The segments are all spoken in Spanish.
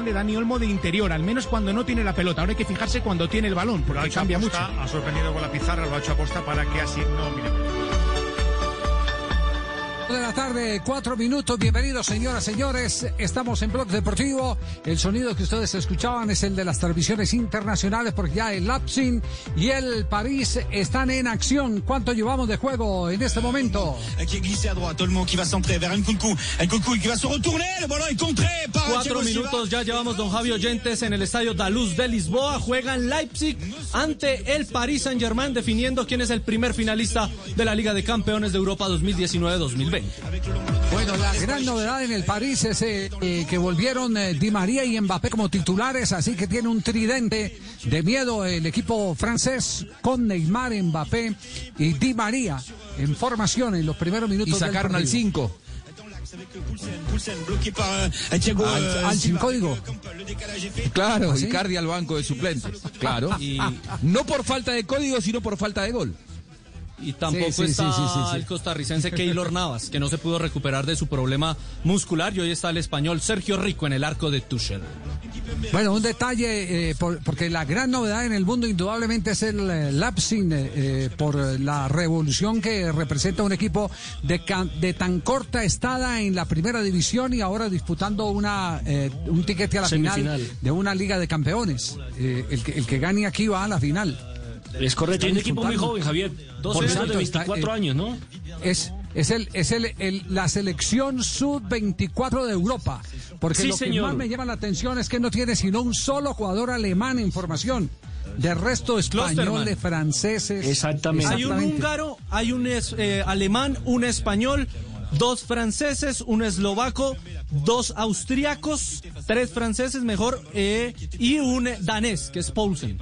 Posición de Dani Olmo de interior, al menos cuando no tiene la pelota. Ahora hay que fijarse cuando tiene el balón, Lo porque hecho cambia aposta, mucho. Ha sorprendido con la pizarra, lo ha hecho aposta para que así no mire. De la tarde, cuatro minutos. Bienvenidos, señoras, señores. Estamos en Blog Deportivo. El sonido que ustedes escuchaban es el de las televisiones internacionales, porque ya el Lapsin y el París están en acción. ¿Cuánto llevamos de juego en este momento? Cuatro minutos ya llevamos don Javi Oyentes en el estadio Daluz de Lisboa. Juegan Leipzig ante el Paris Saint Germain definiendo quién es el primer finalista de la Liga de Campeones de Europa 2019-2020. Bueno, la gran novedad en el París es eh, eh, que volvieron eh, Di María y Mbappé como titulares, así que tiene un tridente de miedo el equipo francés con Neymar, Mbappé y Di María en formación en los primeros minutos. Y sacaron del al partido. 5. Poulsen bloqué par euh, Thiago Al- sin código. Claro, ¿Ah, sí? Icardi al banco de suplentes. Claro. Y no por falta de código, sino por falta de gol. Y tampoco Sí, sí, está sí, sí, sí, sí. el costarricense Keylor Navas, que no se pudo recuperar de su problema muscular. Y hoy está el español Sergio Rico en el arco de Tuchel. Bueno, un detalle, eh, por- porque la gran novedad en el mundo indudablemente es el eh, Lapsin, eh, eh, por la revolución que representa un equipo de, can- de tan corta estada en la primera división y ahora disputando una, eh, un tiquete a la Semifinal. final de una liga de campeones. Eh, el, que, el que gane aquí va a la final. Es correcto, un equipo muy joven, Javier. 12 Por años de cierto, está, 24 eh, años, ¿no? Es, es, el, es el, el- la selección sub-24 de Europa. Porque Sí, lo que más me llama la atención es que no tiene sino un solo jugador alemán en formación. De resto, españoles, franceses. Exactamente. Hay un húngaro, hay un es- eh, alemán, un español, dos franceses, un eslovaco, dos austriacos, tres franceses mejor eh, y un danés, que es Poulsen.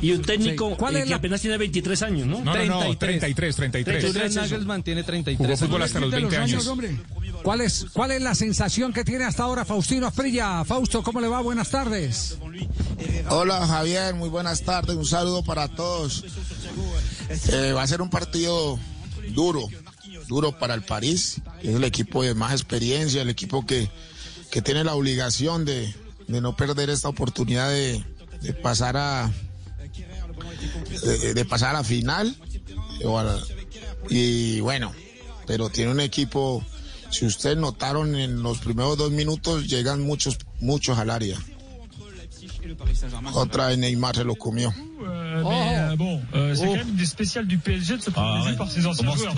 Y un técnico Sí. ¿Cuál eh, es que la- apenas tiene 23 años, ¿no? No, no, no, 33. 33, 33. Julian Nagelsmann tiene 33. Jugó fútbol hasta los De 20 años. hombre. ¿Cuál es, ¿Cuál es la sensación que tiene hasta ahora Faustino Asprilla? Fausto, ¿cómo le va? Buenas tardes. Hola Javier, muy buenas tardes, un saludo para todos. Eh, va a ser un partido duro, duro para el París, es el equipo de más experiencia, el equipo que, que tiene la obligación de, de no perder esta oportunidad de, de pasar a de, de pasar a final. y bueno, pero tiene un equipo, si ustedes notaron en los primeros dos minutos, llegan muchos, muchos al área. Otra vez Neymar se lo comió. Euh, mais euh, bon, euh, c'est quand même des spéciales du PSG de se faire baiser par ses anciens joueurs.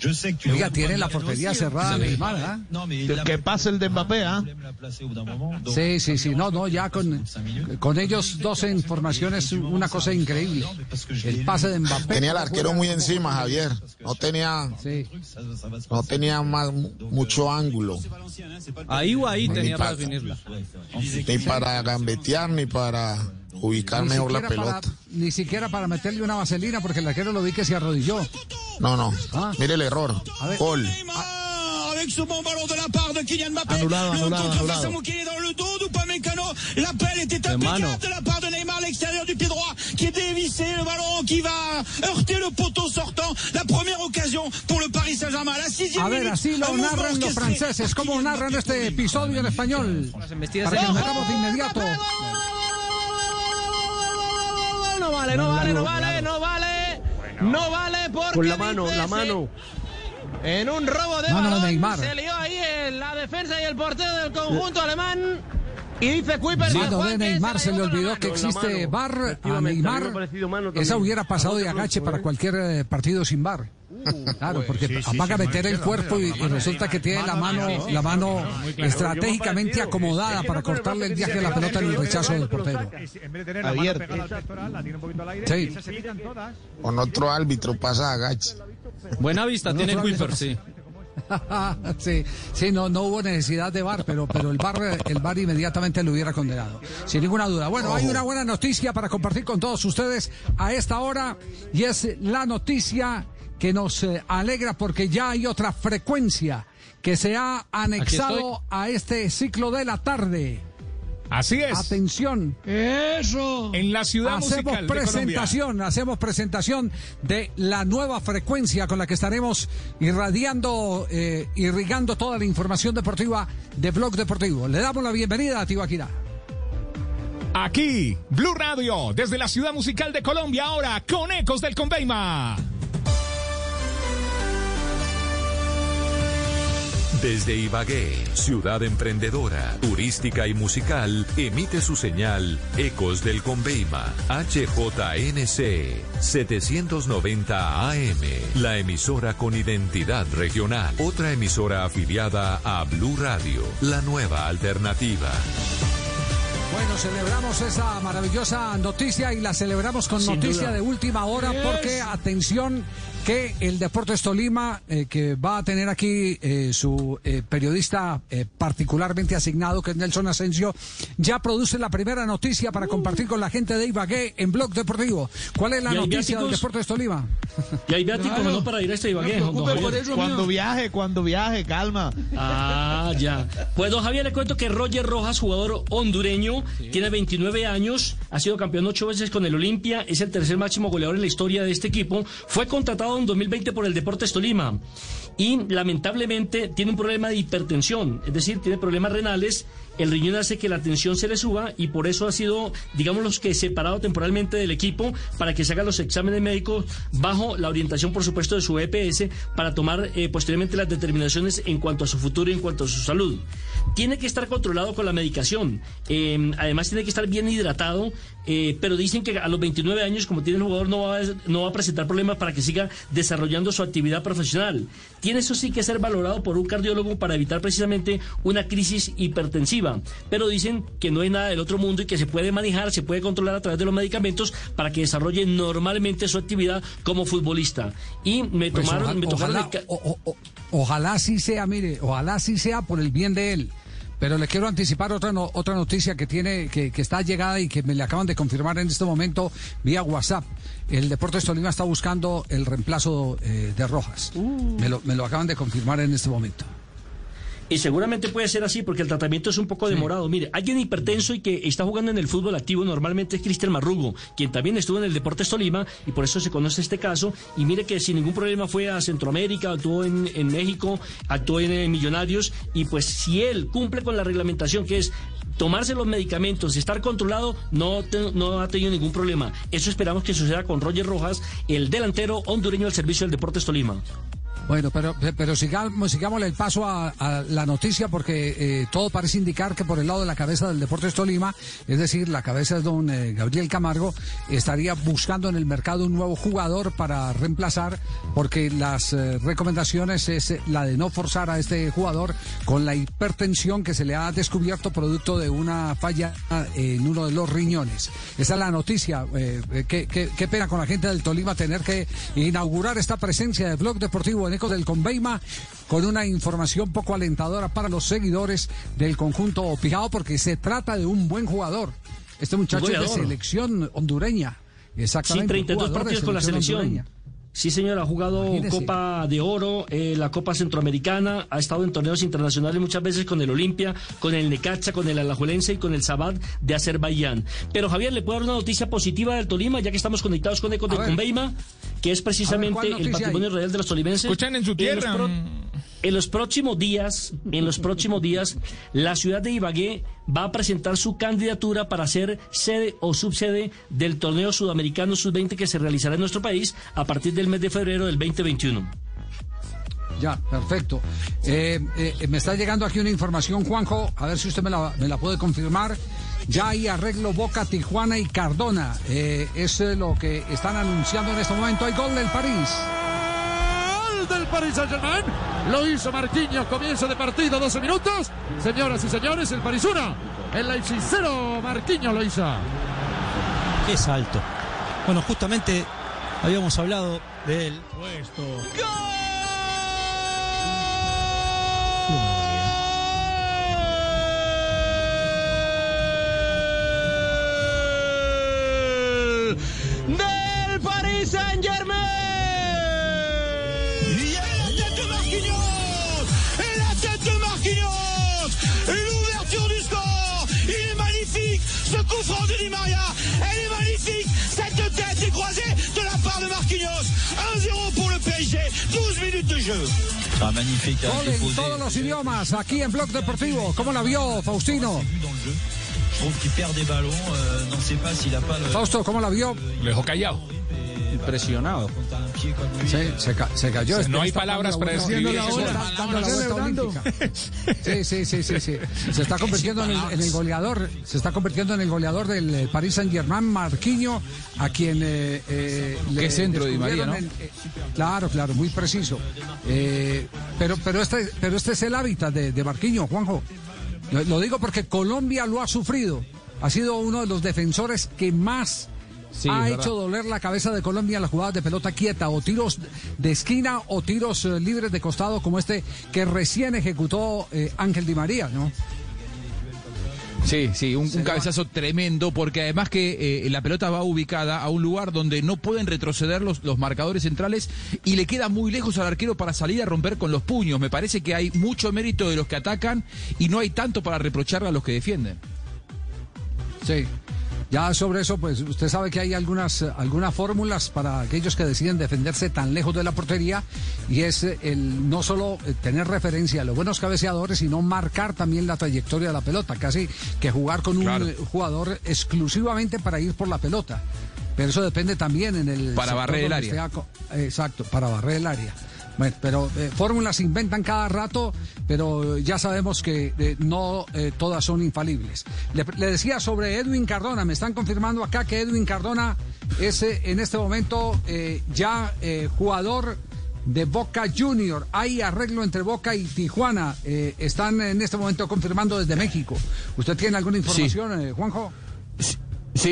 Je sais que tu Oiga, tiene la portería cerrada Neymar, ¿ah? Non, mais Que pase el de Mbappé, ¿ah? Donc, Sí, sí, sí, no, no, ya con, con ellos dos en formación es una cosa increíble. El pase de Mbappé. Tenía el arquero muy encima, Javier. No tenía, Sí. no tenía más mucho ángulo, Ahí o ahí tenía para pa- definirla. ni para gambetear ni para ubicar Ni mejor la para, pelota. ni siquiera para meterle una vaselina porque el arquero lo vi que se arrodilló. No, no. Ah. Mire el error. A ver. Gol. Neymar avec ce bon ballon de la part de Kylian Mbappé. Anulado, le anulado, contre-face anulado. à dans le dos d'Upamecano. L'appel était impeccable de la part de Neymar à l'extérieur du pied droit qui est dévissé. Le ballon qui va heurter le poteau sortant. La première occasion pour le Paris Saint-Germain. La sixième A ver, minute. así lo un mouvement narran los orchestré. franceses. ¿Cómo narran este episodio en español? Para que lo hagamos de inmediato. No vale, no vale, no vale, no vale. No vale porque Con la mano, dice la ese- mano. En un robo de Mano de balón Neymar. se lió ahí en la defensa y el portero del conjunto alemán. Y dice Kuiper Mano de Neymar, se le olvidó que existe. VAR a Neymar. Esa hubiera pasado de agache para cualquier eh, partido sin VAR. Claro, porque Sí, sí, apaga sí, meter no, el cuerpo y, y resulta que tiene la Mano, la mano estratégicamente acomodada para cortarle el viaje a la pelota en el rechazo del portero. De. Con otro árbitro pasa agache. Buena vista tiene Kuiper, sí. sí, sí, no, no hubo necesidad de VAR, pero, pero el VAR, el VAR inmediatamente lo hubiera condenado, sin ninguna duda. Bueno, hay una buena noticia para compartir con todos ustedes a esta hora y es la noticia que nos eh, alegra porque ya hay otra frecuencia que se ha anexado a este ciclo de la tarde. Así es. Atención. Eso. En la ciudad Hacemos musical de Colombia. presentación, hacemos presentación de la nueva frecuencia con la que estaremos irradiando, eh, irrigando toda la información deportiva de Blog Deportivo. Le damos la bienvenida a Tibaquira. Aquí, Blue Radio, desde la ciudad musical de Colombia, ahora con Ecos del Conveima. Desde Ibagué, ciudad emprendedora, turística y musical, emite su señal Ecos del Conveima, HJNC 790 AM, la emisora con identidad regional, otra emisora afiliada a Blue Radio, la nueva alternativa. Bueno, celebramos esa maravillosa noticia y la celebramos con Sin noticia duda. de última hora porque, atención, que el Deportes Tolima, eh, que va a tener aquí eh, su eh, periodista eh, particularmente asignado, que es Nelson Asensio, ya produce la primera noticia para compartir con la gente de Ibagué en Blog Deportivo. ¿Cuál es la ¿Y hay noticia del? Deportes Tolima? Y hay viáticos no para ir a este Ibagué. Cuando viaje, cuando viaje, calma. Ah, ya. Pues don Javier le cuento que Roger Rojas, jugador hondureño, tiene 29 años, ha sido campeón ocho veces con el Olimpia, es el tercer máximo goleador en la historia de este equipo, fue contratado en 2020 por el Deportes Tolima y lamentablemente tiene un problema de hipertensión, es decir, tiene problemas renales. El riñón hace que la tensión se le suba y por eso ha sido, digamos, los que separado temporalmente del equipo para que se hagan los exámenes médicos bajo la orientación, por supuesto, de su EPS para tomar eh, posteriormente las determinaciones en cuanto a su futuro y en cuanto a su salud. Tiene que estar controlado con la medicación. eh, además, tiene que estar bien hidratado. Eh, pero dicen que a los 29 años, como tiene el jugador, no va, a, no va a presentar problemas para que siga desarrollando su actividad profesional. Tiene eso sí que ser valorado por un cardiólogo para evitar precisamente una crisis hipertensiva. Pero dicen que no hay nada del otro mundo y que se puede manejar, se puede controlar a través de los medicamentos para que desarrolle normalmente su actividad como futbolista. Y me Pues tomaron, oja- me tocaron ojalá, el ca- o- o- o- ojalá sí sea, mire, ojalá sí sea por el bien de él. Pero le quiero anticipar otra no- otra noticia que tiene que, que está llegada y que me le acaban de confirmar en este momento vía WhatsApp. El Deportes Tolima está buscando el reemplazo eh, de Rojas. Me, lo, me lo acaban de confirmar en este momento. Y seguramente puede ser así porque el tratamiento es un poco demorado. Mire, alguien hipertenso y que está jugando en el fútbol activo normalmente es Cristian Marrugo, quien también estuvo en el Deportes Tolima y por eso se conoce este caso. Y mire que sin ningún problema fue a Centroamérica, actuó en, en México, actuó en eh, Millonarios y pues si él cumple con la reglamentación que es tomarse los medicamentos, estar controlado, no, te- no ha tenido ningún problema. Eso esperamos que suceda con Roger Rojas, el delantero hondureño al servicio del Deportes Tolima. Bueno, pero, pero sigamos, sigámosle el paso a, la noticia porque eh, todo parece indicar que por el lado de la cabeza del Deportes Tolima, es decir, la cabeza de don eh, Gabriel Camargo, estaría buscando en el mercado un nuevo jugador para reemplazar porque las eh, recomendaciones es eh, la de no forzar a este jugador con la hipertensión que se le ha descubierto producto de una falla en uno de los riñones. Esa es la noticia. qué, qué- qué pena con la gente del Tolima tener que inaugurar esta presencia de Blog Deportivo en Del Conveima con una información poco alentadora para los seguidores del conjunto Pijao porque se trata de un buen jugador. Este muchacho es de selección hondureña. Sí, Exactamente. 32 jugador de partidos con la selección. hondureña. Sí, señor, ha jugado Imagínese. Copa de Oro, eh, la Copa Centroamericana, ha estado en torneos internacionales muchas veces con el Olimpia, con el Necaxa, con el Alajuelense y con el Sabat de Azerbaiyán. Pero Javier, ¿le puedo dar una noticia positiva del Tolima, ya que estamos conectados con Eco de. Conveima, que es precisamente ¿cuál el patrimonio real de los tolimenses? Escuchan en su tierra. pro- en los próximos días, en los próximos días, la ciudad de Ibagué va a presentar su candidatura para ser sede o subsede del torneo sudamericano sub-20 que se realizará en nuestro país a partir del mes de febrero del 2021. Ya, perfecto. Eh, eh, me está llegando aquí una información, Juanjo, a ver si usted me la, puede confirmar. Ya hay arreglo Boca, Tijuana y Cardona. Eh, es lo que están anunciando en este momento. Hay gol del París. Paris Saint-Germain. Lo hizo Marquinhos, comienzo de partido, 12 minutos. Señoras y señores, el Paris 1, el Leipzig 0, Marquinhos lo hizo. Qué salto. Bueno, justamente habíamos hablado de él. Puesto. del Paris Saint-Germain. Il Marquinhos 1-0 pour le PSG 12 minutes de jeu Ah, magnifique. hein, Gol en todos los idiomas, aquí en Blog Deportivo. ¿Cómo la vio, Faustino? Je trouve qu'il perd des ballons. euh, ne sait pas s'il a pas le. Fausto, ¿cómo la vio? Lo dejó callado. Impresionado. Sí, se, ca- se cayó. No Este hay palabras para describir la- dando la vuelta olímpica. Sí, sí, sí, sí, sí. Se está convirtiendo en el, en el goleador, se está convirtiendo en el goleador del eh, Paris Saint Germain, Marquinho, a quien eh, eh, Qué centro de Di María, ¿no? en- eh, claro, claro, muy preciso. Eh, pero, pero este, pero este es el hábitat de, de Marquinho, Juanjo. Lo, lo digo porque Colombia lo ha sufrido. Ha sido uno de los defensores que más Sí, ha hecho doler la cabeza de Colombia en las jugadas de pelota quieta o tiros de esquina o tiros eh, libres de costado como este que recién ejecutó eh, Ángel Di María, ¿no? Sí, sí, un, un cabezazo tremendo, porque además que eh, la pelota va ubicada a un lugar donde no pueden retroceder los, los marcadores centrales y le queda muy lejos al arquero para salir a romper con los puños. Me parece que hay mucho mérito de los que atacan y no hay tanto para reprocharle a los que defienden. Sí. Ya sobre eso, pues usted sabe que hay algunas, algunas fórmulas para aquellos que deciden defenderse tan lejos de la portería y es el no solo eh, tener referencia a los buenos cabeceadores, sino marcar también la trayectoria de la pelota, casi que jugar con un Claro. jugador exclusivamente para ir por la pelota. Pero eso depende también en el... Para barrer el área. Exacto, para barrer el área. Bueno, pero eh, fórmulas se inventan cada rato, pero ya sabemos que eh, no eh, todas son infalibles. Le, le decía sobre Edwin Cardona, me están confirmando acá que Edwin Cardona es eh, en este momento ya jugador de Boca Junior. Hay arreglo entre Boca y Tijuana. Están en este momento confirmando desde México. ¿Usted tiene alguna información, eh, Juanjo? Sí,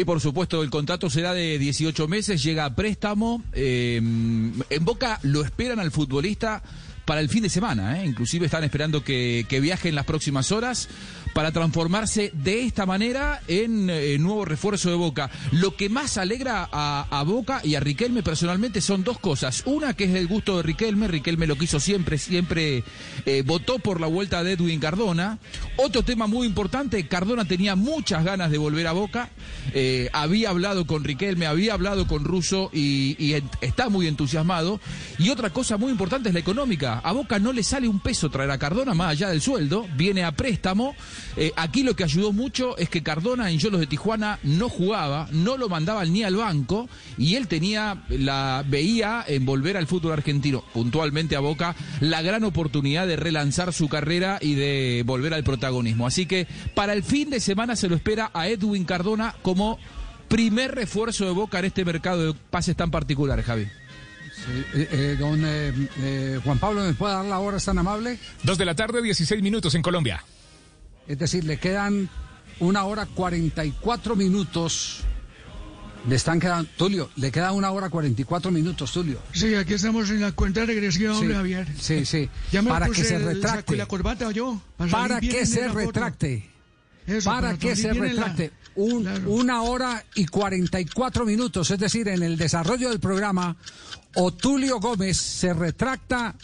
por supuesto, el contrato será de 18 meses, llega a préstamo. eh, en Boca lo esperan al futbolista para el fin de semana, ¿eh? inclusive están esperando que viaje en las próximas horas para transformarse de esta manera en eh, nuevo refuerzo de Boca. Lo que más alegra a, a Boca y a Riquelme personalmente son dos cosas. Una que es el gusto de Riquelme, Riquelme lo quiso siempre, siempre eh, votó por la vuelta de Edwin Cardona. Otro tema muy importante, Cardona tenía muchas ganas de volver a Boca, eh, había hablado con Riquelme, había hablado con Russo y, y está muy entusiasmado. Y otra cosa muy importante es la económica. A Boca no le sale un peso traer a Cardona más allá del sueldo, viene a préstamo. Eh, aquí lo que ayudó mucho es que Cardona en Yolos de Tijuana no jugaba, no lo mandaban ni al banco y él tenía la veía en volver al fútbol argentino, puntualmente a Boca, la gran oportunidad de relanzar su carrera y de volver al protagonismo. Así que para el fin de semana se lo espera a Edwin Cardona como primer refuerzo de Boca en este mercado de pases tan particular, Javi. Eh, eh, don eh, eh, Juan Pablo, ¿me puede dar la hora? ¿Es tan amable? Dos de la tarde, 16 minutos en Colombia. Es decir, le quedan una hora 44 minutos. Le están quedando. Tulio, le queda una hora 44 minutos, Tulio. Sí, aquí estamos en la cuenta regresiva, hombre, Sí, Javier. Sí, sí. Ya me para puse que se retracte. la corbata yo. para que se retracte. Eso, para que se la- retracte. Un- Una hora y 44 minutos. Es decir, en el desarrollo del programa, o Tulio Gómez se retracta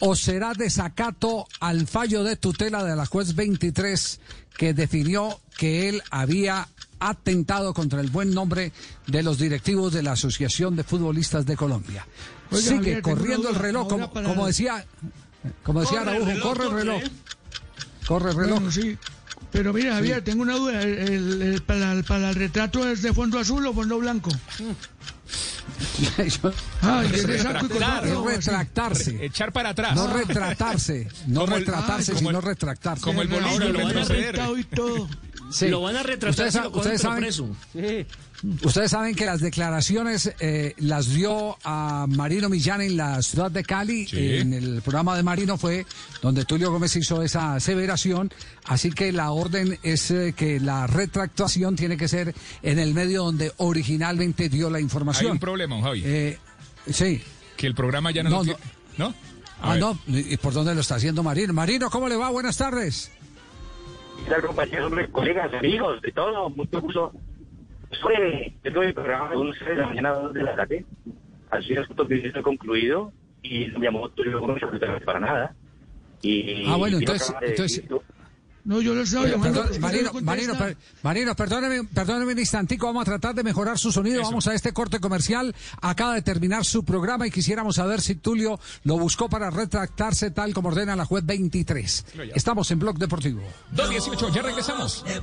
o será desacato al fallo de tutela de la juez 23 que definió que él había atentado contra el buen nombre de los directivos de la Asociación de Futbolistas de Colombia. Oiga, Sigue Javier, corriendo el reloj, como, para- como decía, como decía Corre el reloj, corre el reloj. Corre el reloj. Bueno, sí. Pero mira, Javier, tengo una duda. El, el- el- para, el- para el retrato es de fondo azul o fondo blanco. Ah, es de saco y corbata, Es o así. retractarse. Echar para atrás. No retratarse. No Como retratarse, el- sino retractarse. como el bolillo, lo van a. Sí. Lo van a retratar Ustedes si lo ustedes saben- preso. Ustedes saben que las declaraciones eh, las dio a Marino Millán en la ciudad de Cali. Sí. En el programa de Marino fue donde Tulio Gómez hizo esa aseveración. Así que la orden es eh, que la retractación tiene que ser en el medio donde originalmente dio la Hay información. un problema, Javi. Eh, sí. que el programa ya no, No, lo no. tiene- ¿No? Ah, ver. no. ¿Y por dónde lo está haciendo Marino? Marino, ¿cómo le va? Buenas tardes. ¿Qué tal, compañeros, hombre, colegas, amigos, de todo? Mucho gusto. Fue, yo tuve el programa de 11 de la mañana a 2 de la tarde. Así es, justo que estoy concluido y me llamó Tulio Gómez para nada. Y, Ah, bueno, y no entonces- entonces-. No, yo lo estaba llamando. Marino. Marino, per- Marino, perdóneme, perdóneme un instantico, vamos a tratar de mejorar su sonido, vamos a este corte comercial, acaba de terminar su programa y quisiéramos saber si Tulio lo buscó para retractarse tal como ordena la juez 23. Estamos en Blog Deportivo. 2.18, ya regresamos. En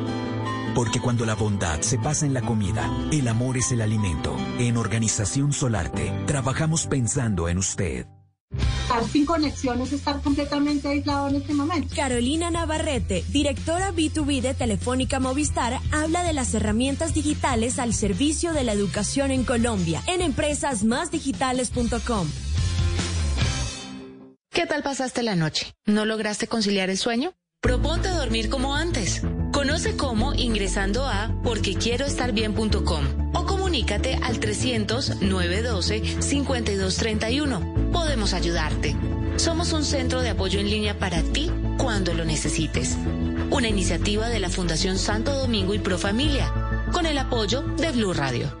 Porque cuando la bondad se basa en la comida, el amor es el alimento. En Organización Solarte, trabajamos pensando en usted. Estar sin conexión es estar completamente aislado en este momento. Carolina Navarrete, directora B2B de Telefónica Movistar, habla de las herramientas digitales al servicio de la educación en Colombia en empresasmásdigitales.com. ¿Qué tal pasaste la noche? ¿No lograste conciliar el sueño? Proponte dormir como antes. Conoce cómo ingresando a porquequieroestarbien.com o comunícate al 300-912-5231. Podemos ayudarte. Somos un centro de apoyo en línea para ti cuando lo necesites. Una iniciativa de la Fundación Santo Domingo y Profamilia, con el apoyo de Blue Radio.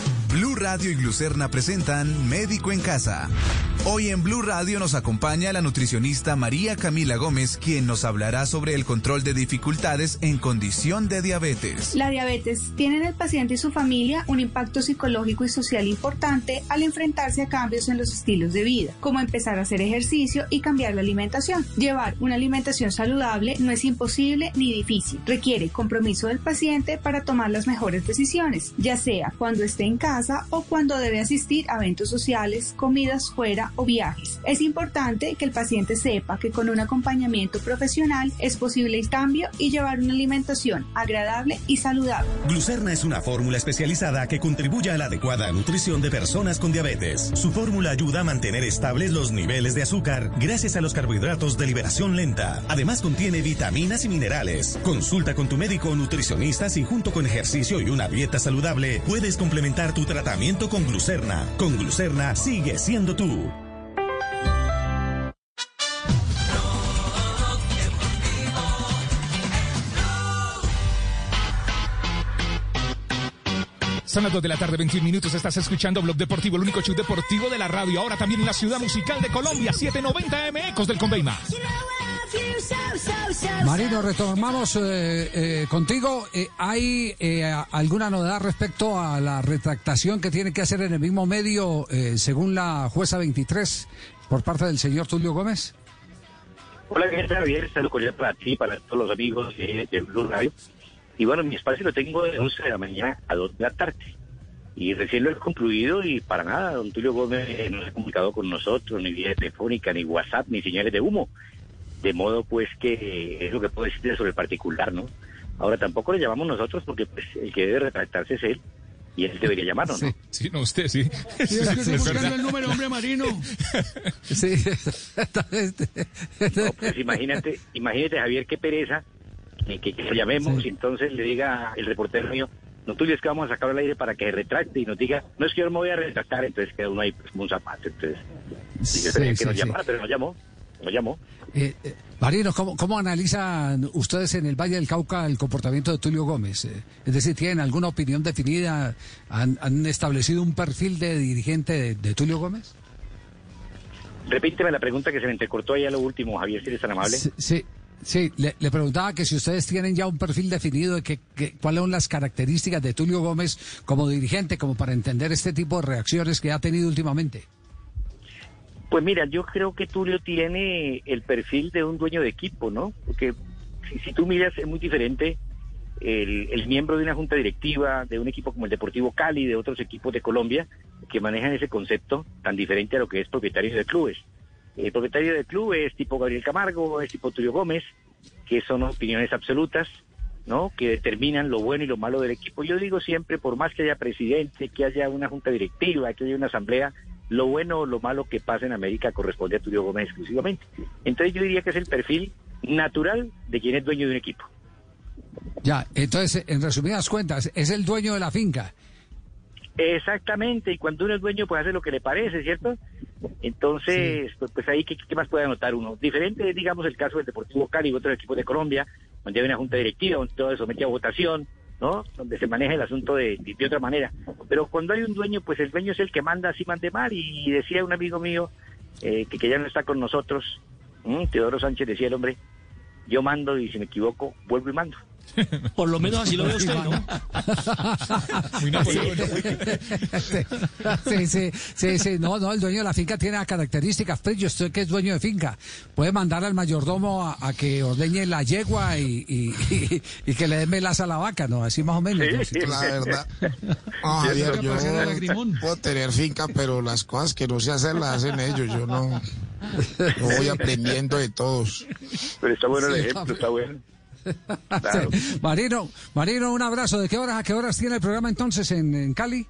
Blue Radio y Glucerna presentan Médico en Casa. Hoy en Blue Radio nos acompaña la nutricionista María Camila Gómez, quien nos hablará sobre el control de dificultades en condición de diabetes. La diabetes tiene en el paciente y su familia un impacto psicológico y social importante al enfrentarse a cambios en los estilos de vida, como empezar a hacer ejercicio y cambiar la alimentación. Llevar una alimentación saludable no es imposible ni difícil, requiere compromiso del paciente para tomar las mejores decisiones, ya sea cuando esté en o cuando debe asistir a eventos sociales, comidas fuera o viajes. Es importante que el paciente sepa que con un acompañamiento profesional es posible el cambio y llevar una alimentación agradable y saludable. Glucerna es una fórmula especializada que contribuye a la adecuada nutrición de personas con diabetes. Su fórmula ayuda a mantener estables los niveles de azúcar gracias a los carbohidratos de liberación lenta. Además contiene vitaminas y minerales. Consulta con tu médico o nutricionista si junto con ejercicio y una dieta saludable puedes complementar tu tratamiento con glucerna. Con glucerna sigue siendo tú. Son las 2 de la tarde, 21 minutos. Estás escuchando Blog Deportivo, el único show deportivo de la radio. Ahora también en la ciudad musical de Colombia, 790 M Ecos del Conveima. Marino, retomamos eh, eh, contigo. Eh, ¿Hay eh, alguna novedad respecto a la retractación que tiene que hacer en el mismo medio, eh, según la jueza 23, por parte del señor Tulio Gómez? Hola, ¿qué tal, Javier? Saludos cordial para ti, para todos los amigos de, de Blue Radio. Y bueno, mi espacio lo tengo de 11 de la mañana a 2 de la tarde. Y recién lo he concluido y para nada, don Tulio Gómez no se ha comunicado con nosotros, ni vía telefónica, ni WhatsApp, ni señales de humo. De modo pues que es lo que puedo decirte sobre el particular, ¿no? Ahora tampoco le llamamos nosotros porque pues el que debe retractarse es él y él debería llamarnos, ¿no? Sí, no, usted sí. Sí, es que estoy buscando el número, hombre, Marino. Sí, No, pues imagínate, imagínate Javier, qué pereza que, que lo llamemos y entonces le diga el reportero mío, no tú es que vamos a sacarlo al aire para que se retracte y nos diga, no es que yo no me voy a retractar, entonces queda uno ahí pues, como un zapato, entonces y yo que sí, nos sí. llamara, pero no llamó. Me llamó. Eh, eh, Marino, ¿cómo, ¿cómo analizan ustedes en el Valle del Cauca el comportamiento de Tulio Gómez? Eh, es decir, ¿tienen alguna opinión definida? ¿Han, han establecido un perfil de dirigente de, de Tulio Gómez? Repíteme la pregunta que se me entrecortó ahí a lo último, Javier, si eres tan amable. Sí, sí, sí, le, le preguntaba que si ustedes tienen ya un perfil definido de que, que- cuáles son las características de Tulio Gómez como dirigente, como para entender este tipo de reacciones que ha tenido últimamente. Pues mira, yo creo que Tulio tiene el perfil de un dueño de equipo, ¿no? Porque si, si tú miras, es muy diferente el, el miembro de una junta directiva, de un equipo como el Deportivo Cali, de otros equipos de Colombia, que manejan ese concepto tan diferente a lo que es propietario de clubes. El propietario de club es tipo Gabriel Camargo, es tipo Tulio Gómez, que son opiniones absolutas, ¿no? Que determinan lo bueno y lo malo del equipo. Yo digo siempre, por más que haya presidente, que haya una junta directiva, que haya una asamblea, lo bueno o lo malo que pasa en América corresponde a Tulio Gómez exclusivamente. Entonces yo diría que es el perfil natural de quien es dueño de un equipo. Ya, entonces, en resumidas cuentas, es el dueño de la finca. Exactamente, y cuando uno es dueño puede hacer lo que le parece, ¿cierto? Entonces, pues, pues ahí, ¿qué, qué más puede anotar uno? Diferente es, digamos, el caso del Deportivo Cali y otros equipos de Colombia, donde hay una junta directiva, donde todo se somete a votación, ¿no? Donde se maneja el asunto de, de, otra manera. Pero cuando hay un dueño, pues el dueño es el que manda, así mande mal, y decía un amigo mío, eh, que, que ya no está con nosotros. Teodoro Sánchez decía el hombre, yo mando y si me equivoco, vuelvo y mando. Por lo menos así lo ve usted, ¿no? Muy Sí, sí, sí, sí, no, no, el dueño de la finca tiene las características. Pues yo estoy que es dueño de finca. Puede mandar al mayordomo a, a que ordeñe la yegua y, y, y- y que le dé melaza a la vaca, ¿no? Así más o menos. ¿no? Sí, La verdad. No, Javier, yo puedo tener finca, pero las cosas que no sé hacer las hacen ellos. Yo no, no voy aprendiendo de todos. Pero está bueno el ejemplo, está bueno. Sí. Marino, Marino, un abrazo. ¿De qué horas a qué horas tiene el programa entonces en, en Cali?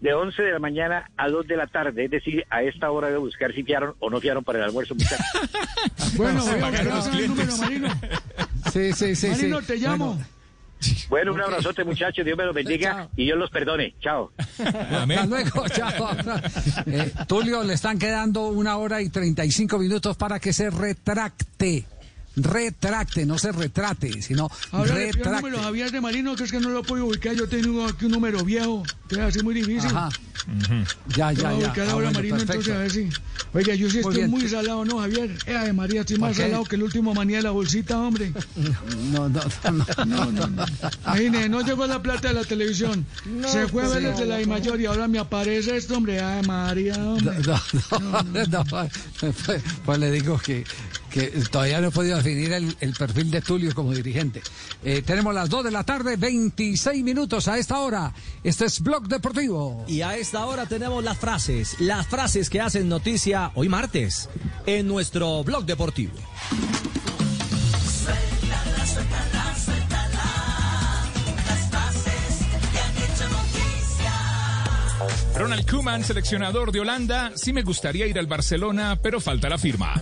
De 11 de la mañana a 2 de la tarde, es decir, a esta hora de buscar si fiaron o no fiaron para el almuerzo, muchachos. Bueno, el número. Marino. Sí, sí, sí. Marino, sí. te llamo. Bueno, un abrazote, muchachos, Dios me los bendiga y Dios los perdone. Chao. Hasta luego, chao. Eh, Tulio, le están quedando una hora y 35 minutos para que se retracte. Retracte, no se retrate, sino Ahora le pido el retracte. número a Javier de Marino, que es que no lo puedo ubicar. Yo tengo aquí un número viejo. Que es así muy difícil. Ajá. Ya, Yo ya, voy a ya. ubicar Ah, ahora bueno, Marino, perfecto. entonces a ver si. Oiga, yo sí Muy estoy bien. muy salado, ¿no, Javier? Eh, de María, estoy más salado que el último manía de la bolsita, hombre. No, no, no. No, no, no. Imagine, no llegó la plata de la televisión. Se fue a ver desde la I mayor y ahora me aparece esto, hombre. Ay, María, hombre. No, no, no, pues, pues le digo que, que todavía no he podido definir el, el perfil de Tulio como dirigente. Eh, tenemos las 2 de la tarde, 26 minutos a esta hora. Este es Blog Deportivo. Y a esta hora tenemos las frases, las frases que hacen noticia hoy martes en nuestro blog deportivo. Suéltala, suéltala, suéltala. Las frases que han hecho noticia. Ronald Koeman, seleccionador de Holanda, sí me gustaría ir al Barcelona, pero falta la firma.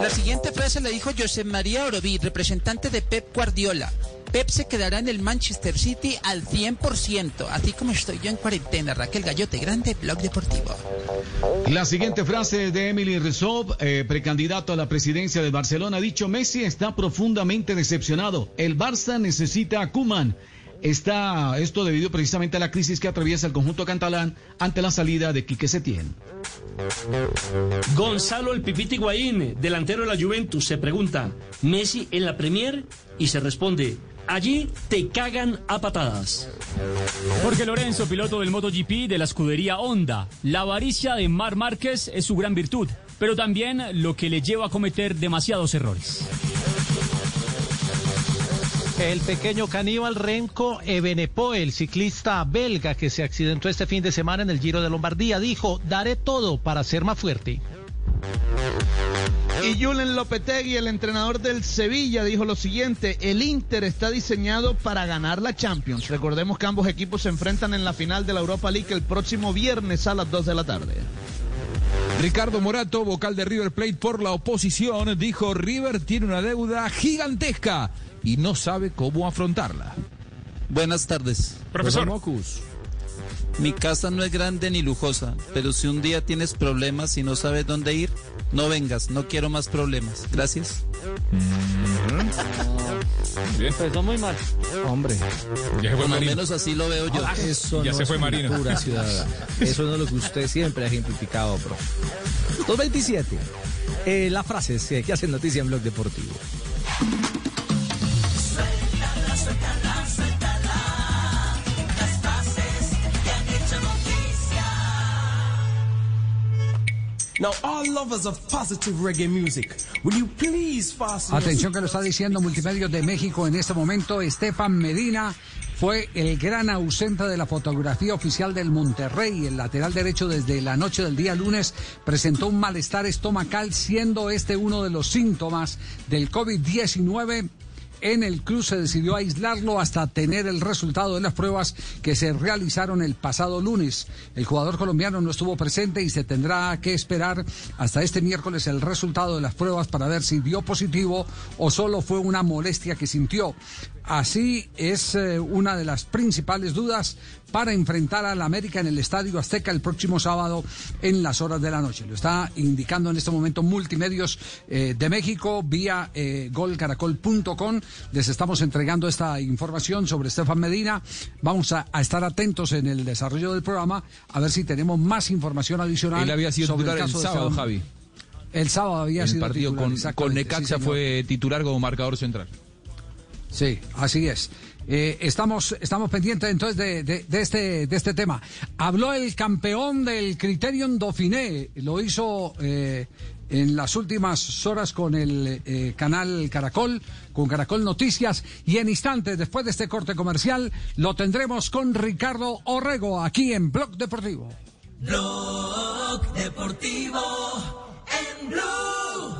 La siguiente frase la dijo José María Oroví, representante de Pep Guardiola. Pep se quedará en el Manchester City al 100%, así como estoy yo en cuarentena. Raquel Gallote, grande blog deportivo. La siguiente frase de Emily Rizov, eh, precandidato a la presidencia de Barcelona, ha dicho Messi está profundamente decepcionado. El Barça necesita a Kuman. Está esto debido precisamente a la crisis que atraviesa el conjunto catalán ante la salida de Quique Setién. Gonzalo el Pipiti Higuaín, delantero de la Juventus, se pregunta, ¿Messi en la Premier? Y se responde, allí te cagan a patadas. Jorge Lorenzo, piloto del MotoGP de la escudería Honda. La avaricia de Mar Márquez es su gran virtud, pero también lo que le lleva a cometer demasiados errores. El pequeño caníbal Renko Ebenepoel, el ciclista belga que se accidentó este fin de semana en el Giro de Lombardía, dijo, daré todo para ser más fuerte. Y Julen Lopetegui, el entrenador del Sevilla, dijo lo siguiente, el Inter está diseñado para ganar la Champions. Recordemos que ambos equipos se enfrentan en la final de la Europa League el próximo viernes a las 2 de la tarde. Ricardo Morato, vocal de River Plate por la oposición, dijo River tiene una deuda gigantesca y no sabe cómo afrontarla. Buenas tardes. Profesor. Mocus. Mi casa no es grande ni lujosa, pero si un día tienes problemas y no sabes dónde ir, no vengas, no quiero más problemas. Gracias. Bien. Empezó muy mal. Hombre. Ya se fue Por lo Marino. menos así lo veo yo. Eso Ya no se es fue Marino. pura ciudadana. Eso no es lo que usted siempre ha ejemplificado, bro. 227. Eh, las frases que, que hacen noticia en Blog Deportivo. Now, all lovers of positive reggae music, will you please fasten your Atención que lo está diciendo Multimedios de México en este momento. Estefan Medina fue el gran ausente de la fotografía oficial del Monterrey. El lateral derecho desde la noche del día lunes presentó un malestar estomacal, siendo este uno de los síntomas del COVID-19. En el club se decidió aislarlo hasta tener el resultado de las pruebas que se realizaron el pasado lunes. El jugador colombiano no estuvo presente y se tendrá que esperar hasta este miércoles el resultado de las pruebas para ver si dio positivo o solo fue una molestia que sintió. Así es eh, una de las principales dudas para enfrentar al América en el Estadio Azteca el próximo sábado en las horas de la noche. Lo está indicando en este momento Multimedios eh, de México vía eh, golcaracol.com. Les estamos entregando esta información sobre Estefan Medina. Vamos a, a estar atentos en el desarrollo del programa a ver si tenemos más información adicional. Él había sido sobre titular el caso de sábado, Esteban- Javi. El sábado había el sido partido titular, con, con Necaxa fue titular como marcador central. Sí, así es. Eh, estamos, estamos pendientes entonces de, este, de este tema. Habló el campeón del Criterion Dauphiné, lo hizo eh, en las últimas horas con el eh, canal Caracol, con Caracol Noticias, y en instantes, después de este corte comercial, lo tendremos con Ricardo Orrego aquí en Blog Deportivo. Blog Deportivo en Blue.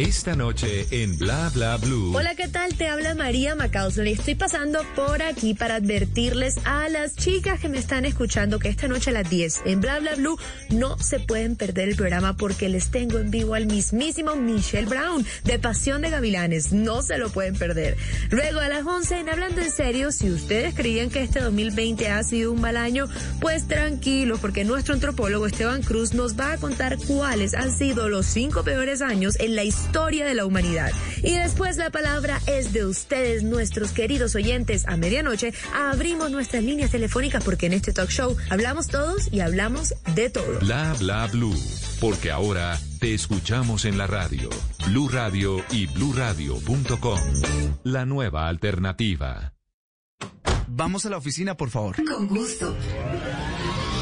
Esta noche en Bla Bla Blue. Hola, ¿qué tal? Te habla María Macausland y estoy pasando por aquí para advertirles a las chicas que me están escuchando que esta noche a las 10 en Bla Bla Blue no se pueden perder el programa porque les tengo en vivo al mismísimo Michelle Brown de Pasión de Gavilanes. No se lo pueden perder. Luego a las 11 en Hablando en Serio, si ustedes creían que este 2020 ha sido un mal año, pues tranquilos porque nuestro antropólogo Esteban Cruz nos va a contar cuáles han sido los cinco peores años en la historia de la humanidad. Y después la palabra es de ustedes, nuestros queridos oyentes. A medianoche abrimos nuestras líneas telefónicas porque en este talk show hablamos todos y hablamos de todo. Bla Bla Blue. Porque ahora te escuchamos en la radio. Blue Radio y bluradio.com. La nueva alternativa. Vamos a la oficina, por favor. Con gusto.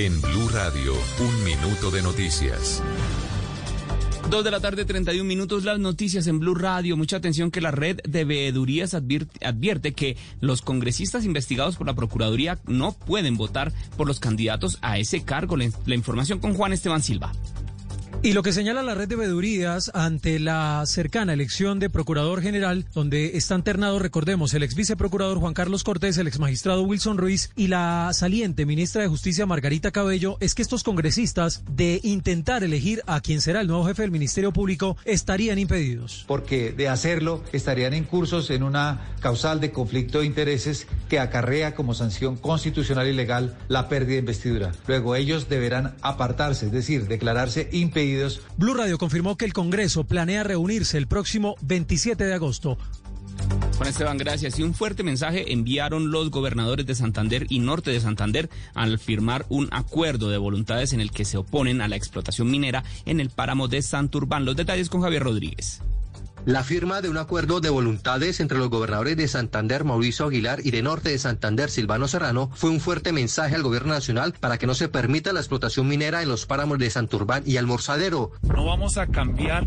En Blue Radio, un minuto de noticias. Dos de la tarde, 31 minutos, las noticias en Blue Radio. Mucha atención que la red de veedurías advierte, que los congresistas investigados por la Procuraduría no pueden votar por los candidatos a ese cargo. La información con Juan Esteban Silva. Y lo que señala la red de veedurías ante la cercana elección de Procurador General, donde están ternados, recordemos, el ex viceprocurador Juan Carlos Cortés, el ex magistrado Wilson Ruiz y la saliente ministra de Justicia Margarita Cabello, es que estos congresistas, de intentar elegir a quien será el nuevo jefe del Ministerio Público, estarían impedidos. Porque de hacerlo estarían incursos en una causal de conflicto de intereses que acarrea como sanción constitucional y legal la pérdida de investidura. Luego ellos deberán apartarse, es decir, declararse impedidos Blue Radio confirmó que el Congreso planea reunirse el próximo 27 de agosto. Juan Esteban, gracias. Y un fuerte mensaje enviaron los gobernadores de Santander y Norte de Santander al firmar un acuerdo de voluntades en el que se oponen a la explotación minera en el páramo de Santurbán. Los detalles con Javier Rodríguez. La firma de un acuerdo de voluntades entre los gobernadores de Santander, Mauricio Aguilar, y de Norte de Santander, Silvano Serrano, fue un fuerte mensaje al gobierno nacional para que no se permita la explotación minera en los páramos de Santurbán y Almorzadero. No vamos a cambiar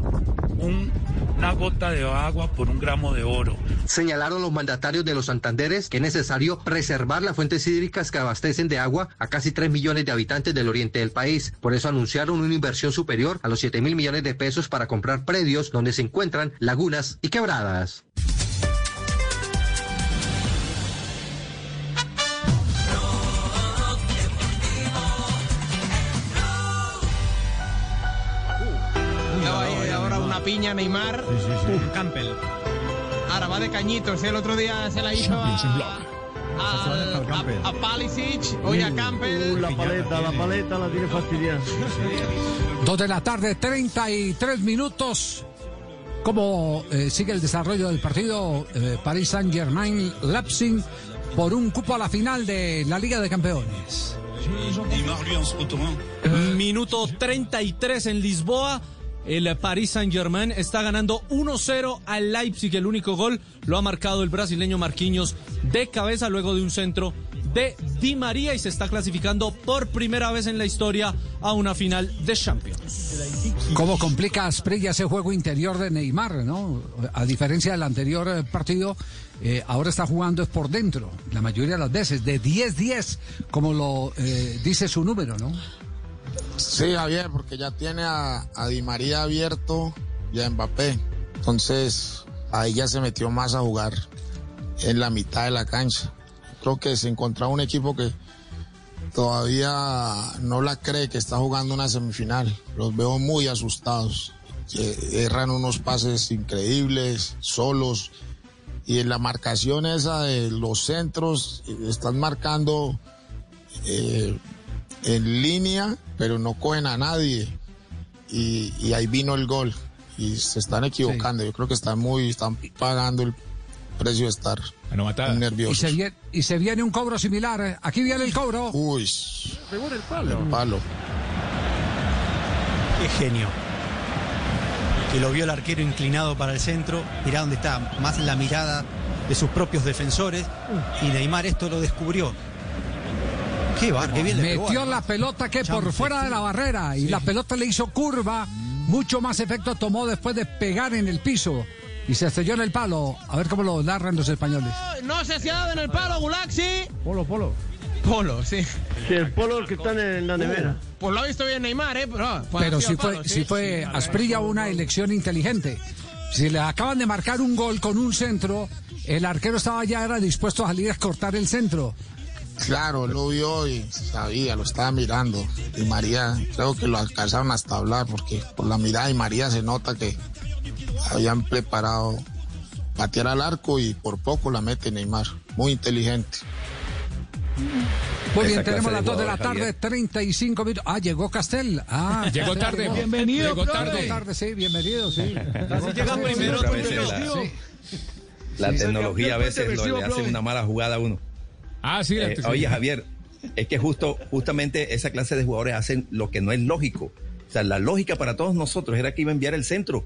un- una gota de agua por un gramo de oro. Señalaron los mandatarios de los Santanderes que es necesario preservar las fuentes hídricas que abastecen de agua a casi 3 millones de habitantes del oriente del país. Por eso anunciaron una inversión superior a los 7 mil millones de pesos para comprar predios donde se encuentran lagunas y quebradas. ahora una piña Neymar. Campbell. Ahora va de cañitos. El otro día se la hizo a, a, a Palisic, hoy a Campbell. la paleta, la paleta la tiene fastidiada. Dos de la tarde, 33 minutos. ¿Cómo eh, sigue el desarrollo del partido eh, Paris Saint-Germain Leipzig por un cupo a la final de la Liga de Campeones? Minuto 33 en Lisboa. El Paris Saint-Germain está ganando 1-0 al Leipzig. El único gol lo ha marcado el brasileño Marquinhos de cabeza luego de un centro de Di María y se está clasificando por primera vez en la historia a una final de Champions. ¿Cómo complica Asprilla ese juego interior de Neymar, no? A diferencia del anterior eh, partido, eh, ahora está jugando es por dentro, la mayoría de las veces, de 10-10, como lo eh, dice su número, ¿no? Sí, Javier, porque ya tiene a, a Di María abierto y a Mbappé. Entonces, ahí ya se metió más a jugar en la mitad de la cancha. Creo que se encontraba un equipo que todavía no la cree que está jugando una semifinal. Los veo muy asustados. Que erran unos pases increíbles, solos. Y en la marcación esa de los centros, eh, están marcando eh, en línea, pero no cogen a nadie. Y, y ahí vino el gol. Y se están equivocando. Yo creo que están muy, están pagando el precio de estar muy Y nerviosos. se, viene, y se viene un cobro similar. Aquí viene el cobro. Uy. Pegó en el palo. El palo. Qué genio. Que lo vio el arquero inclinado para el centro. Mirá dónde está, más la mirada de sus propios defensores. Y Neymar esto lo descubrió. Qué bar, qué bien le pegó, Metió la pelota que por fuera de la barrera y la pelota le hizo curva. Mucho más efecto tomó después de pegar en el piso y se estrelló en el palo. A ver cómo lo narran los españoles. No se ha dado en el palo, Gulaxi. Polo, polo. Polo, sí. Sí, el polo que está en la nevera. Pues lo ha visto bien Neymar, ¿eh? Pero, Pero sí a fue, palo, sí fue Asprilla una elección inteligente. Si le acaban de marcar un gol con un centro, el arquero estaba ya era dispuesto a salir a cortar el centro. Claro, lo vio y sabía, lo estaba mirando. Y María, creo que lo alcanzaron hasta hablar, porque por la mirada de María se nota que habían preparado patear al arco y por poco la mete Neymar. Muy inteligente. Muy bien, tenemos las de 2 de la tarde, 35 minutos. Ah, llegó Castel. Ah, Llegó tarde. llegó. Bienvenido, Llegó tarde. Llegó tarde, sí, bienvenido, sí. Llega primero, la- Sí. La Sí. tecnología a veces lo- le hace una mala jugada a uno. Ah, sí. Eh, sí. oye, Javier, es que justo, justamente esa clase de jugadores hacen lo que no es lógico. O sea, la lógica para todos nosotros era que iba a enviar el centro.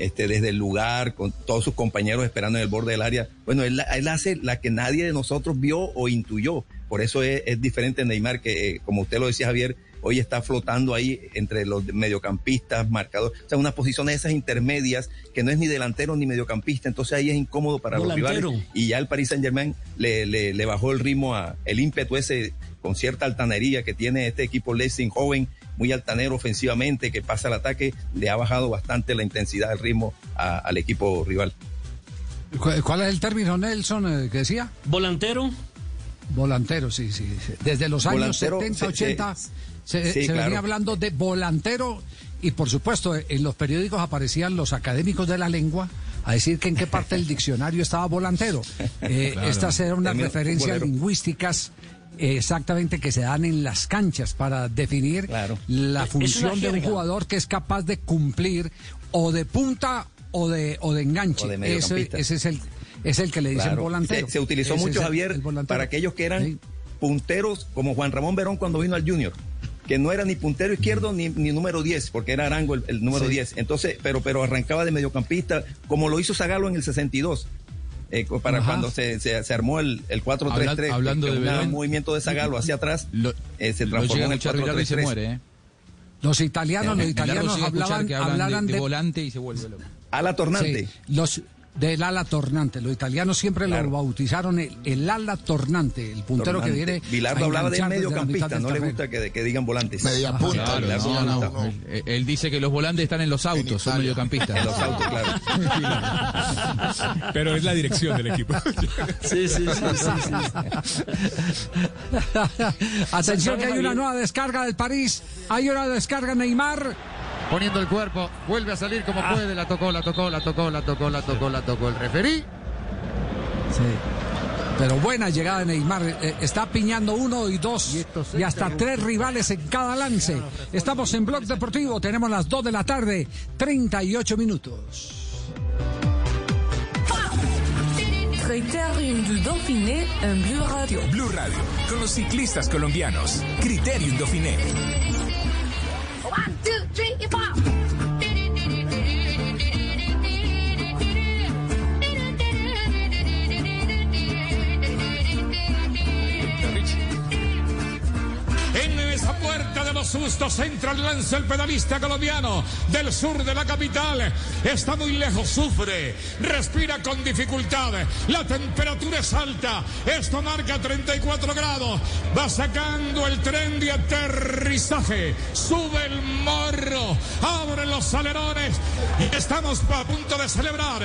Este, desde el lugar, con todos sus compañeros esperando en el borde del área. Bueno, él, él hace la que nadie de nosotros vio o intuyó. Por eso es, es diferente Neymar, que eh, como usted lo decía, Javier, hoy está flotando ahí entre los mediocampistas, marcadores, o sea, unas posiciones esas intermedias que no es ni delantero ni mediocampista, entonces ahí es incómodo para Volantero. los rivales. Y ya el Paris Saint Germain le, le, le bajó el ritmo a el ímpetu ese con cierta altanería que tiene este equipo Leipzig joven, muy altanero ofensivamente, que pasa al ataque, le ha bajado bastante la intensidad, el ritmo a- al equipo rival. ¿Cu- ¿Cuál es el término, Nelson, eh, que decía? Volantero. Volantero, sí, sí. sí. Desde los años Volantero, 70, sí, 80 sí. se, Sí, se claro. venía hablando de volantero y por supuesto en los periódicos aparecían los académicos de la lengua a decir que en qué parte del diccionario estaba volantero. Eh, Claro. Estas eran unas referencias futbolero. lingüísticas exactamente que se dan en las canchas para definir la función de un jugador que es capaz de cumplir o de punta o de, o de enganche. O de ese, es el, es el que le dicen Claro. volantero. Se, se utilizó Ese mucho, Javier, para aquellos que eran punteros, como Juan Ramón Verón cuando vino al Junior, que no era ni puntero izquierdo ni, ni número 10, porque era Arango el, el número Sí. 10. Entonces, pero, pero arrancaba de mediocampista, como lo hizo Zagalo en el 62. Eh, para Ajá. cuando se, se, se armó el, el 4-3-3, Hablan- hablando que de un movimiento de Zagalo hacia atrás, eh, se transformó a en el escuchar Bilardo y se 4-3-3. muere, ¿eh? Los italianos, los italianos a hablaban, que hablan hablaran de, de, de volante y se vuelve loco. Ala tornante. Sí, los del ala tornante. Los italianos siempre lo bautizaron el, el ala tornante, el puntero Tornante. que viene. Bilardo hablaba de mediocampista, no le gusta que, que digan volantes. Media punta. Claro, no, no, no, no. Él, él dice que los volantes están en los autos, son mediocampistas. En los autos, claro. Pero es la dirección del equipo. Sí, sí, sí, sí, Atención que hay una nueva descarga del París. Hay una descarga Neymar. Poniendo el cuerpo, vuelve a salir como puede, la tocó, la tocó, la tocó, la tocó, la tocó, la tocó el referí. Pero buena llegada de Neymar. Eh, está piñando uno y dos y, hasta tres rivales en cada lance. Estamos en Blog Deportivo. Tenemos las 2 de la tarde, 38 minutos. Criterium du Dauphiné en Blue Radio. Blue Radio, con los ciclistas colombianos. Criterium Dauphiné. Puerta los sustos entra el lance el pedalista colombiano del sur de la capital. Está muy lejos, sufre, respira con dificultad. La temperatura es alta. Esto marca 34 grados. Va sacando el tren de aterrizaje. Sube el morro. Abre los alerones. Y estamos a punto de celebrar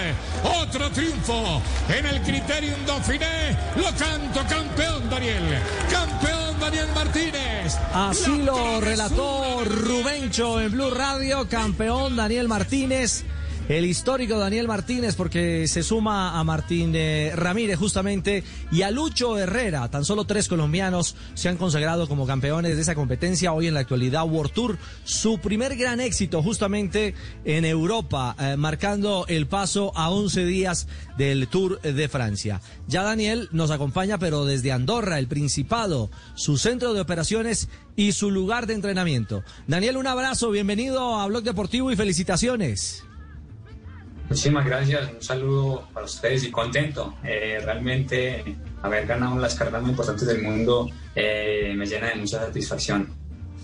otro triunfo en el Criterium Dauphiné. Lo canto campeón, Daniel. Campeón, Daniel Martínez. Así lo relató Rubencho en Blue Radio, campeón Daniel Martínez. El histórico Daniel Martínez, porque se suma a Martín eh, Ramírez justamente y a Lucho Herrera. Tan solo tres colombianos se han consagrado como campeones de esa competencia hoy en la actualidad World Tour. Su primer gran éxito justamente en Europa, eh, marcando el paso a 11 días del Tour de Francia. Ya Daniel nos acompaña, pero desde Andorra, el Principado, su centro de operaciones y su lugar de entrenamiento. Daniel, un abrazo, bienvenido a Blog Deportivo y felicitaciones. Muchísimas gracias, un saludo para ustedes y contento. Eh, realmente haber ganado las carreras más importantes del mundo eh, me llena de mucha satisfacción.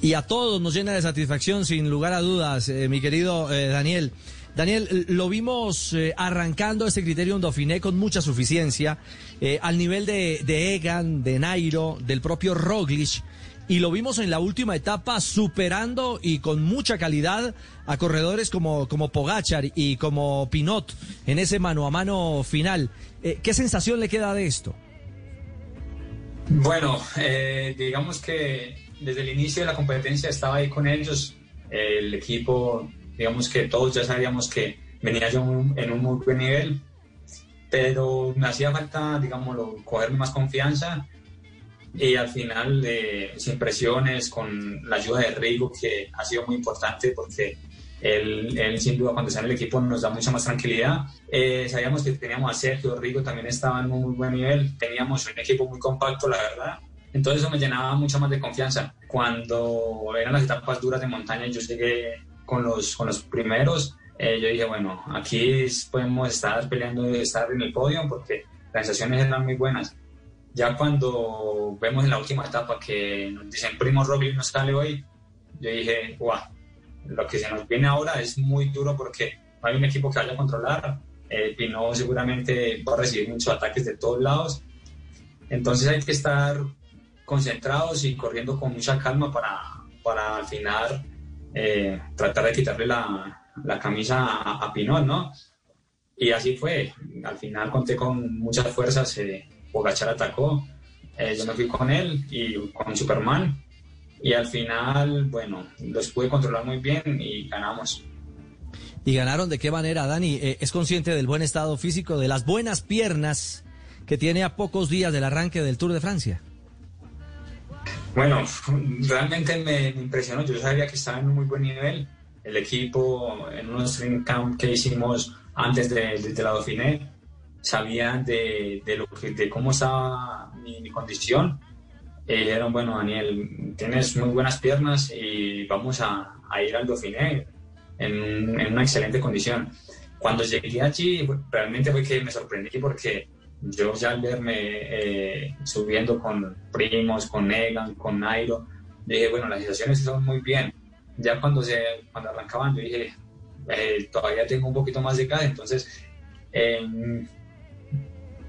Y a todos nos llena de satisfacción, sin lugar a dudas, eh, mi querido eh, Daniel. Daniel, lo vimos eh, arrancando este criterio Dauphiné con mucha suficiencia, eh, al nivel de, de Egan, de Nairo, del propio Roglic, y lo vimos en la última etapa superando y con mucha calidad a corredores como, como Pogachar y como Pinot en ese mano a mano final. Eh, ¿Qué sensación le queda de esto? Bueno, eh, digamos que desde el inicio de la competencia estaba ahí con ellos. El equipo, digamos que todos ya sabíamos que venía yo en un- muy buen nivel, pero me hacía falta, digámoslo, cogerme más confianza y al final, eh, sin presiones, con la ayuda de Rigo, que ha sido muy importante porque él, él sin duda cuando está en el equipo nos da mucha más tranquilidad. Eh, sabíamos que teníamos a Sergio, Rigo también estaba en un muy buen nivel, teníamos un equipo muy compacto, la verdad. Entonces eso me llenaba mucho más de confianza. Cuando eran las etapas duras de montaña, yo llegué con los, con los primeros, eh, yo dije, bueno, aquí podemos estar peleando, estar en el podio porque las sensaciones eran muy buenas. Ya cuando vemos en la última etapa que nos dicen Primo Roglic no sale hoy, yo dije, guau, lo que se nos viene ahora es muy duro porque no hay un equipo que vaya a controlar. Eh, Pinot seguramente va a recibir muchos ataques de todos lados. Entonces hay que estar concentrados y corriendo con mucha calma para, para al final eh, tratar de quitarle la, la camisa a, a Pinot, ¿no? Y así fue. Al final conté con muchas fuerzas. Eh, Pogachar atacó. eh, yo me fui con él y con Superman. Y al final, bueno, los pude controlar muy bien y ganamos. ¿Y ganaron de qué manera, Dani? Eh, ¿Es consciente del buen estado físico, de las buenas piernas que tiene a pocos días del arranque del Tour de Francia? Bueno, realmente me, impresionó. Yo sabía que estaba en un muy buen nivel. El equipo, en unos training camp que hicimos antes de, de, de la Dauphiné, sabían de, de lo que, de cómo estaba mi, mi condición. Y dijeron, bueno, Daniel, tienes muy buenas piernas y vamos a, a ir al Dauphiné en, una excelente condición. Cuando llegué allí, realmente fue que me sorprendí porque yo ya al verme eh, subiendo con primos, con Negan, con Nairo, dije, bueno, las sensaciones son muy bien. Ya cuando, se, cuando arrancaban, yo dije, eh, todavía tengo un poquito más de gas, entonces eh,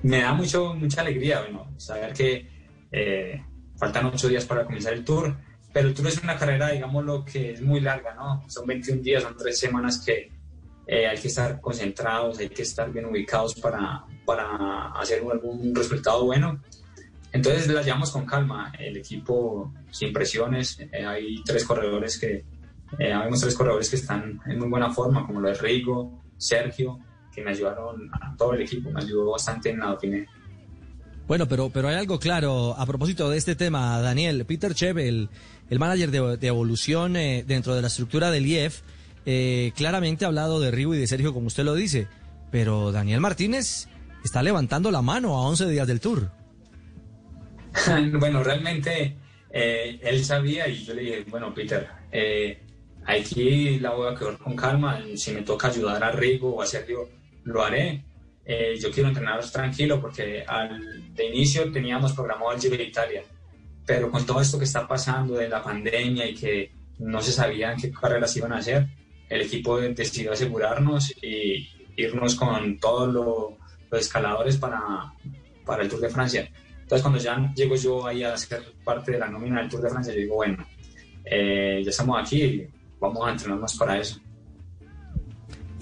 me da mucho, mucha alegría, bueno, saber que eh, faltan ocho días para comenzar el tour, pero el tour es una carrera, digamos, lo que es muy larga, ¿no? Son 21 días, son tres semanas que eh, hay que estar concentrados, hay que estar bien ubicados para, para hacer algún resultado bueno. Entonces la llevamos con calma, el equipo sin presiones, eh, hay tres corredores que, eh, habemos tres corredores que están en muy buena forma, como lo de Rigo, Sergio, que me ayudaron a todo el equipo, me ayudó bastante en la Dauphiné. Bueno, pero, pero hay algo claro a propósito de este tema, Daniel. Peter Chev, el, el manager de, de evolución eh, dentro de la estructura del IEF, eh, claramente ha hablado de Rigo y de Sergio, como usted lo dice. Pero Daniel Martínez está levantando la mano a 11 días del Tour. bueno, realmente eh, él sabía y yo le dije, bueno, Peter, aquí la voy a quedar con calma. Si me toca ayudar a Rigo o a Sergio, lo haré. Eh, yo quiero entrenaros tranquilo porque al, de inicio teníamos programado el Giro de Italia, pero con todo esto que está pasando de la pandemia y que no se sabían qué carreras iban a hacer, el equipo decidió asegurarnos y irnos con todos lo- los escaladores para, para el Tour de Francia. Entonces cuando ya llego yo ahí a ser parte de la nómina del Tour de Francia, yo digo, bueno, eh, ya estamos aquí vamos a entrenarnos para eso.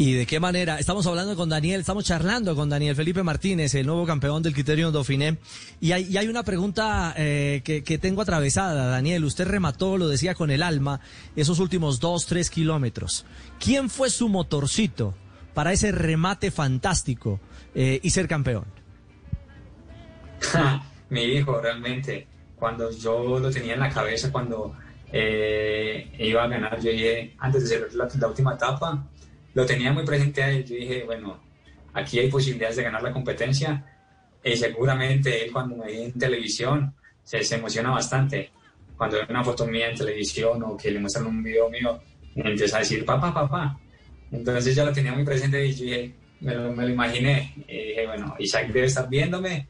¿Y de qué manera? Estamos hablando con Daniel, estamos charlando con Daniel Felipe Martínez, el nuevo campeón del Criterium Dauphiné. Y hay, una pregunta eh, que, tengo atravesada, Daniel. Usted remató, lo decía con el alma, esos últimos dos, tres kilómetros. ¿Quién fue su motorcito para ese remate fantástico eh, y ser campeón? Mi hijo, realmente, cuando yo lo tenía en la cabeza, cuando eh, iba a ganar, yo dije, antes de ser la, la última etapa, lo tenía muy presente a él. Yo dije, bueno, aquí hay posibilidades de ganar la competencia. Y seguramente él, cuando me ve en televisión, se, se emociona bastante. Cuando ve una foto mía en televisión o que le muestran un video mío, me empieza a decir, papá, papá. Entonces ya lo tenía muy presente y yo dije, me lo, me lo imaginé. Y dije, bueno, Isaac debe estar viéndome.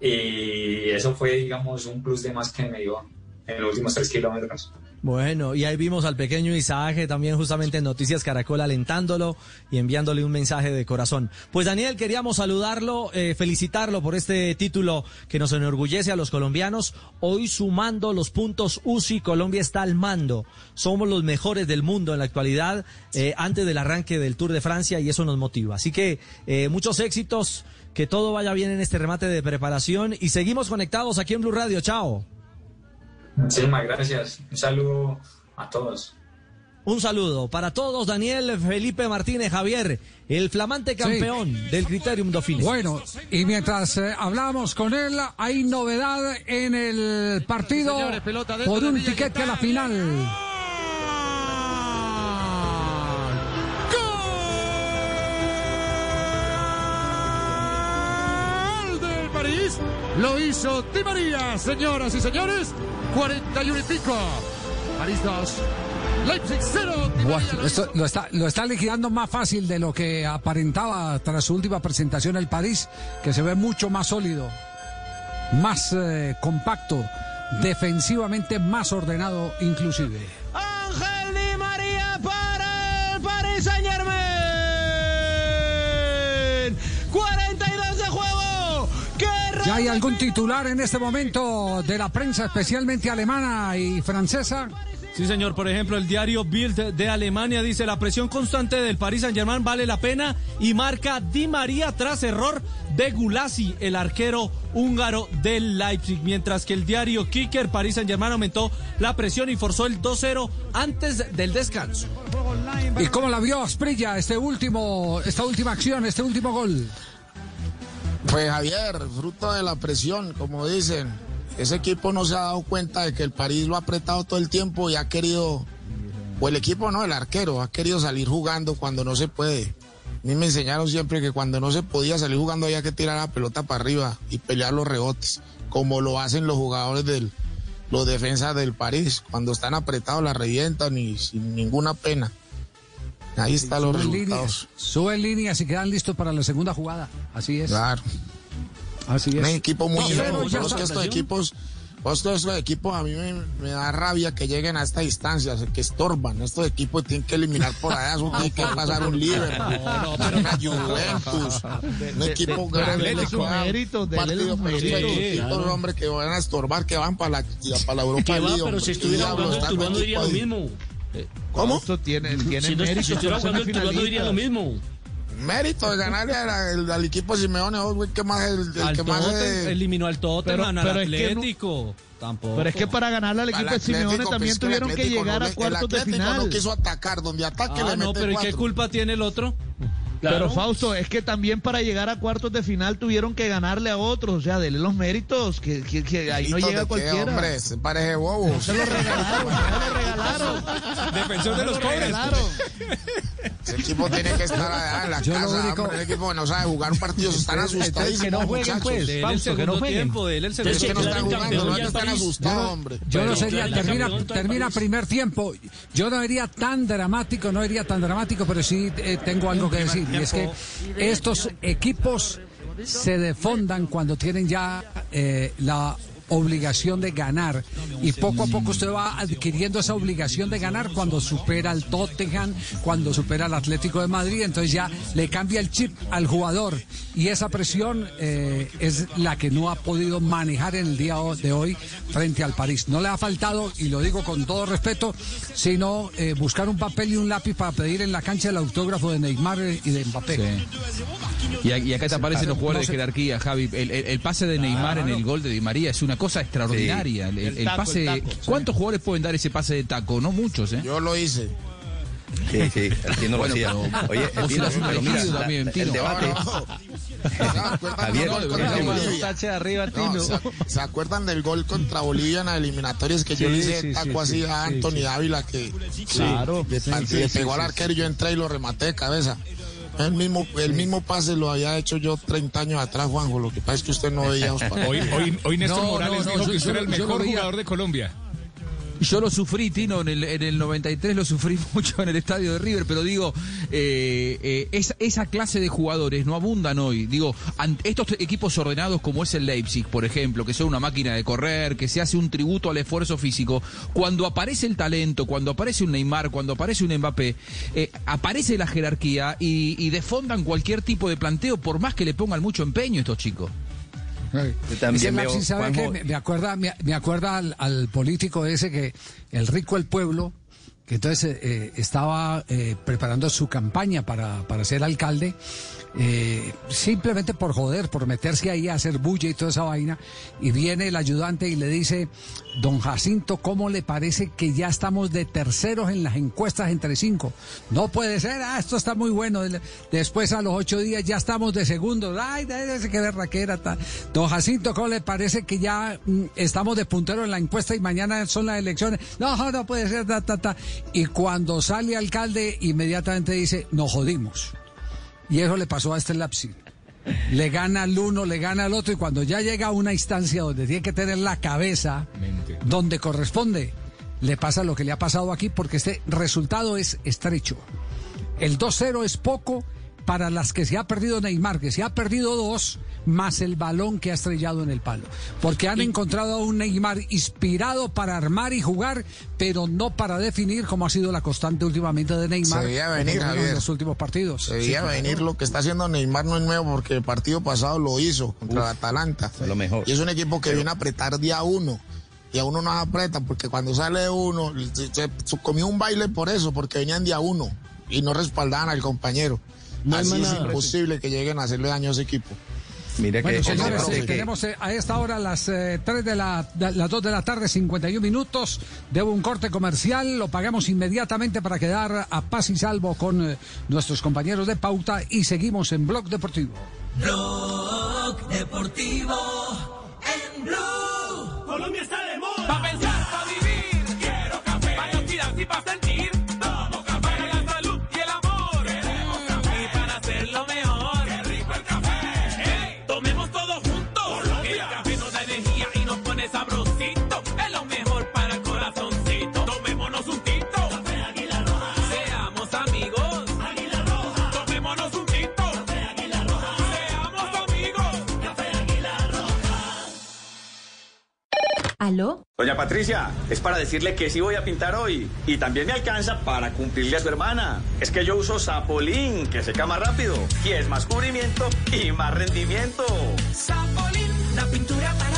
Y eso fue, digamos, un plus de más que me dio en los últimos tres kilómetros. Bueno, y ahí vimos al pequeño Isaac también justamente en Noticias Caracol alentándolo y enviándole un mensaje de corazón. Pues Daniel, queríamos saludarlo, eh, felicitarlo por este título que nos enorgullece a los colombianos. Hoy sumando los puntos UCI, Colombia está al mando. Somos los mejores del mundo en la actualidad eh, antes del arranque del Tour de Francia y eso nos motiva. Así que eh, muchos éxitos, que todo vaya bien en este remate de preparación y seguimos conectados aquí en Blue Radio. Chao. Muchísimas gracias. Un saludo a todos. Un saludo para todos, Daniel Felipe Martínez Javier, el flamante campeón del Criterium Dauphiné. Bueno, y mientras eh, hablamos con él, hay novedad en el partido señores, pelota por un tiquete a la final. Gol del París. Lo hizo Di María, señoras y señores. 41 y pico. París 2. Leipzig 0. Bueno, esto lo está, lo está liquidando más fácil de lo que aparentaba tras su última presentación el París, que se ve mucho más sólido, más eh, compacto, defensivamente más ordenado inclusive. Ángel Di María para el Paris Saint Germain. ¿Ya hay algún titular en este momento de la prensa, especialmente alemana y francesa? Sí, señor. Por ejemplo, el diario Bild de Alemania dice la presión constante del Paris Saint-Germain vale la pena y marca Di María tras error de Gulasi, el arquero húngaro del Leipzig. Mientras que el diario Kicker Paris Saint-Germain aumentó la presión y forzó el 2-0 antes del descanso. ¿Y cómo la vio Asprilla este último, esta última acción, este último gol? Pues Javier, fruto de la presión, como dicen, ese equipo no se ha dado cuenta de que el París lo ha apretado todo el tiempo y ha querido, o el equipo no, el arquero, ha querido salir jugando cuando no se puede. A mí me enseñaron siempre que cuando no se podía salir jugando había que tirar la pelota para arriba y pelear los rebotes, como lo hacen los jugadores del, los defensas del París. Cuando están apretados la revientan y sin ninguna pena. Ahí están los Suben resultados. líneas, suben líneas y quedan listos para la segunda jugada. Así es. Claro. Así es. Un equipo muy No, pero ya Vos que estos equipos, estos equipos a mí me, me da rabia que lleguen a esta distancia, que estorban. Estos equipos tienen que eliminar por allá, eso tiene que pasar un Liverpool, una Juventus, un equipo pero grande. partido, sus pero estos méritos, equipos, claro. hombre, que van a estorbar, que van para la, para la Europa Que va, League, pero hombre. si estuviera Diablo, jugando Turbano equipo diría lo mismo. ¿Cómo? Esto tiene, tiene Si, no, estuviera jugando el Turbano diría lo mismo. Mérito de ganarle al, al equipo Simeone, oh, güey, que más el, el Al que más eh, eliminó al Tottenham, Pero- al pero es que no-. Tampoco. Pero es que para ganarle al equipo Al Simeone también pues, que el tuvieron que llegar no a cuartos de El Atlético final. no quiso atacar, donde ataque le Ah, no, pero ¿y qué culpa tiene el otro? Pero Fausto, es que también para llegar a cuartos de final tuvieron que ganarle a otros, o sea, dele los méritos, que, que- que ahí no ¿Méritos llega de qué, cualquiera. hombre? Se parece bobo. Se lo regalaron, se lo regalaron. Defensor de Se los lo pobres. regalaron. Ese equipo tiene que estar allá en la Yo lo casa, único- hombre. El equipo no sabe jugar un partido, se están asustadísimos, que no jueguen, muchachos. pues. Fausto, que no jueguen. tiempo, dele el segundo Es que no tiempo. están Claro, jugando, no están asustados, hombre. Yo no sería, termina, termina primer tiempo. Yo no iría tan dramático, no iría tan dramático, pero sí eh, tengo algo que decir. Y es que estos equipos se defondan cuando tienen ya eh, la obligación de ganar. Y poco a poco usted va adquiriendo esa obligación de ganar cuando supera al Tottenham, cuando supera al Atlético de Madrid, entonces ya le cambia el chip al jugador. Y esa presión eh, es la que no ha podido manejar en el día de hoy frente al París. No le ha faltado, y lo digo con todo respeto, sino eh, buscar un papel y un lápiz para pedir en la cancha el autógrafo de Neymar y de Mbappé. Y, acá te aparecen los jugadores No de jerarquía, Javi. El, el- el pase de Neymar en el gol de Di María es una cosa extraordinaria. El, el El taco, pase, el taco, sí. ¿Cuántos jugadores pueden dar ese pase de taco? No muchos, ¿eh? Yo lo hice. Sí, sí, el Tino lo Bueno, hacía. pero Oye, el Tino, pero mira, la- también, el debate. Javier, gol contra Bolivia? arriba, No. ¿se, se acuerdan del gol contra Bolivia en las eliminatorias que yo Sí, le hice sí, taco sí, así sí, a sí, Anthony sí. Ávila que Claro. le, Sí, le sí, sí, pegó al sí, arquero y yo entré y lo rematé de cabeza. El mismo, el mismo pase lo había hecho yo 30 años atrás, Juanjo. Lo que pasa es que usted no veía. Hoy, hoy, hoy Néstor No, Morales no, no, dijo que usted yo- era el mejor jugador de Colombia. Yo lo sufrí, Tino, en el, en el 93 lo sufrí mucho en el estadio de River, pero digo, eh, eh, esa, clase de jugadores no abundan hoy. Digo, ante estos equipos ordenados como es el Leipzig, por ejemplo, que son una máquina de correr, que se hace un tributo al esfuerzo físico, cuando aparece el talento, cuando aparece un Neymar, cuando aparece un Mbappé, eh, aparece la jerarquía y, y defondan cualquier tipo de planteo, por más que le pongan mucho empeño estos chicos. Yo también veo, lapsus, ¿sabe Juanjo, qué? Me, me acuerda, me, me acuerda al, al político ese que, el rico del pueblo, que entonces eh, estaba eh, preparando su campaña para, para ser alcalde, eh, simplemente por joder, por meterse ahí a hacer bulla y toda esa vaina, y viene el ayudante y le dice, don Jacinto, ¿cómo le parece que ya estamos de terceros en las encuestas entre cinco? No puede ser, ah, esto está muy bueno. Después a los ocho días ya estamos de segundos, ay, ese que berraquera. ta. Don Jacinto, ¿cómo le parece que ya mm, estamos de puntero en la encuesta y mañana son las elecciones? No, no puede ser, ta, ta, ta. Y cuando sale alcalde, inmediatamente dice, nos jodimos. Y eso le pasó a este Lapsi. Le gana al uno, le gana al otro, y cuando ya llega a una instancia donde tiene que tener la cabeza donde corresponde, le pasa lo que le ha pasado aquí, porque este resultado es estrecho. El 2-0 es poco para las que se ha perdido Neymar, que se ha perdido dos, más el balón que ha estrellado en el palo. Porque han encontrado a un Neymar inspirado para armar y jugar, pero no para definir, como ha sido la constante últimamente de Neymar Se veía venir, en Javier. los últimos partidos. Se veía Sí, venir lo que está haciendo Neymar no es nuevo porque el partido pasado lo hizo contra el Atalanta. lo mejor. Y es un equipo que viene a apretar día uno. Y a uno no aprieta porque cuando sale uno, se, se- se comió un baile por eso, porque venían día uno y no respaldaban al compañero. No Así más es nada. imposible que lleguen a hacerle daño a ese equipo. mira que Bueno, ese señores, eh, que- tenemos eh, a esta hora las eh, 3 de la, de- las 2 de la tarde, 51 minutos. Debo un corte comercial, lo pagamos inmediatamente para quedar a paz y salvo con eh, nuestros compañeros de pauta y seguimos en Blog Deportivo. Blog Deportivo en Blue. Colombia está de moda. Pa' pensar, ¿Aló? Doña Patricia, es para decirle que sí voy a pintar hoy. Y también me alcanza para cumplirle a su hermana. Es que yo uso Sapolín, que seca más rápido. Y es más cubrimiento y más rendimiento. Sapolín, la pintura para.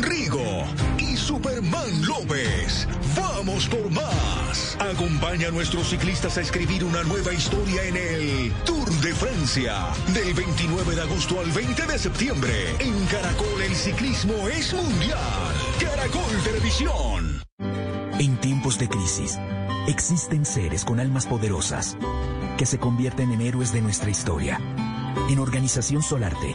Rigo y Superman López. Vamos por más. Acompaña a nuestros ciclistas a escribir una nueva historia en el Tour de Francia. Del 29 de agosto al 20 de septiembre. En Caracol el ciclismo es mundial. Caracol Televisión. En tiempos de crisis, existen seres con almas poderosas que se convierten en héroes de nuestra historia. En Organización Solarte,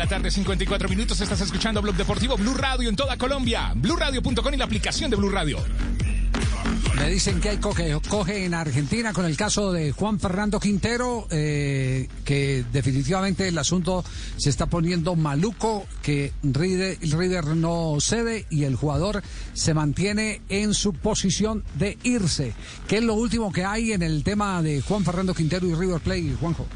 La tarde, 54 minutos. Estás escuchando Blog Deportivo Blue Radio en toda Colombia. BlueRadio.com y la aplicación de Blue Radio. Me dicen que hay coge, coge en Argentina con el caso de Juan Fernando Quintero, eh, que definitivamente el asunto se está poniendo maluco, que River, River no cede y el jugador se mantiene en su posición de irse. ¿Qué es lo último que hay en el tema de Juan Fernando Quintero y River Play, Juanjo?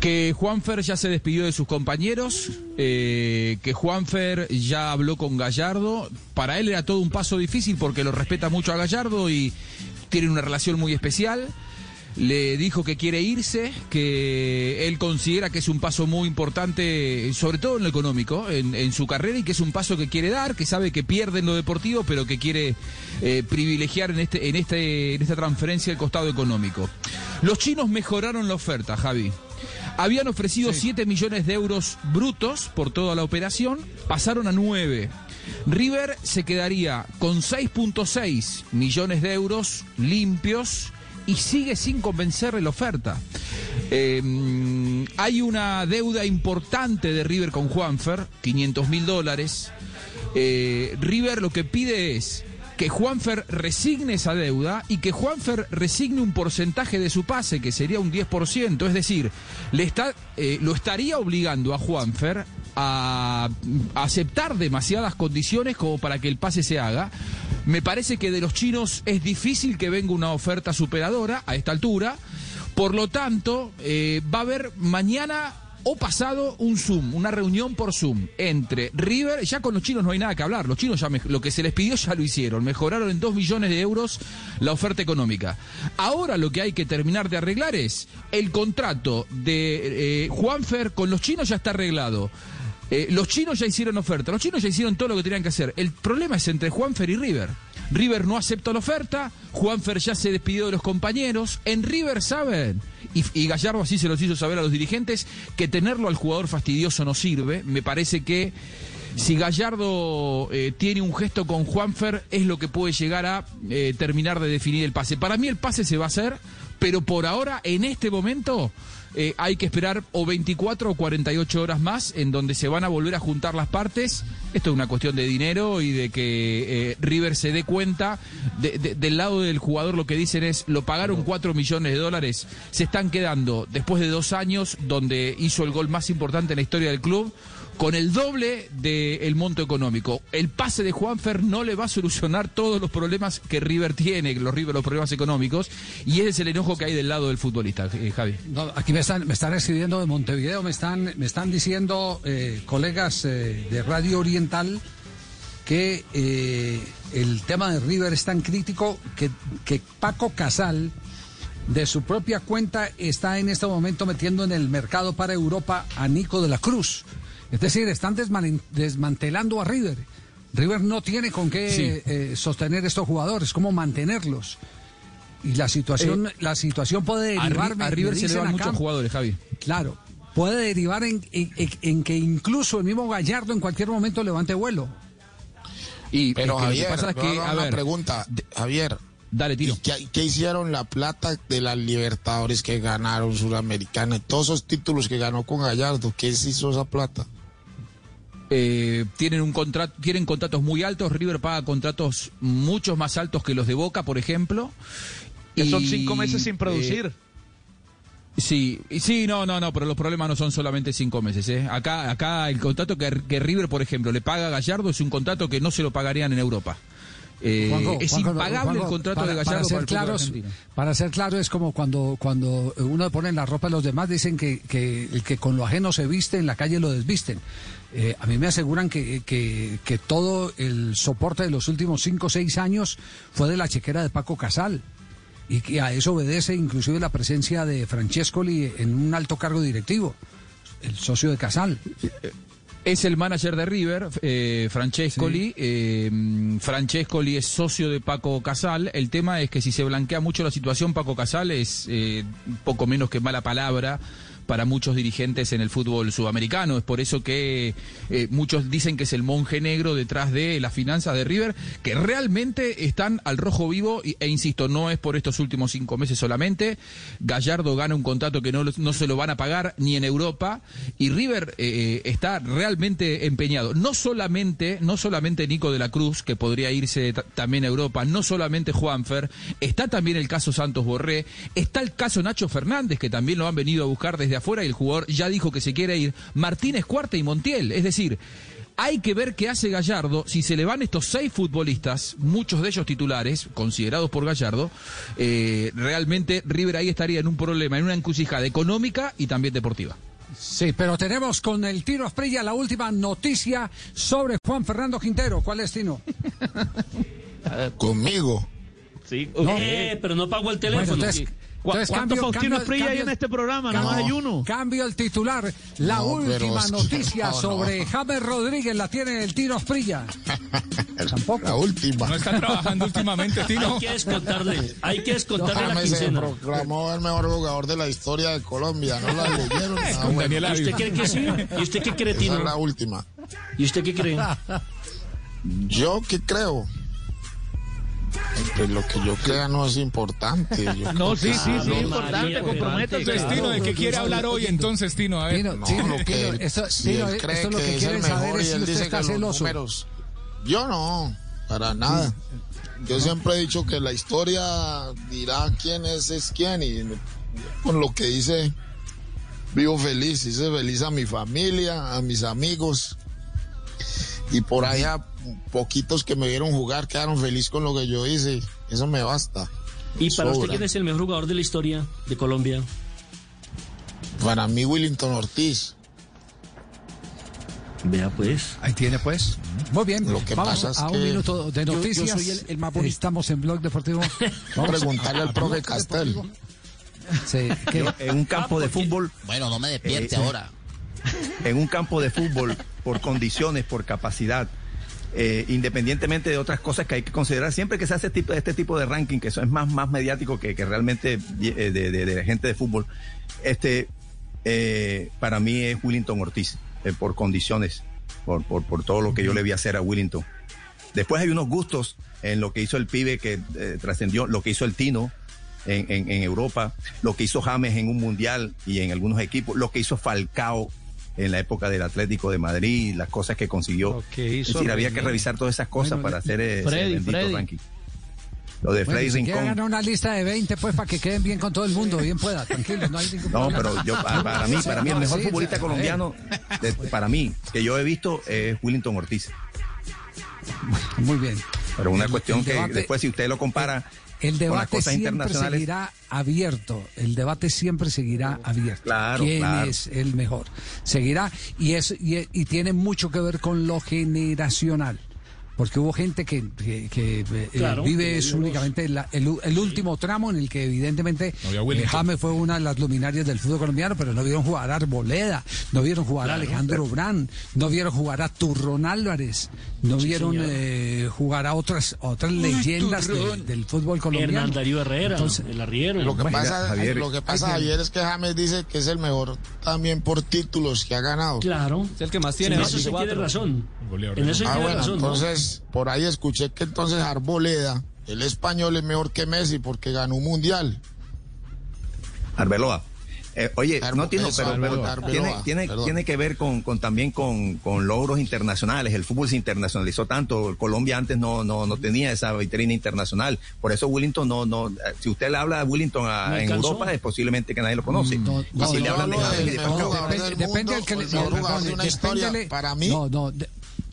Que Juanfer ya se despidió de sus compañeros, eh, que Juanfer ya habló con Gallardo. Para él era todo un paso difícil porque lo respeta mucho a Gallardo y tienen una relación muy especial. Le dijo que quiere irse, que él considera que es un paso muy importante, sobre todo en lo económico, en, su carrera y que es un paso que quiere dar, que sabe que pierde en lo deportivo, pero que quiere eh, privilegiar en, este, en, este, en esta transferencia el costado económico. Los chinos mejoraron la oferta, Javi. Habían ofrecido 7 millones de euros brutos por toda la operación, pasaron a 9. River se quedaría con 6.6 millones de euros limpios y sigue sin convencerle la oferta. Eh, hay una deuda importante de River con Juanfer, 500 mil dólares. Eh, River lo que pide es que Juanfer resigne esa deuda y que Juanfer resigne un porcentaje de su pase, que sería un 10%. Es decir, le está, eh, lo estaría obligando a Juanfer a, aceptar demasiadas condiciones como para que el pase se haga. Me parece que de los chinos es difícil que venga una oferta superadora a esta altura. Por lo tanto, eh, va a haber mañana o pasado un Zoom, una reunión por Zoom entre River, ya con los chinos no hay nada que hablar, los chinos ya me- lo que se les pidió ya lo hicieron, mejoraron en 2 millones de euros la oferta económica. Ahora lo que hay que terminar de arreglar es el contrato de eh, Juanfer con los chinos ya está arreglado. Eh, los chinos ya hicieron oferta, los chinos ya hicieron todo lo que tenían que hacer. El problema es entre Juanfer y River. River no aceptó la oferta, Juanfer ya se despidió de los compañeros. En River saben, y, y Gallardo así se los hizo saber a los dirigentes, que tenerlo al jugador fastidioso no sirve. Me parece que si Gallardo eh, tiene un gesto con Juanfer, es lo que puede llegar a eh, terminar de definir el pase. Para mí el pase se va a hacer, pero por ahora, en este momento, eh, hay que esperar o 24 o 48 horas más en donde se van a volver a juntar las partes. Esto es una cuestión de dinero y de que eh, River se dé cuenta. De- de- del lado del jugador lo que dicen es, lo pagaron 4 millones de dólares, se están quedando después de dos años donde hizo el gol más importante en la historia del club. Con el doble del monto económico. El pase de Juanfer no le va a solucionar todos los problemas que River tiene, los, River, los problemas económicos, y ese es el enojo que hay del lado del futbolista, eh, Javi. Aquí me están, me están escribiendo de Montevideo, me están, me están diciendo eh, colegas eh, de Radio Oriental que eh, el tema de River es tan crítico que, que Paco Casal, de su propia cuenta, está en este momento metiendo en el mercado para Europa a Nico de la Cruz. Es decir, están desman- desmantelando a River. River no tiene con qué Sí. eh, sostener estos jugadores, cómo mantenerlos. Y la situación, la situación puede Eh, A, derivar. a River se le van muchos jugadores, Javi. Claro, puede derivar en, en- en- en que incluso el mismo Gallardo en cualquier momento levante vuelo. Y Pero es que lo Javier, que pasa es a a una ver, pregunta. Javier. Dale, tiro. ¿y qué, qué hicieron la plata de las Libertadores que ganaron Suramericana? Todos esos títulos que ganó con Gallardo, ¿qué se hizo esa plata? Eh, tienen un contrato, tienen contratos muy altos. River paga contratos muchos más altos que los de Boca, por ejemplo. Que son Y, cinco meses sin producir. eh, Sí, y sí, no, no, no, pero los problemas no son solamente cinco meses. ¿eh? Acá, acá el contrato que, que River, por ejemplo, le paga a Gallardo es un contrato que no se lo pagarían en Europa. Eh, Juanjo, es Juanjo, impagable Juanjo, el contrato para, de para Gallardo ser para el fútbol claros, para ser claro es como cuando cuando uno pone en la ropa de los demás dicen que, que el que con lo ajeno se viste en la calle lo desvisten. Eh, a mí me aseguran que, que, que todo el soporte de los últimos cinco o seis años fue de la chequera de Paco Casal y que a eso obedece inclusive la presencia de Francescoli en un alto cargo directivo, el socio de Casal. Es el manager de River, eh, Francescoli. Eh, Francescoli es socio de Paco Casal. El tema es que si se blanquea mucho la situación, Paco Casal es eh, poco menos que mala palabra para muchos dirigentes en el fútbol sudamericano. Es por eso que eh, muchos dicen que es el monje negro detrás de las finanzas de River, que realmente están al rojo vivo e insisto, no es por estos últimos cinco meses solamente. Gallardo gana un contrato que no, no se lo van a pagar ni en Europa y River eh, está realmente empeñado. No solamente, no solamente Nico de la Cruz, que podría irse ta- también a Europa, no solamente Juanfer, está también el caso Santos Borré, está el caso Nacho Fernández, que también lo han venido a buscar desde afuera y el jugador ya dijo que se quiere ir, Martínez Cuarta y Montiel. Es decir, hay que ver qué hace Gallardo si se le van estos seis futbolistas, muchos de ellos titulares, considerados por Gallardo. eh, realmente River ahí estaría en un problema, en una encrucijada económica y también deportiva. Sí, pero tenemos con el Tino Asprilla la última noticia sobre Juan Fernando Quintero. ¿Cuál es, Tino? Conmigo. Sí. Eh, pero no pagó el teléfono. Bueno, entonces, entonces ¿Cuántos cambio- Faustino Fría hay en este programa? cambio- Nada más hay uno. Cambio el titular. La No, última es que- noticia no, no. sobre James Rodríguez la tiene el Tino Asprilla. Tampoco. La última. No está trabajando últimamente, Tino. Hay que descontarle, hay que descontarle la James se quincena. proclamó el mejor jugador de la historia de Colombia. ¿No la leyeron? Ah, Con bueno. Daniel ¿Y usted cree que sí? ¿Y usted qué cree, Esa es la Tino? última. ¿Y usted qué cree? ¿Yo qué creo? Pues lo que yo crea no es importante. Yo No, sí, sí, sí, María, importante, comprométase. Entonces, Tino, ¿de qué quiere hablar hoy entonces, Tino? A ver. Tino, No, Tino, lo que él- esto, si Tino, él cree esto lo que, que es el mejor es y si él usted dice está que los celoso. números. Yo no, para nada. Yo siempre he dicho que la historia dirá quién es, es quién y con lo que hice vivo feliz, hice feliz a mi familia, a mis amigos y por allá poquitos que me vieron jugar quedaron felices con lo que yo hice, eso me basta. ¿Y para usted quién es el mejor jugador de la historia de Colombia? Para mí Willington Ortiz. Vea pues. Ahí tiene pues. Muy bien. Lo que Vamos pasa es a un que minuto de yo- yo noticias. soy el- el más bonito. Estamos en Blog Deportivo. Vamos a preguntarle al profe Castel. Sí. En un campo de fútbol. Bueno, no me despierte Eh, ahora. En un campo de fútbol, por condiciones, por capacidad, eh, independientemente de otras cosas que hay que considerar, siempre que se hace tipo, este tipo de ranking, que eso es más, más mediático que, que realmente eh, de, de- gente de fútbol, este, eh, para mí es Willington Ortiz, por condiciones, por, por, por todo lo que yo le vi hacer a Willington. Después hay unos gustos en lo que hizo el pibe que trascendió, lo que hizo el Tino en- en Europa, lo que hizo James en un mundial y en algunos equipos, lo que hizo Falcao en la época del Atlético de Madrid, las cosas que consiguió. que hizo es decir, había que revisar todas esas cosas Bueno, para hacer eh, ese Freddy, bendito Freddy. ranking. Lo de Bueno, Freddy quiere Rincón. ganar una lista de 20, pues para que queden bien con todo el mundo, bien pueda, tranquilo, no hay ningún No, pero yo, para, para mí, para mí el mejor Sí, futbolista colombiano, de- para mí, que yo he visto es Willington Ortiz. Muy bien. Pero una El- cuestión el que debate- después si usted lo compara El debate siempre seguirá abierto. El debate siempre seguirá abierto. Claro, ¿Quién claro. es el mejor? Seguirá y es y, y tiene mucho que ver con lo generacional. porque hubo gente que, que- que, eh, vive es únicamente la- el, último tramo en el que evidentemente había eh. James fue una de las luminarias del fútbol colombiano, pero no vieron jugar a Arboleda, no vieron jugar a Alejandro Brand, no vieron jugar a Turrón Álvarez, no vieron señor. eh, jugar a otras otras leyendas de- del fútbol colombiano. Hernán Darío Herrera, Entonces, el arriero. Lo que pasa, Javier. lo que pasa Javier, es que James dice que es el mejor también por títulos que ha ganado. Claro. Es el que más Sí, tiene. en eso sí 24. tiene razón. En eso sí Ah, tiene bueno, razón. ¿no? entonces por ahí escuché que entonces Arboleda, el español, es mejor que Messi porque ganó un mundial. Arbeloa. Eh, oye, no tiene, pero, pero Arbeloa, tiene, Arbeloa, tiene, tiene que ver con, con también con, con logros internacionales. El fútbol se internacionalizó tanto. Colombia antes no, no, no tenía esa vitrina internacional. Por eso Willington no, no, eh, si usted le habla de Willington a- No en. Europa es posiblemente que nadie lo conoce. No, y no, si le no, hablan de depende, del depende que le, el mejor no, jugador de perdone, una historia. depéndele- Para mí- No, no. de-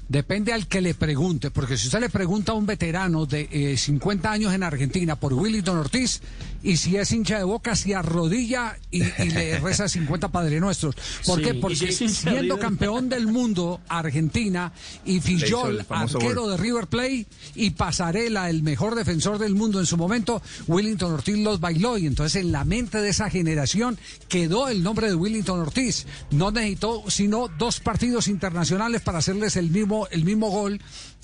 Depende al que le pregunte, porque si usted le pregunta a un veterano de eh, 50 años en Argentina por Willington Ortiz, y si es hincha de boca, se arrodilla y, y le reza 50 Padre Nuestros. ¿Por Sí, qué? Porque siendo campeón del mundo Argentina y Fillol, arquero gol. de River Plate, y Pasarela, el mejor defensor del mundo en su momento, Willington Ortiz los bailó y entonces en la mente de esa generación quedó el nombre de Willington Ortiz. No necesitó sino dos partidos internacionales para hacerles el mismo, el mismo gol.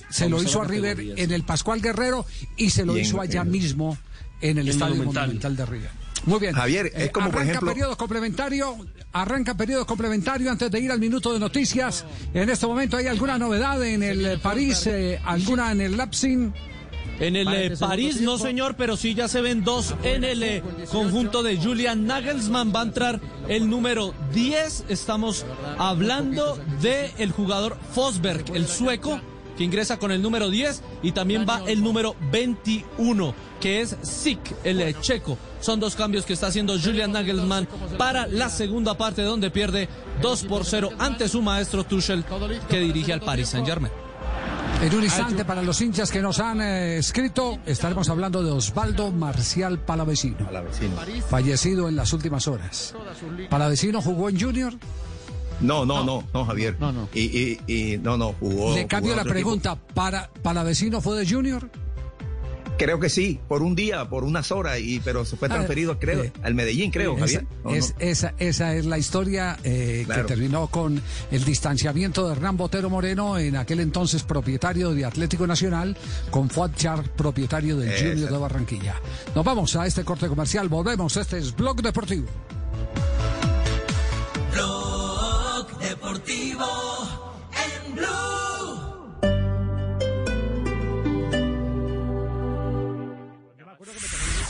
Se Vamos lo hizo a River en el Pascual Guerrero y se lo hizo allá mismo en el en Estadio Monumental. Monumental de River. Muy bien. Javier, es como, por arranca ejemplo- periodo complementario, arranca periodo complementario antes de ir al minuto de noticias. En este momento hay alguna novedad en el eh, París, eh, alguna en el Lapsin. En el eh, París, no señor, pero sí ya se ven dos en el eh, conjunto de Julian Nagelsmann. Va a entrar el número 10. Estamos hablando del el jugador Fosberg, el sueco, que ingresa con el número 10. Y también va el número 21, que es Sik, el checo. Son dos cambios que está haciendo Julian Nagelsmann para la segunda parte, donde pierde 2 por 0 ante su maestro Tuchel, que dirige al Paris Saint-Germain. En un instante, para los hinchas que nos han eh, escrito, estaremos hablando de Osvaldo Marcial Palavecino, Palavecino. fallecido en las últimas horas. Palavecino jugó en Junior. No, no, no, no, Javier. No, no. Y, y, y no, no, jugó. Le cambio jugó la equipo. pregunta. ¿Para Palavecino fue de Junior? Creo que sí, por un día, por unas horas, y pero se fue Ah, transferido, creo, eh, al Medellín, creo, Esa, Javier. ¿O es- no? esa, esa es la historia eh, Claro. que terminó con el distanciamiento de Hernán Botero Moreno, en aquel entonces propietario de Atlético Nacional, con Fuad Char, propietario del Exacto. Junior de Barranquilla. Nos vamos a este corte comercial, volvemos. Este es Blog Deportivo. Blog Deportivo en Blue.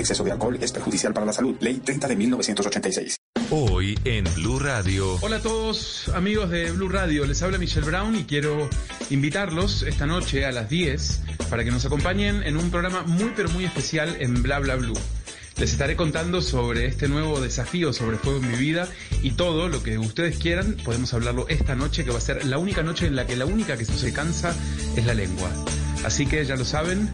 exceso de alcohol es perjudicial para la salud. Ley 30 de 1986. Hoy en Blue Radio. Hola a todos amigos de Blue Radio, les habla Michelle Brown y quiero invitarlos esta noche a las 10 para que nos acompañen en un programa muy pero muy especial en Bla Bla Blue. Les estaré contando sobre este nuevo desafío sobre Fuego en mi vida y todo lo que ustedes quieran, podemos hablarlo esta noche que va a ser la única noche en la que la única que se cansa es la lengua. Así que ya lo saben,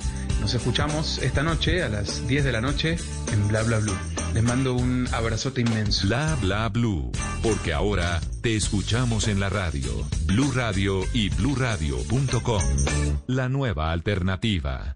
nos escuchamos esta noche a las 10 de la noche en Bla Bla Blue. Les mando un abrazote inmenso. Bla bla blue, porque ahora te escuchamos en la radio, Blue Radio y bluradio.com. La nueva alternativa.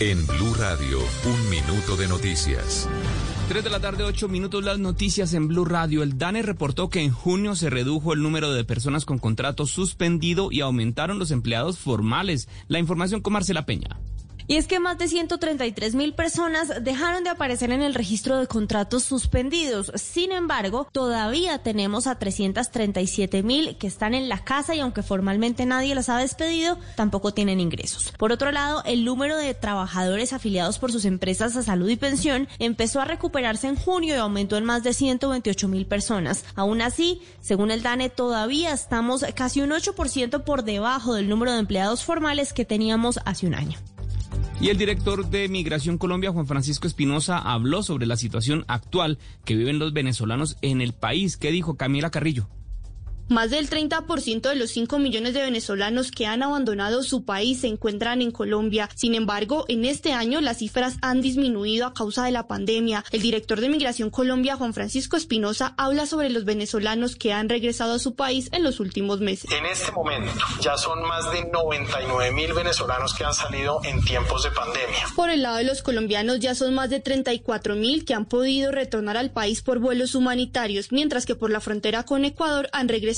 En Blue Radio, un minuto de noticias. 3 de la tarde, 8 minutos, las noticias en Blue Radio. El DANE reportó que en junio se redujo el número de personas con contrato suspendido y aumentaron los empleados formales. La información con Marcela Peña. Y es que más de 133 mil personas dejaron de aparecer en el registro de contratos suspendidos. Sin embargo, todavía tenemos a 337 mil que están en la casa y aunque formalmente nadie las ha despedido, tampoco tienen ingresos. Por otro lado, el número de trabajadores afiliados por sus empresas a salud y pensión empezó a recuperarse en junio y aumentó en más de 128 mil personas. Aún así, según el DANE, todavía estamos casi un 8% por debajo del número de empleados formales que teníamos hace un año. Y el director de Migración Colombia, Juan Francisco Espinosa, habló sobre la situación actual que viven los venezolanos en el país. ¿Qué dijo Camila Carrillo? Más del 30% de los 5 millones de venezolanos que han abandonado su país se encuentran en Colombia. Sin embargo, en este año las cifras han disminuido a causa de la pandemia. El director de Migración Colombia, Juan Francisco Espinosa, habla sobre los venezolanos que han regresado a su país en los últimos meses. En este momento ya son más de 99 mil venezolanos que han salido en tiempos de pandemia. Por el lado de los colombianos ya son más de 34 mil que han podido retornar al país por vuelos humanitarios, mientras que por la frontera con Ecuador han regresado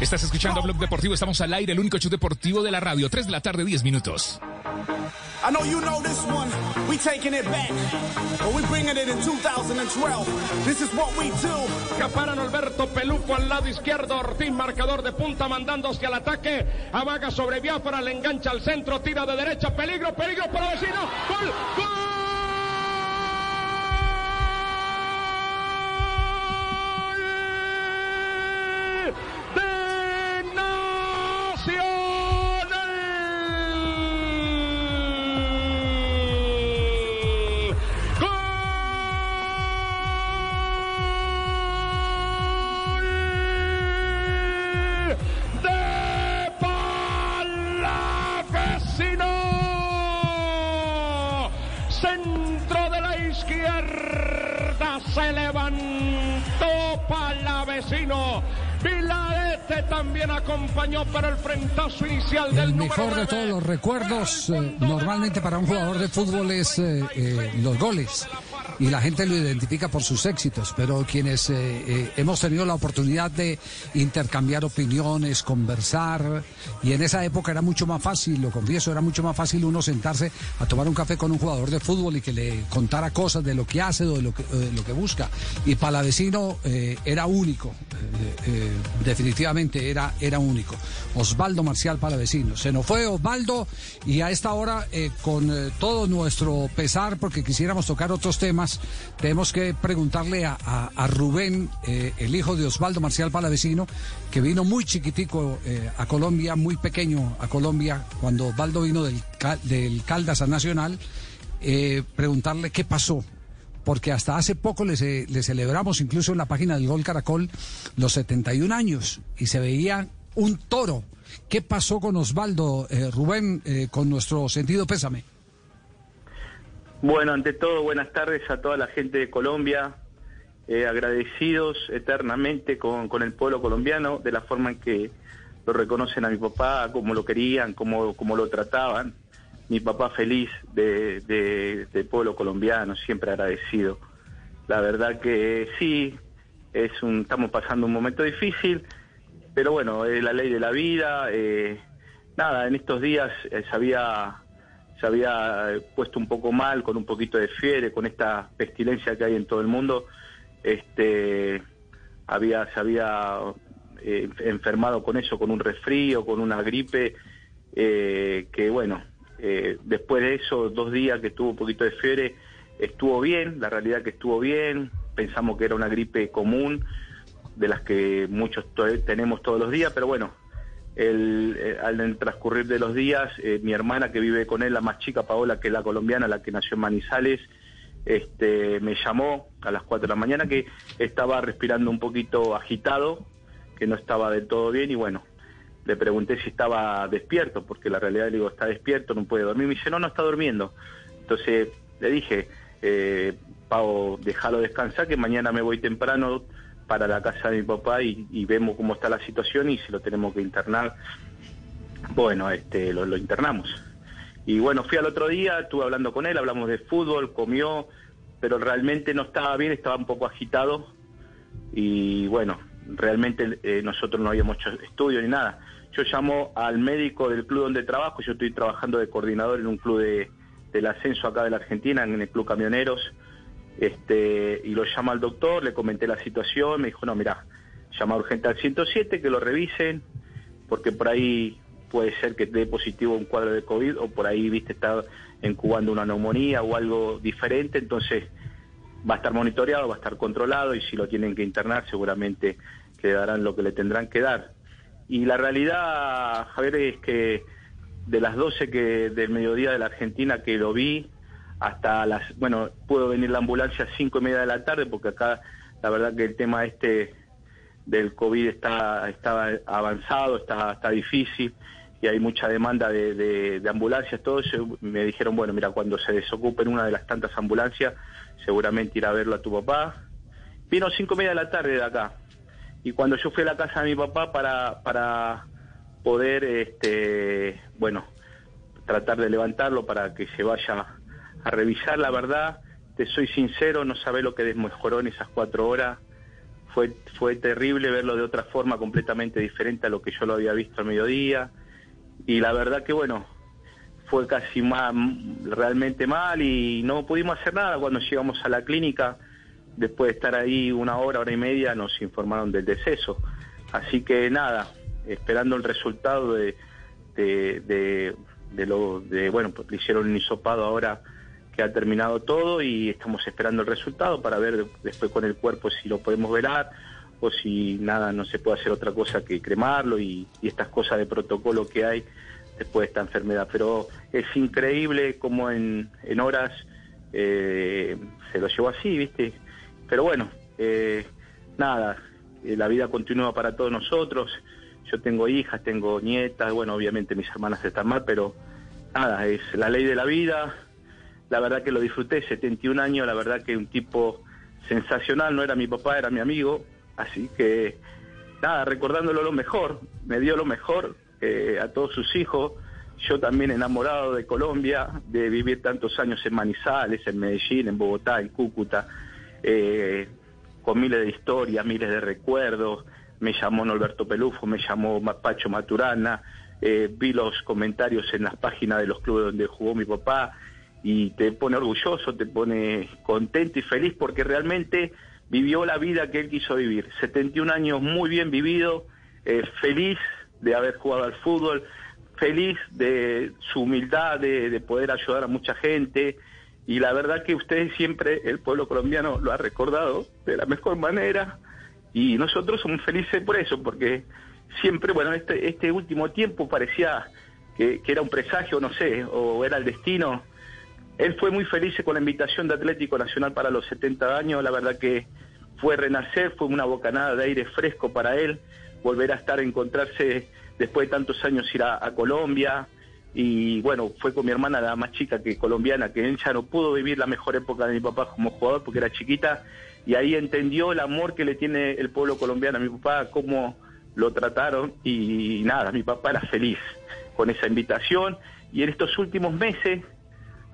Estás escuchando Blog Deportivo, estamos al aire, el único show deportivo de la radio. 3 de la tarde, 10 minutos. I know you know this one. We taking it back. But we bringing it in 2012. This is what we do. Caparan Alberto Peluco al lado izquierdo. Ortiz, marcador de punta, mandando hacia el ataque. Avaga sobre Biafra, le engancha al centro, tira de derecha. Peligro, peligro para vecino. ¡Gol! ¡Gol! Se levantó Palavecino. Vilarete también acompañó para el frentazo inicial del El número mejor de todos los recuerdos, eh, normalmente para un jugador de fútbol es eh, eh, los goles. Y la gente lo identifica por sus éxitos, pero quienes eh, eh, hemos tenido la oportunidad de intercambiar opiniones, conversar, y en esa época era mucho más fácil, lo confieso, era mucho más fácil uno sentarse a tomar un café con un jugador de fútbol y que le contara cosas de lo que hace o de lo que, de lo que busca. Y Palavecino eh, era único, eh, eh, definitivamente era, era único. Osvaldo Marcial Palavecino. Se nos fue Osvaldo y a esta hora, eh, con eh, todo nuestro pesar, porque quisiéramos tocar otros temas, más. Tenemos que preguntarle a, Rubén, eh, el hijo de Osvaldo Marcial Palavecino, que vino muy chiquitico eh, a Colombia, muy pequeño a Colombia, cuando Osvaldo vino del, Caldas a Nacional, eh, preguntarle qué pasó. Porque hasta hace poco le, le celebramos, incluso en la página del Gol Caracol, los 71 años y se veía un toro. ¿Qué pasó con Osvaldo, Rubén, con nuestro sentido pésame? Bueno, ante todo, buenas tardes a toda la gente de Colombia, eh, agradecidos eternamente con, el pueblo colombiano de la forma en que lo reconocen a mi papá, como lo querían, como, como lo trataban. Mi papá feliz de, del pueblo colombiano, siempre agradecido. La verdad que sí, es un, estamos pasando un momento difícil, pero bueno, es la ley de la vida. Eh, nada, en estos días eh, sabía se había puesto un poco mal, con un poquito de fiebre, con esta pestilencia que hay en todo el mundo, este, había, se había eh, enfermado con eso, con un resfrío, con una gripe, eh, que bueno, eh, después de eso, dos días que tuvo un poquito de fiebre, estuvo bien, la realidad que estuvo bien, pensamos que era una gripe común, de las que muchos tenemos todos los días, pero bueno, el, eh, al transcurrir de los días, eh, mi hermana que vive con él, la más chica Paola, que es la colombiana, la que nació en Manizales, este, me llamó a las 4 de la mañana que estaba respirando un poquito agitado, que no estaba del todo bien y bueno, le pregunté si estaba despierto, porque la realidad le digo, está despierto, no puede dormir. Me dice, no, no está durmiendo. Entonces le dije, eh, Pau, déjalo descansar, que mañana me voy temprano para la casa de mi papá y, vemos cómo está la situación y si lo tenemos que internar, bueno, este, lo, internamos. Y bueno, fui al otro día, estuve hablando con él, hablamos de fútbol, comió, pero realmente no estaba bien, estaba un poco agitado y bueno, realmente eh, nosotros no habíamos hecho estudio ni nada. Yo llamo al médico del club donde trabajo, yo estoy trabajando de coordinador en un club de, del ascenso acá de la Argentina, en el Club Camioneros, este, y lo llama al doctor, le comenté la situación, me dijo, no, mira, llama urgente al 107, que lo revisen, porque por ahí puede ser que dé positivo un cuadro de COVID o por ahí, viste, está incubando una neumonía o algo diferente, entonces va a estar monitoreado, va a estar controlado y si lo tienen que internar seguramente le darán lo que le tendrán que dar. Y la realidad, Javier, es que de las 12 que del mediodía de la Argentina que lo vi, hasta las, bueno, pudo venir la ambulancia a cinco y media de la tarde porque acá la verdad que el tema este del COVID está, está avanzado, está, está difícil y hay mucha demanda de, de, ambulancias, todo eso. Me dijeron, bueno, mira, cuando se desocupen una de las tantas ambulancias, seguramente irá a verlo a tu papá. Vino cinco y media de la tarde de acá. Y cuando yo fui a la casa de mi papá para, para poder, este, bueno, tratar de levantarlo para que se vaya a revisar la verdad. Te soy sincero, no sabe lo que desmejoró en esas cuatro horas. Fue, fue terrible verlo de otra forma completamente diferente a lo que yo lo había visto al mediodía. Y la verdad que bueno, fue casi más, realmente mal y no pudimos hacer nada cuando llegamos a la clínica. Después de estar ahí una hora, hora y media, nos informaron del deceso. Así que nada, esperando el resultado de, de, de, lo de, bueno, pues le hicieron un hisopado ahora que ha terminado todo y estamos esperando el resultado para ver después con el cuerpo si lo podemos velar o si nada, no se puede hacer otra cosa que cremarlo y, estas cosas de protocolo que hay después de esta enfermedad. Pero es increíble como en, en horas eh, se lo llevó así, ¿viste? Pero bueno, eh, nada, eh, la vida continúa para todos nosotros. Yo tengo hijas, tengo nietas, bueno, obviamente mis hermanas están mal, pero nada, es la ley de la vida, la verdad que lo disfruté, 71 años, la verdad que un tipo sensacional, no era mi papá, era mi amigo, así que nada, recordándolo lo mejor, me dio lo mejor eh, a todos sus hijos, yo también enamorado de Colombia, de vivir tantos años en Manizales, en Medellín, en Bogotá, en Cúcuta, eh, con miles de historias, miles de recuerdos, me llamó Norberto Pelufo, me llamó Pacho Maturana, eh, vi los comentarios en las páginas de los clubes donde jugó mi papá, y te pone orgulloso, te pone contento y feliz porque realmente vivió la vida que él quiso vivir. 71 años muy bien vivido, eh, feliz de haber jugado al fútbol, feliz de su humildad, de, poder ayudar a mucha gente y la verdad que ustedes siempre, el pueblo colombiano, lo ha recordado de la mejor manera y nosotros somos felices por eso, porque siempre, bueno, este, este último tiempo parecía que, que era un presagio, no sé, o era el destino. Él fue muy feliz con la invitación de Atlético Nacional para los 70 años, la verdad que fue renacer, fue una bocanada de aire fresco para él, volver a estar, encontrarse después de tantos años ir a, Colombia, y bueno, fue con mi hermana la más chica que colombiana, que él ya no pudo vivir la mejor época de mi papá como jugador porque era chiquita. Y ahí entendió el amor que le tiene el pueblo colombiano a mi papá, cómo lo trataron. Y nada, mi papá era feliz con esa invitación. Y en estos últimos meses,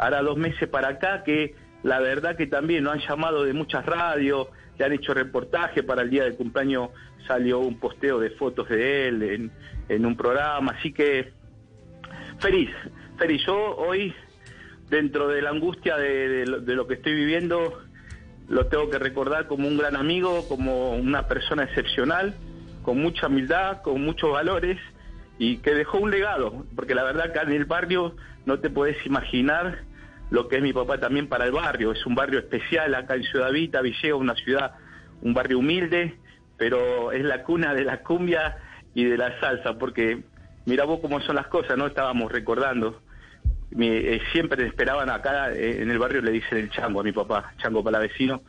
ahora dos meses para acá, que la verdad que también nos han llamado de muchas radios, le han hecho reportaje para el día del cumpleaños, salió un posteo de fotos de él en, en un programa, así que Feliz, feliz. Yo hoy, dentro de la angustia de, lo que estoy viviendo, lo tengo que recordar como un gran amigo, como una persona excepcional, con mucha humildad, con muchos valores y que dejó un legado, porque la verdad acá en el barrio no te puedes imaginar lo que es mi papá también para el barrio. Es un barrio especial acá en Ciudad Vita, Villegas, una ciudad, un barrio humilde, pero es la cuna de la cumbia y de la salsa, porque mira vos cómo son las cosas, ¿no? Estábamos recordando. Eh, siempre esperaban acá eh, en el barrio, le dicen el chango a mi papá, chango para vecino,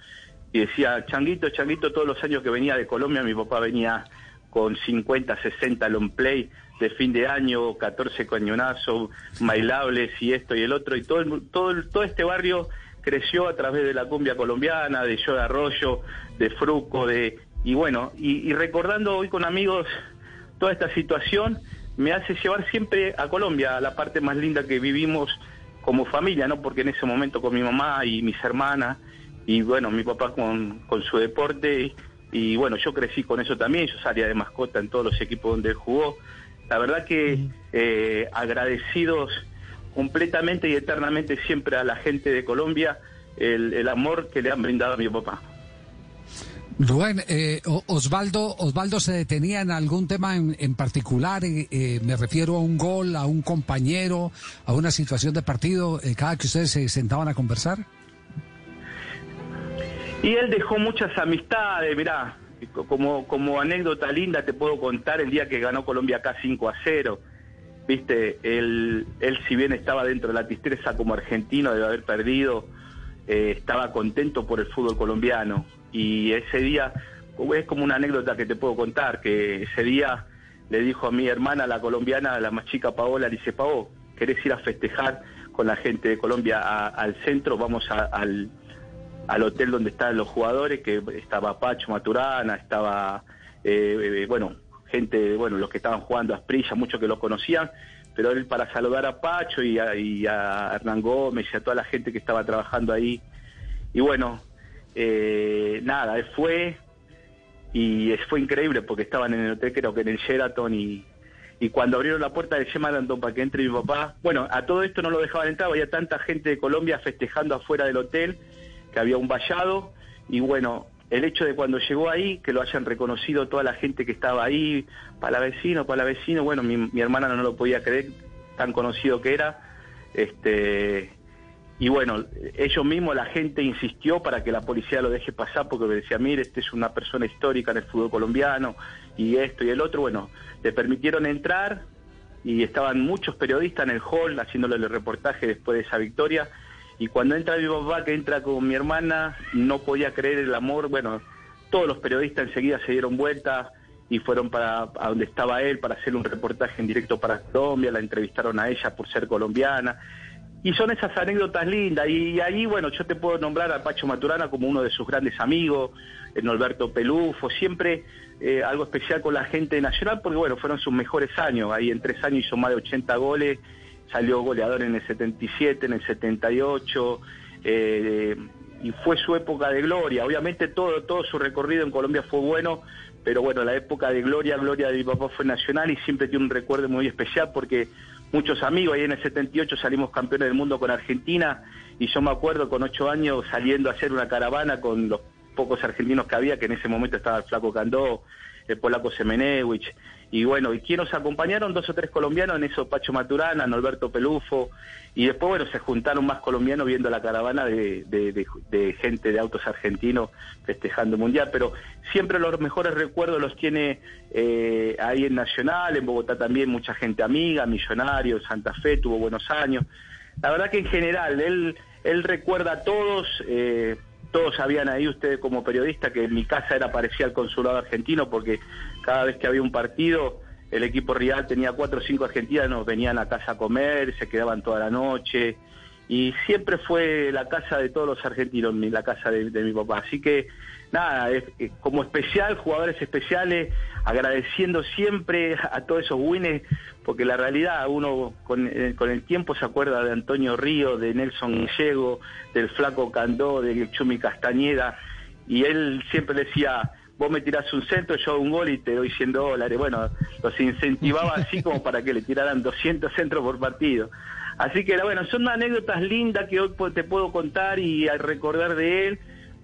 y decía, changuito, changuito, todos los años que venía de Colombia, mi papá venía con 50, 60 long play de fin de año, 14 cañonazos, bailables y esto y el otro, y todo, todo, todo este barrio creció a través de la cumbia colombiana, de Yo de Arroyo, de Fruco, de... Y bueno, y recordando hoy con amigos toda esta situación, me hace llevar siempre a Colombia, a la parte más linda que vivimos como familia, ¿no? Porque en ese momento con mi mamá y mis hermanas, y bueno, mi papá con, con su deporte, y, bueno, yo crecí con eso también, yo salía de mascota en todos los equipos donde él jugó. La verdad que eh, agradecidos completamente y eternamente siempre a la gente de Colombia el, el amor que le han brindado a mi papá. Rubén, eh, Osvaldo, Osvaldo se detenía en algún tema en, particular, eh, eh, me refiero a un gol, a un compañero, a una situación de partido, cada que ustedes se sentaban a conversar. Y él dejó muchas amistades, mirá, como, como anécdota linda te puedo contar el día que ganó Colombia acá 5 a 0. Viste, él, él si bien estaba dentro de la tristeza como argentino de haber perdido, estaba contento por el fútbol colombiano y ese día, es como una anécdota que te puedo contar, que ese día le dijo a mi hermana, la colombiana, la más chica Paola, le dice, Pao, ¿querés ir a festejar con la gente de Colombia al centro? Vamos al, al hotel donde están los jugadores, que estaba Pacho Maturana, estaba, eh, eh, bueno, gente, bueno, los que estaban jugando a Asprilla, muchos que lo conocían, pero él para saludar a Pacho y a, y a Hernán Gómez y a toda la gente que estaba trabajando ahí. Y bueno, eh, nada, él fue y fue increíble porque estaban en el hotel, creo que en el Sheraton y, y cuando abrieron la puerta del Sheraton para que entre mi papá, bueno, a todo esto no lo dejaban entrar, había tanta gente de Colombia festejando afuera del hotel que había un vallado y bueno, el hecho de cuando llegó ahí, que lo hayan reconocido toda la gente que estaba ahí, para vecino, para vecino, bueno, mi, mi hermana no lo podía creer, tan conocido que era, este y bueno, ellos mismos, la gente insistió para que la policía lo deje pasar porque decía, mire, este es una persona histórica en el fútbol colombiano y esto y el otro. Bueno, le permitieron entrar y estaban muchos periodistas en el hall haciéndole el reportaje después de esa victoria. Y cuando entra mi papá, que entra con mi hermana, no podía creer el amor. Bueno, todos los periodistas enseguida se dieron vuelta y fueron para a donde estaba él para hacer un reportaje en directo para Colombia, la entrevistaron a ella por ser colombiana y son esas anécdotas lindas. Y ahí, bueno, yo te puedo nombrar a Pacho Maturana como uno de sus grandes amigos, en Alberto Pelufo, siempre eh, algo especial con la gente nacional, porque bueno, fueron sus mejores años. Ahí en tres años hizo más de 80 goles, salió goleador en el 77, en el 78, eh, y fue su época de gloria. Obviamente todo, todo su recorrido en Colombia fue bueno, pero bueno, la época de gloria, gloria de mi papá fue nacional y siempre tiene un recuerdo muy especial porque muchos amigos. Ahí en el 78 salimos campeones del mundo con Argentina y yo me acuerdo con ocho años saliendo a hacer una caravana con los pocos argentinos que había, que en ese momento estaba el Flaco Candó, el polaco Semenewicz. Y bueno, ¿y quién nos acompañaron? Dos o tres colombianos, en eso Pacho Maturana, Norberto Pelufo, y después, bueno, se juntaron más colombianos viendo la caravana de, gente de autos argentinos festejando el Mundial, pero siempre los mejores recuerdos los tiene eh, ahí en Nacional, en Bogotá también mucha gente amiga, Millonarios, Santa Fe, tuvo buenos años. La verdad que en general, él, él recuerda a todos, eh, todos sabían ahí ustedes como periodista que en mi casa era parecía al consulado argentino porque cada vez que había un partido el equipo rival tenía cuatro o cinco argentinos, venían a casa a comer, se quedaban toda la noche y siempre fue la casa de todos los argentinos, la casa de, mi papá. Así que nada, es- como especial, jugadores especiales, agradeciendo siempre a todos esos winners, porque la realidad uno con, eh, con el tiempo se acuerda de Antonio Río, de Nelson Gallego, del Flaco Candó, del Chumi Castañeda, y él siempre decía, vos me tirás un centro, yo un gol y te doy 100 dólares. Bueno, los incentivaba así como para que le tiraran 200 centros por partido. Así que bueno, son anécdotas lindas que hoy te puedo contar y recordar de él,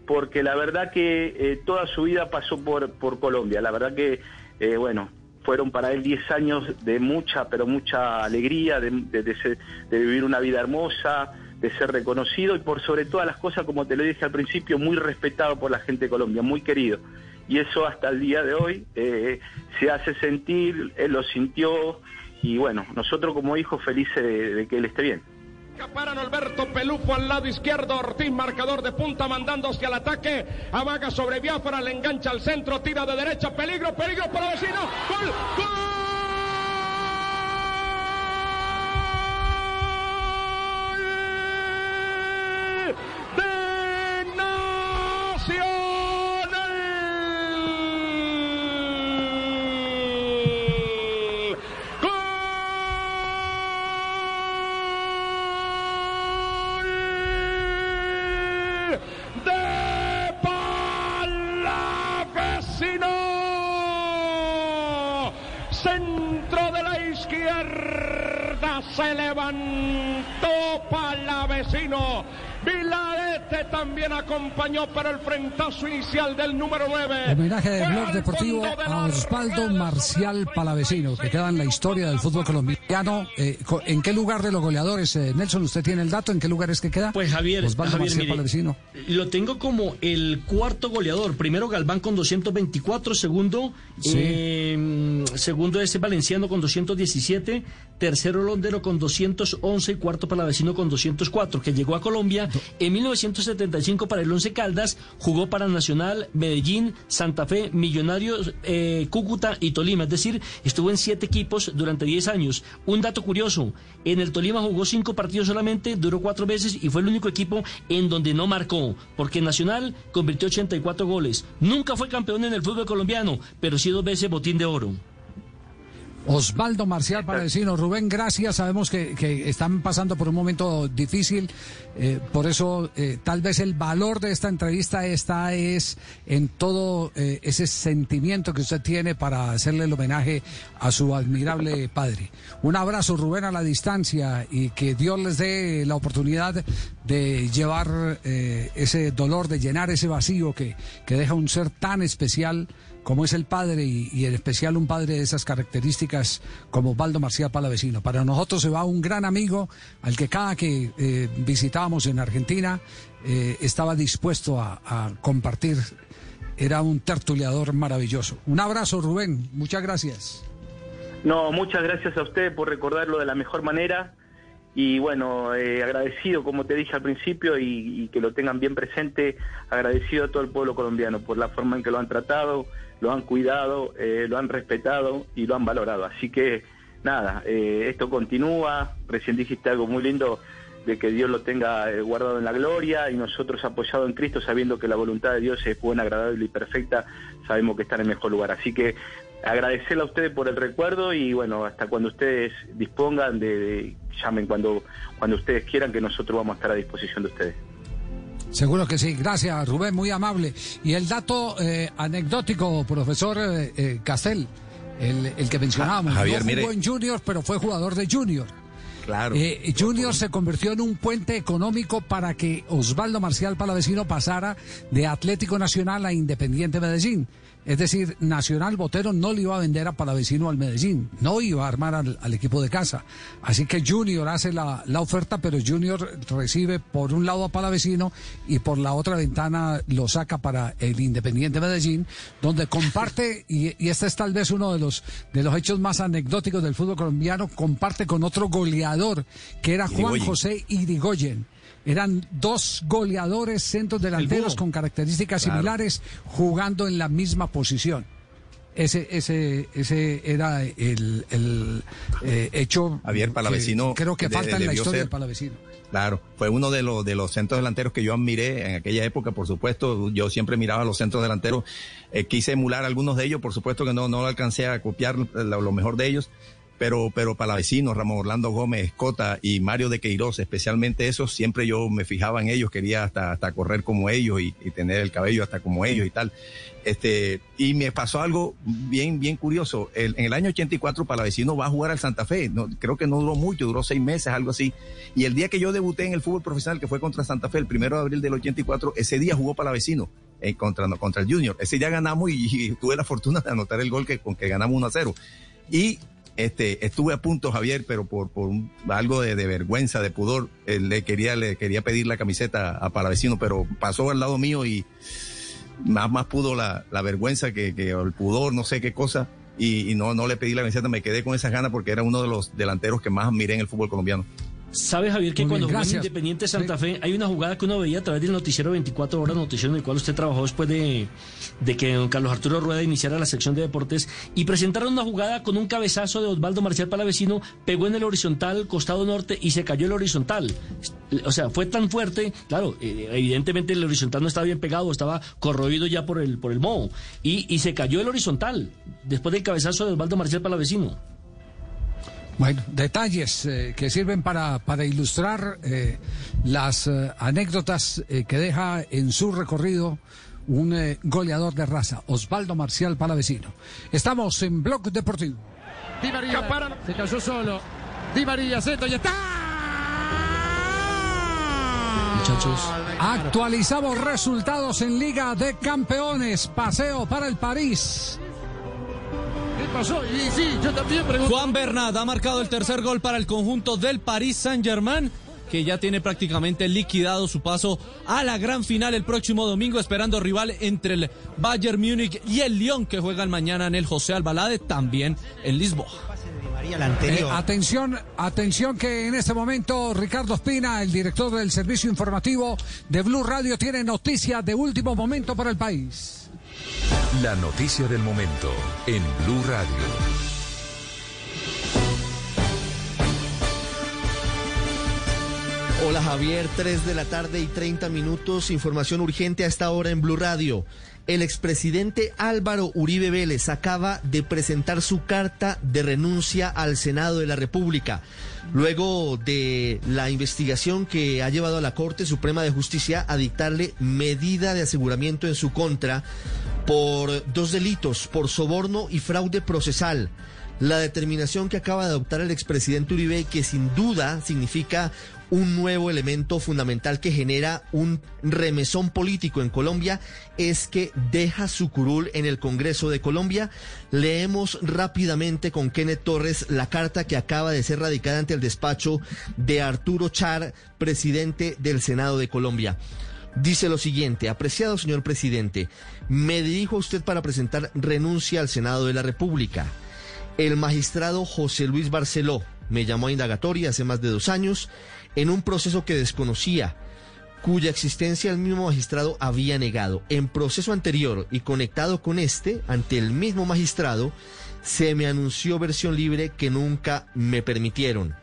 porque la verdad que eh, toda su vida pasó por, por Colombia. La verdad que, eh, bueno, fueron para él 10 años de mucha, pero mucha alegría, de, de- de ser- de vivir una vida hermosa, de ser reconocido y por sobre todas las cosas, como te lo dije al principio, muy respetado por la gente de Colombia, muy querido. Y eso hasta el día de hoy eh, se hace sentir, él lo sintió y bueno, nosotros como hijos felices de, de que él esté bien. Para Alberto Pelufo al lado izquierdo, Ortiz marcador de punta mandándose al ataque, Avaga sobre Biafra, le engancha al centro, tira de derecha, peligro, peligro para vecino, gol, gol levantó Palavecino. Vilarete también acompañó para el frentazo inicial del número 9. Homenaje de Blog Deportivo a Osvaldo Marcial Palavecino, que queda en la historia del fútbol colombiano. Eh, ¿En qué lugar de los goleadores, eh, Nelson, usted tiene el dato? ¿En qué lugar es que queda? Pues Javier, Osvaldo Javier, Marcial mire, Palavecino. Lo tengo como el cuarto goleador. Primero Galván con 224, segundo, Sí. eh, segundo ese Valenciano con 217, tercero Londero con 211 y cuarto Palavecino con 204, que llegó a Colombia en 1975 para el Once Caldas, jugó para Nacional, Medellín, Santa Fe, Millonarios, eh, Cúcuta y Tolima. Es decir, estuvo en siete equipos durante 10 años. Un dato curioso, en el Tolima jugó cinco partidos solamente, duró cuatro veces y fue el único equipo en donde no marcó, porque Nacional convirtió 84 goles. Nunca fue campeón en el fútbol colombiano, pero sí dos veces botín de oro. Osvaldo Marcial Palavecino. Rubén, gracias. Sabemos que, que están pasando por un momento difícil. eh, por eso, eh, tal vez el valor de esta entrevista está es en todo eh, ese sentimiento que usted tiene para hacerle el homenaje a su admirable padre. Un abrazo, Rubén, a la distancia y que Dios les dé la oportunidad de llevar ese dolor, de llenar ese vacío que, que deja un ser tan especial como es el padre y, y en especial un padre de esas características como Osvaldo Marcial Palavecino. Para nosotros se va un gran amigo al que cada que eh, visitábamos en Argentina eh, estaba dispuesto a, compartir. Era un tertuliador maravilloso. Un abrazo, Rubén. Muchas gracias. No, muchas gracias a ustedes por recordarlo de la mejor manera y bueno, eh, agradecido como te dije al principio y que lo tengan bien presente, agradecido a todo el pueblo colombiano por la forma en que lo han tratado, lo han cuidado, eh, lo han respetado y lo han valorado. Así que nada, eh, esto continúa, recién dijiste algo muy lindo de que Dios lo tenga eh, guardado en la gloria y nosotros apoyados en Cristo sabiendo que la voluntad de Dios es buena, agradable y perfecta, sabemos que está en el mejor lugar. Así que agradecerle a ustedes por el recuerdo y bueno, hasta cuando ustedes dispongan de, de- llamen cuando, cuando ustedes quieran que nosotros vamos a estar a disposición de ustedes. Seguro que sí. Gracias, Rubén, muy amable. Y el dato eh, anecdótico, profesor eh, eh, Castel, el, el que mencionábamos. Ja- Javier, no jugó mire. en Junior, pero fue jugador de Junior. Claro. Eh, Junior se convirtió en un puente económico para que Osvaldo Marcial Palavecino pasara de Atlético Nacional a Independiente Medellín. Es decir, Nacional Botero no le iba a vender a Palavecino al Medellín, no iba a armar al, al equipo de casa. Así que Junior hace la, la, oferta, pero Junior recibe por un lado a Palavecino y por la otra ventana lo saca para el Independiente Medellín, donde comparte, y, y este es tal vez uno de los, de los hechos más anecdóticos del fútbol colombiano, comparte con otro goleador que era Juan Irigoyen. José Irigoyen. Eran dos goleadores centros delanteros con características Claro. similares jugando en la misma posición. Ese, ese, ese era el, el, eh, hecho. Javier Palavecino que creo que de- falta en la historia ser- del Palavecino. Claro, fue uno de los de los centros delanteros que yo admiré en aquella época, por supuesto. Yo siempre miraba a los centros delanteros, eh, quise emular algunos de ellos, por supuesto que no no alcancé a copiar lo, lo mejor de ellos, pero pero Palavecino, Ramón Orlando Gómez, Escota y Mario de Queiroz, especialmente esos, siempre yo me fijaba en ellos, quería hasta hasta correr como ellos y, tener el cabello hasta como ellos y tal. Este, y me pasó algo bien, bien curioso. El- en el año 84, Palavecino va a jugar al Santa Fe. No, creo que no duró mucho, duró seis meses, algo así. Y el día que yo debuté en el fútbol profesional, que fue contra Santa Fe, el primero de abril del 84, ese día jugó Palavecino eh, contra, contra el Junior. Ese día ganamos y, y tuve la fortuna de anotar el gol que, con que ganamos 1 a 0. Y este, estuve a punto, Javier, pero por, por un- algo de, vergüenza, de pudor, eh, le quería, le quería pedir la camiseta a Palavecino, pero pasó al lado mío y más, más pudo la, vergüenza que, que el pudor, no sé qué cosa, y, y no, no le pedí la camiseta, me quedé con esas ganas porque era uno de los delanteros que más admiré en el fútbol colombiano. ¿Sabe, Javier, que cuando jugó en. Independiente Santa Fe hay una jugada que uno veía a través del noticiero 24 horas, noticiero en el cual usted trabajó después de, de que don Carlos Arturo Rueda iniciara la sección de deportes y presentaron una jugada con un cabezazo de Osvaldo Marcial Palavecino, pegó en el horizontal, costado norte y se cayó el horizontal. O sea, fue tan fuerte, claro, eh, evidentemente el horizontal no estaba bien pegado, estaba corroído ya por el, por el moho y, y se cayó el horizontal después del cabezazo de Osvaldo Marcial Palavecino. Bueno, detalles eh, que sirven para, para ilustrar eh, las eh, anécdotas eh, que deja en su recorrido un eh, goleador de raza, Osvaldo Marcial Palavecino. Estamos en Blog Deportivo. Di María se cayó solo. Di María, centro y está. Muchachos. Actualizamos resultados en Liga de Campeones. Paseo para el París. ¿Qué pasó? Y sí, yo también pregunto. Juan Bernat ha marcado el tercer gol para el conjunto del Paris Saint-Germain, que ya tiene prácticamente liquidado su paso a la gran final el próximo domingo, esperando rival entre el Bayern Múnich y el Lyon, que juegan mañana en el José Albalade, también en Lisboa. Eh, atención, atención que en este momento Ricardo Espina, el director del servicio informativo de Blue Radio, tiene noticias de último momento para el país. La noticia del momento en Blue Radio. Hola Javier, 3 de la tarde y 30 minutos. Información urgente a esta hora en Blue Radio. El expresidente Álvaro Uribe Vélez acaba de presentar su carta de renuncia al Senado de la República. Luego de la investigación que ha llevado a la Corte Suprema de Justicia a dictarle medida de aseguramiento en su contra por dos delitos, por soborno y fraude procesal. La determinación que acaba de adoptar el expresidente Uribe, que sin duda significa un nuevo elemento fundamental que genera un remesón político en Colombia, es que deja su curul en el Congreso de Colombia. Leemos rápidamente con Kenneth Torres la carta que acaba de ser radicada ante el despacho de Arturo Char, presidente del Senado de Colombia. Dice lo siguiente, apreciado señor presidente, me dirijo a usted para presentar renuncia al Senado de la República. El magistrado José Luis Barceló me llamó a indagatoria hace más de dos años en un proceso que desconocía, cuya existencia el mismo magistrado había negado. En proceso anterior y conectado con este, ante el mismo magistrado, se me anunció versión libre que nunca me permitieron.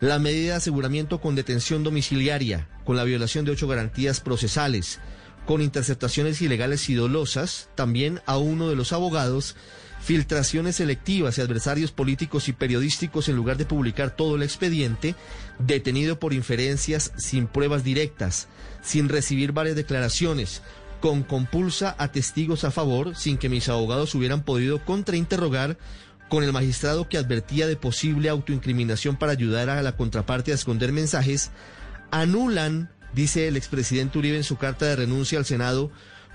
La medida de aseguramiento con detención domiciliaria, con la violación de ocho garantías procesales, con interceptaciones ilegales y dolosas, también a uno de los abogados, filtraciones selectivas y adversarios políticos y periodísticos en lugar de publicar todo el expediente, detenido por inferencias sin pruebas directas, sin recibir varias declaraciones, con compulsa a testigos a favor, sin que mis abogados hubieran podido contrainterrogar con el magistrado que advertía de posible autoincriminación para ayudar a la contraparte a esconder mensajes, anulan, dice el expresidente Uribe en su carta de renuncia al Senado,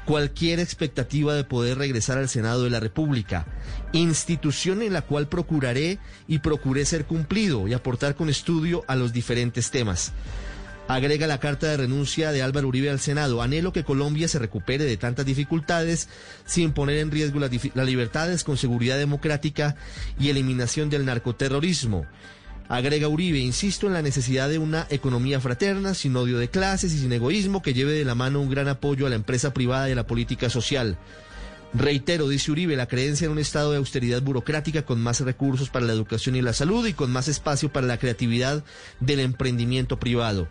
cualquier expectativa de poder regresar al Senado de la República, institución en la cual procuraré y procuré ser cumplido y aportar con estudio a los diferentes temas. Agrega la carta de renuncia de Álvaro Uribe al Senado. Anhelo que Colombia se recupere de tantas dificultades sin poner en riesgo las, las libertades con seguridad democrática y eliminación del narcoterrorismo. Agrega Uribe, insisto en la necesidad de una economía fraterna, sin odio de clases y sin egoísmo, que lleve de la mano un gran apoyo a la empresa privada y a la política social. Reitero, dice Uribe, la creencia en un estado de austeridad burocrática con más recursos para la educación y la salud y con más espacio para la creatividad del emprendimiento privado.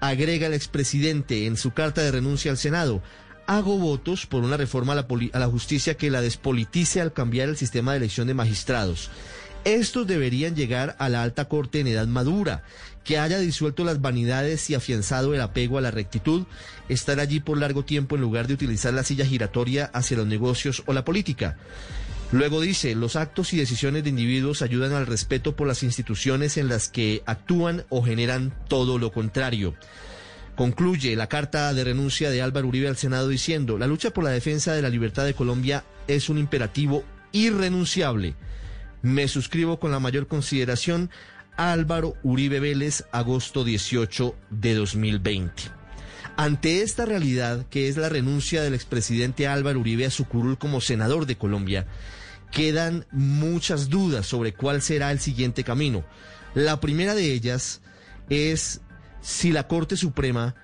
Agrega el expresidente en su carta de renuncia al Senado. Hago votos por una reforma a la, a la justicia que la despolitice al cambiar el sistema de elección de magistrados. Estos deberían llegar a la alta corte en edad madura, que haya disuelto las vanidades y afianzado el apego a la rectitud, estar allí por largo tiempo en lugar de utilizar la silla giratoria hacia los negocios o la política. Luego dice, los actos y decisiones de individuos ayudan al respeto por las instituciones en las que actúan o generan todo lo contrario. Concluye la carta de renuncia de Álvaro Uribe al Senado diciendo, la lucha por la defensa de la libertad de Colombia es un imperativo irrenunciable. Me suscribo con la mayor consideración Álvaro Uribe Vélez, agosto 18 de 2020. Ante esta realidad, que es la renuncia del expresidente Álvaro Uribe a su curul como senador de Colombia, quedan muchas dudas sobre cuál será el siguiente camino. La primera de ellas es si la Corte Suprema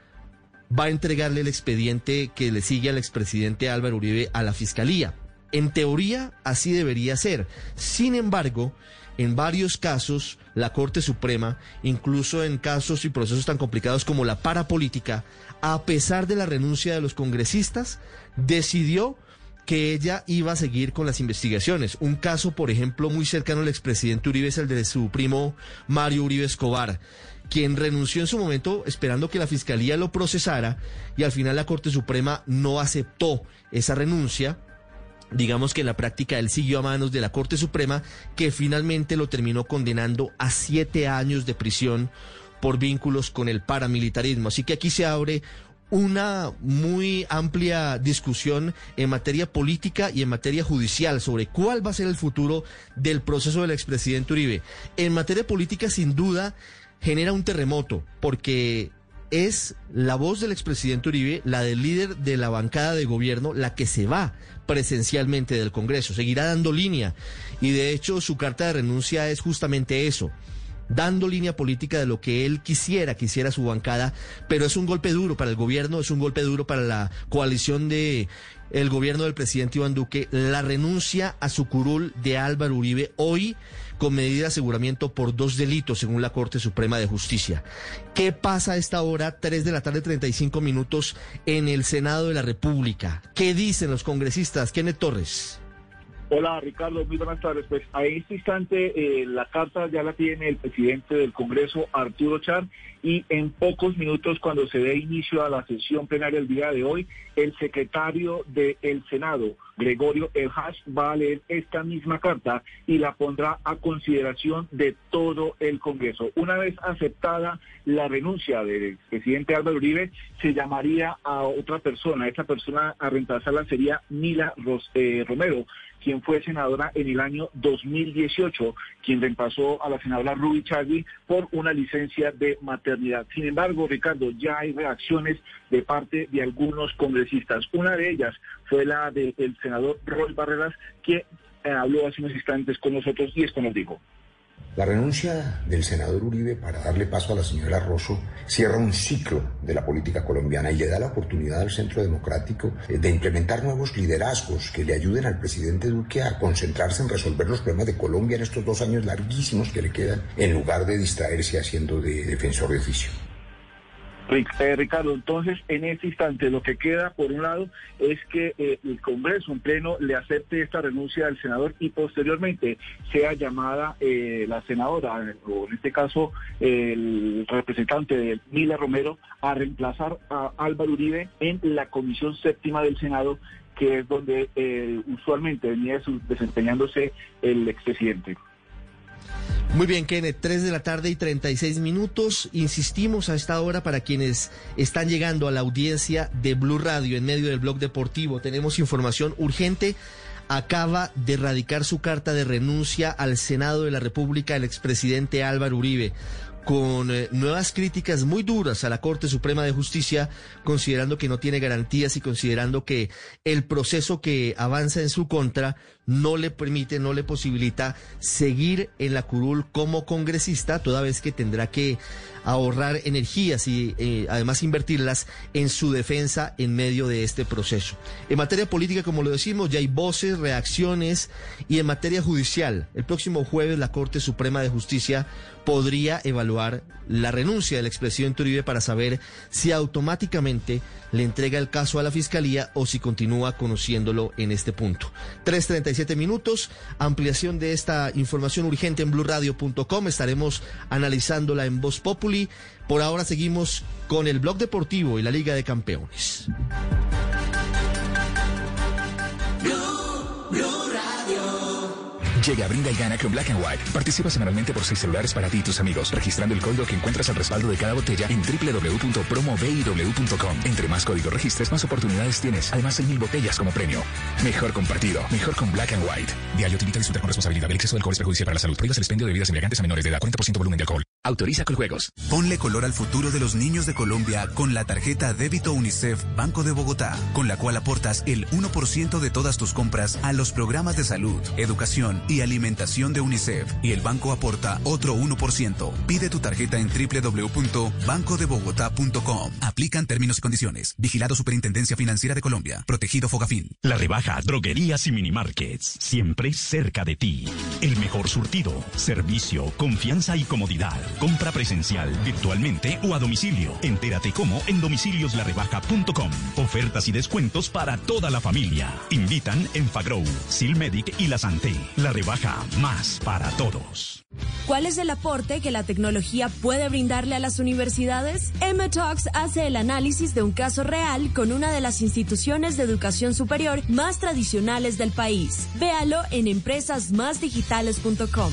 va a entregarle el expediente que le sigue al expresidente Álvaro Uribe a la Fiscalía. En teoría, así debería ser. Sin embargo, en varios casos, la Corte Suprema, incluso en casos y procesos tan complicados como la parapolítica, a pesar de la renuncia de los congresistas, decidió que ella iba a seguir con las investigaciones. Un caso, por ejemplo, muy cercano al expresidente Uribe es el de su primo Mario Uribe Escobar, quien renunció en su momento esperando que la fiscalía lo procesara y al final la Corte Suprema no aceptó esa renuncia. Digamos que en la práctica él siguió a manos de la Corte Suprema, que finalmente lo terminó condenando a siete años de prisión por vínculos con el paramilitarismo. Así que aquí se abre una muy amplia discusión en materia política y en materia judicial sobre cuál va a ser el futuro del proceso del expresidente Uribe. En materia política, sin duda, genera un terremoto, porque es la voz del expresidente Uribe, la del líder de la bancada de gobierno, la que se va presencialmente del Congreso. Seguirá dando línea y de hecho su carta de renuncia es justamente eso dando línea política de lo que él quisiera, quisiera su bancada, pero es un golpe duro para el gobierno, es un golpe duro para la coalición de el gobierno del presidente Iván Duque, la renuncia a su curul de Álvaro Uribe hoy con medida de aseguramiento por dos delitos según la Corte Suprema de Justicia. ¿Qué pasa a esta hora, 3 de la tarde, 35 minutos, en el Senado de la República? ¿Qué dicen los congresistas? Kenneth Torres. Hola Ricardo, muy buenas tardes. Pues a este instante eh, la carta ya la tiene el presidente del Congreso, Arturo Char, y en pocos minutos cuando se dé inicio a la sesión plenaria el día de hoy, el secretario del Senado, Gregorio Elhas, va a leer esta misma carta y la pondrá a consideración de todo el Congreso. Una vez aceptada la renuncia del presidente Álvaro Uribe, se llamaría a otra persona. Esa persona a reemplazarla sería Mila eh, Romero quien fue senadora en el año 2018, quien reemplazó a la senadora Ruby Chagui por una licencia de maternidad. Sin embargo, Ricardo, ya hay reacciones de parte de algunos congresistas. Una de ellas fue la del senador Roy Barreras, que eh, habló hace unos instantes con nosotros y esto nos dijo. La renuncia del senador Uribe para darle paso a la señora Rosso cierra un ciclo de la política colombiana y le da la oportunidad al Centro Democrático eh, de implementar nuevos liderazgos que le ayuden al presidente Duque a concentrarse en resolver los problemas de Colombia en estos dos años larguísimos que le quedan, en lugar de distraerse haciendo de defensor de oficio. Eh, Ricardo, entonces en este instante lo que queda por un lado es que eh, el Congreso en pleno le acepte esta renuncia del senador y posteriormente sea llamada eh, la senadora, o en este caso el representante de Mila Romero, a reemplazar a Álvaro Uribe en la Comisión Séptima del Senado que es donde eh, usualmente venía desempeñándose el expresidente. Muy bien, Kenneth, 3 de la tarde y 36 minutos. Insistimos a esta hora para quienes están llegando a la audiencia de Blue Radio en medio del blog deportivo. Tenemos información urgente. Acaba de radicar su carta de renuncia al Senado de la República el expresidente Álvaro Uribe con eh, nuevas críticas muy duras a la Corte Suprema de Justicia, considerando que no tiene garantías y considerando que el proceso que avanza en su contra no le permite, no le posibilita seguir en la curul como congresista, toda vez que tendrá que ahorrar energías y eh, además invertirlas en su defensa en medio de este proceso. En materia política, como lo decimos, ya hay voces, reacciones y en materia judicial, el próximo jueves la Corte Suprema de Justicia podría evaluar la renuncia del expresidente Uribe para saber si automáticamente le entrega el caso a la Fiscalía o si continúa conociéndolo en este punto. 3.37 minutos, ampliación de esta información urgente en blurradio.com, estaremos analizándola en Voz Populi. Por ahora seguimos con el blog deportivo y la Liga de Campeones. Llega, brinda y gana con Black and White. Participa semanalmente por seis celulares para ti y tus amigos, registrando el código que encuentras al respaldo de cada botella en www.promoviw.com. Entre más códigos registres, más oportunidades tienes. Además, hay mil botellas como premio. Mejor compartido, mejor con Black and White. Diario te invita a con responsabilidad. El exceso de alcohol es perjudicial para la salud. Prohíbas el expendio de bebidas embriagantes a menores de edad. 40% volumen de alcohol. Autoriza con juegos. Ponle color al futuro de los niños de Colombia con la tarjeta Débito UNICEF Banco de Bogotá, con la cual aportas el 1% de todas tus compras a los programas de salud, educación y alimentación de UNICEF. Y el banco aporta otro 1%. Pide tu tarjeta en www.bancodebogotá.com. Aplican términos y condiciones. Vigilado Superintendencia Financiera de Colombia. Protegido Fogafín. La rebaja Droguerías y Minimarkets, siempre cerca de ti. El mejor surtido, servicio, confianza y comodidad. Compra presencial, virtualmente o a domicilio. Entérate cómo en domicilioslarebaja.com. Ofertas y descuentos para toda la familia. Invitan en Fagrow, Silmedic y La Santé. La rebaja más para todos. ¿Cuál es el aporte que la tecnología puede brindarle a las universidades? M-Talks hace el análisis de un caso real con una de las instituciones de educación superior más tradicionales del país. Véalo en empresasmásdigitales.com.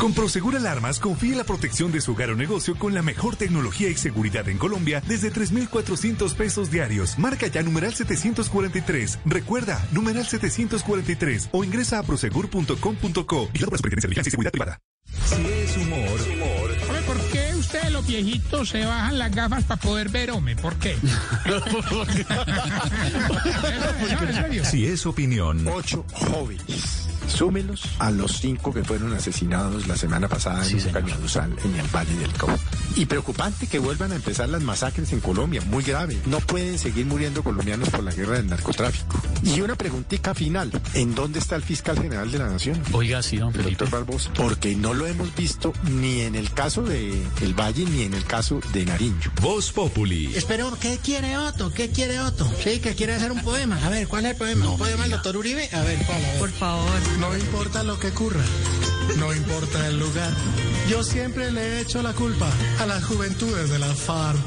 Con Prosegur Alarmas confíe en la protección de su hogar o negocio con la mejor tecnología y seguridad en Colombia desde 3,400 pesos diarios. Marca ya numeral 743. Recuerda, numeral 743 o ingresa a prosegur.com.co y la Superintendencia de Vigilancia y Seguridad Privada. Si es humor, humor. Hombre, ¿por qué ustedes los viejitos se bajan las gafas para poder ver, hombre? ¿Por qué? ¿En serio? Si es opinión. Ocho jóvenes. Súmelos a los cinco que fueron asesinados la semana pasada en un cañonuzal en el Valle del Cauca. Y preocupante que vuelvan a empezar las masacres en Colombia, muy grave. No pueden seguir muriendo colombianos por la guerra del narcotráfico. Y una preguntita final, ¿en dónde está el fiscal general de la Nación? Oiga, sí, don Doctor Barbosa. Porque no lo hemos visto ni en el caso de El Valle ni en el caso de Nariño. Voz Populi. Espero, ¿qué quiere Otto? ¿Qué quiere Otto? Sí, que quiere hacer un poema. A ver, ¿cuál es el poema? ¿Un poema del doctor Uribe? A ver, ¿cuál? A ver. Por favor. No importa lo que ocurra, no importa el lugar. Yo siempre le he hecho la culpa a las juventudes de la FARC.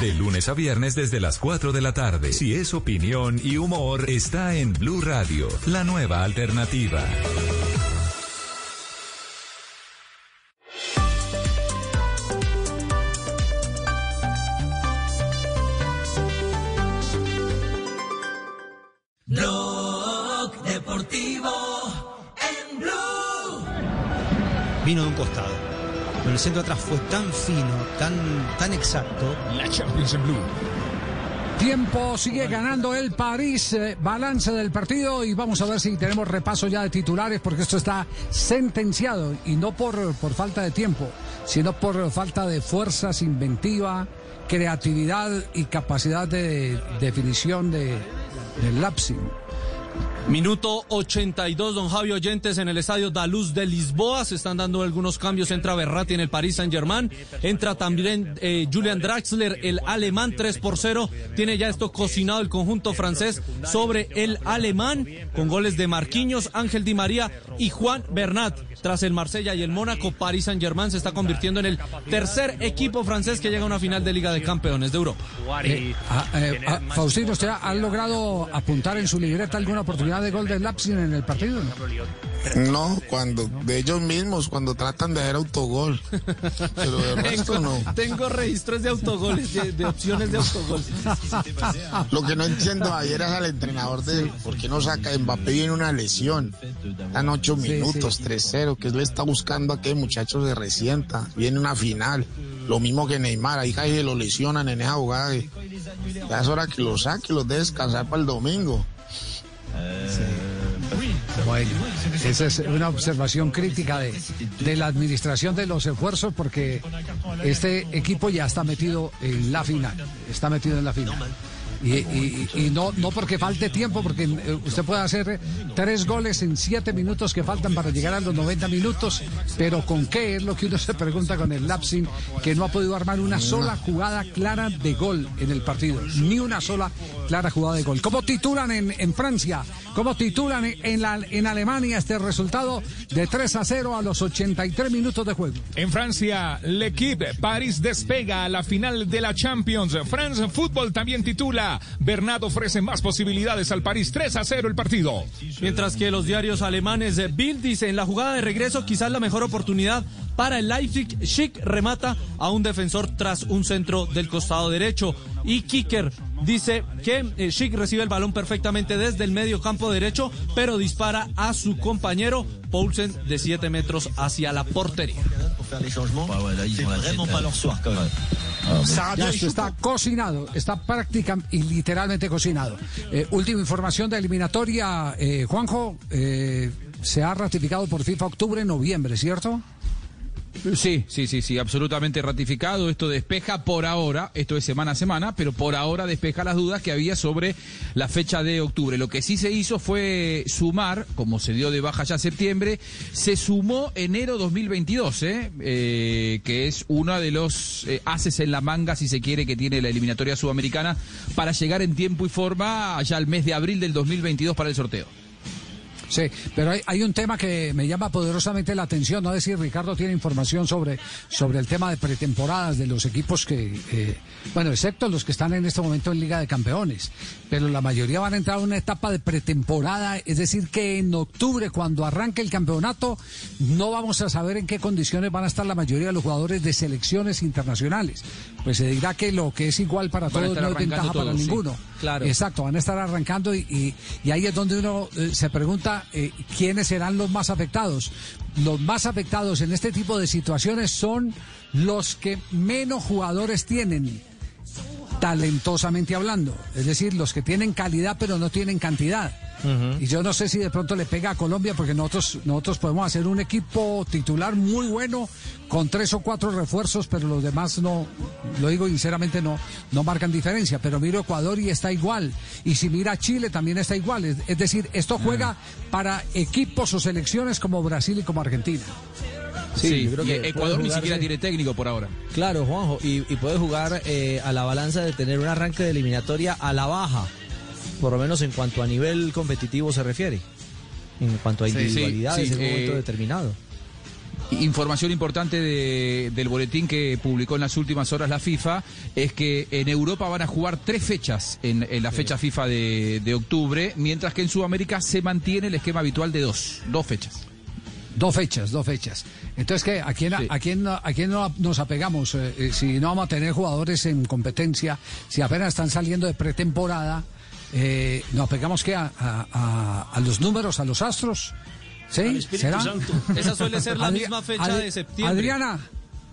De lunes a viernes desde las 4 de la tarde. Si es opinión y humor, está en Blue Radio, la nueva alternativa. Vino de un costado. Pero el centro atrás fue tan fino, tan, tan exacto. La Champions en Blue. Tiempo sigue ganando el París, eh, balance del partido y vamos a ver si tenemos repaso ya de titulares porque esto está sentenciado y no por, por falta de tiempo, sino por falta de fuerzas, inventiva, creatividad y capacidad de definición de, del lapsing. Minuto 82, don Javi Oyentes en el estadio Daluz de Lisboa. Se están dando algunos cambios. Entra Berratti en el Paris Saint-Germain. Entra también eh, Julian Draxler, el alemán, 3 por 0. Tiene ya esto cocinado el conjunto francés sobre el alemán, con goles de Marquinhos, Ángel Di María y Juan Bernat. Tras el Marsella y el Mónaco, Paris Saint-Germain se está convirtiendo en el tercer equipo francés que llega a una final de Liga de Campeones de Europa. Eh, ah, eh, ah, Faustino, ¿usted ha logrado apuntar en su libreta alguna oportunidad de gol de Lapsin en el partido? No, cuando de ellos mismos, cuando tratan de hacer autogol. Pero de resto no. Tengo registros de autogoles, de, de opciones de autogol. Lo que no entiendo ayer es al entrenador de por qué no saca Mbappé viene una lesión. Dan ocho minutos, 3-0, que él está buscando a que muchachos se resienta. Viene una final. Lo mismo que Neymar, ahí cae lo lesionan en esa jugada. Ya es hora que lo saque, los deje descansar para el domingo. Bueno, esa es una observación crítica de, de, la administración de los esfuerzos porque este equipo ya está metido en la final, está metido en la final. Y, no, no porque falte tiempo, porque usted puede hacer tres goles en siete minutos que faltan para llegar a los 90 minutos, pero ¿con qué? Es lo que uno se pregunta con el Lapsin, que no ha podido armar una sola jugada clara de gol en el partido, ni una sola clara jugada de gol. ¿Cómo titulan en, en Francia? ¿Cómo titulan en, la, en Alemania este resultado de 3 a 0 a los 83 minutos de juego? En Francia, L'Equipe París despega a la final de la Champions. France Football también titula. Bernat ofrece más posibilidades al París. 3 a 0 el partido. Mientras que los diarios alemanes Bild dice en la jugada de regreso quizás la mejor oportunidad para el Leipzig. Schick remata a un defensor tras un centro del costado derecho. Y Kicker dice que eh, Schick recibe el balón perfectamente desde el medio campo derecho, pero dispara a su compañero Poulsen de 7 metros hacia la portería. Ya esto está cocinado, está prácticamente y literalmente cocinado. Eh, última información de eliminatoria, eh, Juanjo, eh, se ha ratificado por FIFA octubre, noviembre, ¿cierto? Sí, sí, sí, sí, absolutamente ratificado. Esto despeja por ahora, esto es semana a semana, pero por ahora despeja las dudas que había sobre la fecha de octubre. Lo que sí se hizo fue sumar, como se dio de baja ya septiembre, se sumó enero 2022, ¿eh? Eh, que es uno de los eh, haces en la manga, si se quiere, que tiene la eliminatoria sudamericana para llegar en tiempo y forma allá al mes de abril del 2022 para el sorteo. Sí, pero hay, hay, un tema que me llama poderosamente la atención, no si Ricardo tiene información sobre, sobre el tema de pretemporadas de los equipos que, eh, bueno, excepto los que están en este momento en Liga de Campeones, pero la mayoría van a entrar a una etapa de pretemporada, es decir, que en octubre, cuando arranque el campeonato, no vamos a saber en qué condiciones van a estar la mayoría de los jugadores de selecciones internacionales. Pues se dirá que lo que es igual para Van todos no es ventaja para sí. Claro. Exacto, van a estar arrancando y, y, y ahí es donde uno eh, se pregunta eh, quiénes serán los más afectados. Los más afectados en este tipo de situaciones son los que menos jugadores tienen, talentosamente hablando. Es decir, los que tienen calidad pero no tienen cantidad. Y yo no sé si de pronto le pega a Colombia porque nosotros, nosotros podemos hacer un equipo titular muy bueno con tres o cuatro refuerzos, pero los demás no, lo digo sinceramente, no, no marcan diferencia. Pero miro Ecuador y está igual. Y si mira Chile también está igual. Es, es decir, esto juega para equipos o selecciones como Brasil y como Argentina. Sí, yo creo y que Ecuador ni siquiera tiene técnico por ahora. Claro, Juanjo, y, y puede jugar eh, a la balanza de tener un arranque de eliminatoria a la baja, por lo menos en cuanto a nivel competitivo se refiere, en cuanto a Sí, sí, individualidades sí, en un eh, momento determinado. Información importante de- del boletín que publicó en las últimas horas la FIFA es que en Europa van a jugar tres fechas en, en la fecha FIFA de, de octubre, mientras que en Sudamérica se mantiene el esquema habitual de dos, dos fechas. Dos fechas, dos fechas. Entonces, ¿qué? ¿A quién, a quién, a quién no- nos apegamos? Eh, eh, si no vamos a tener jugadores en competencia, si apenas están saliendo de pretemporada, eh, ¿nos apegamos qué? A, a- a- a los números, a los astros? ¿Sí? Al Espíritu ¿Será? Santo. Esa suele ser la Adri- misma fecha Adri- de septiembre. Adriana,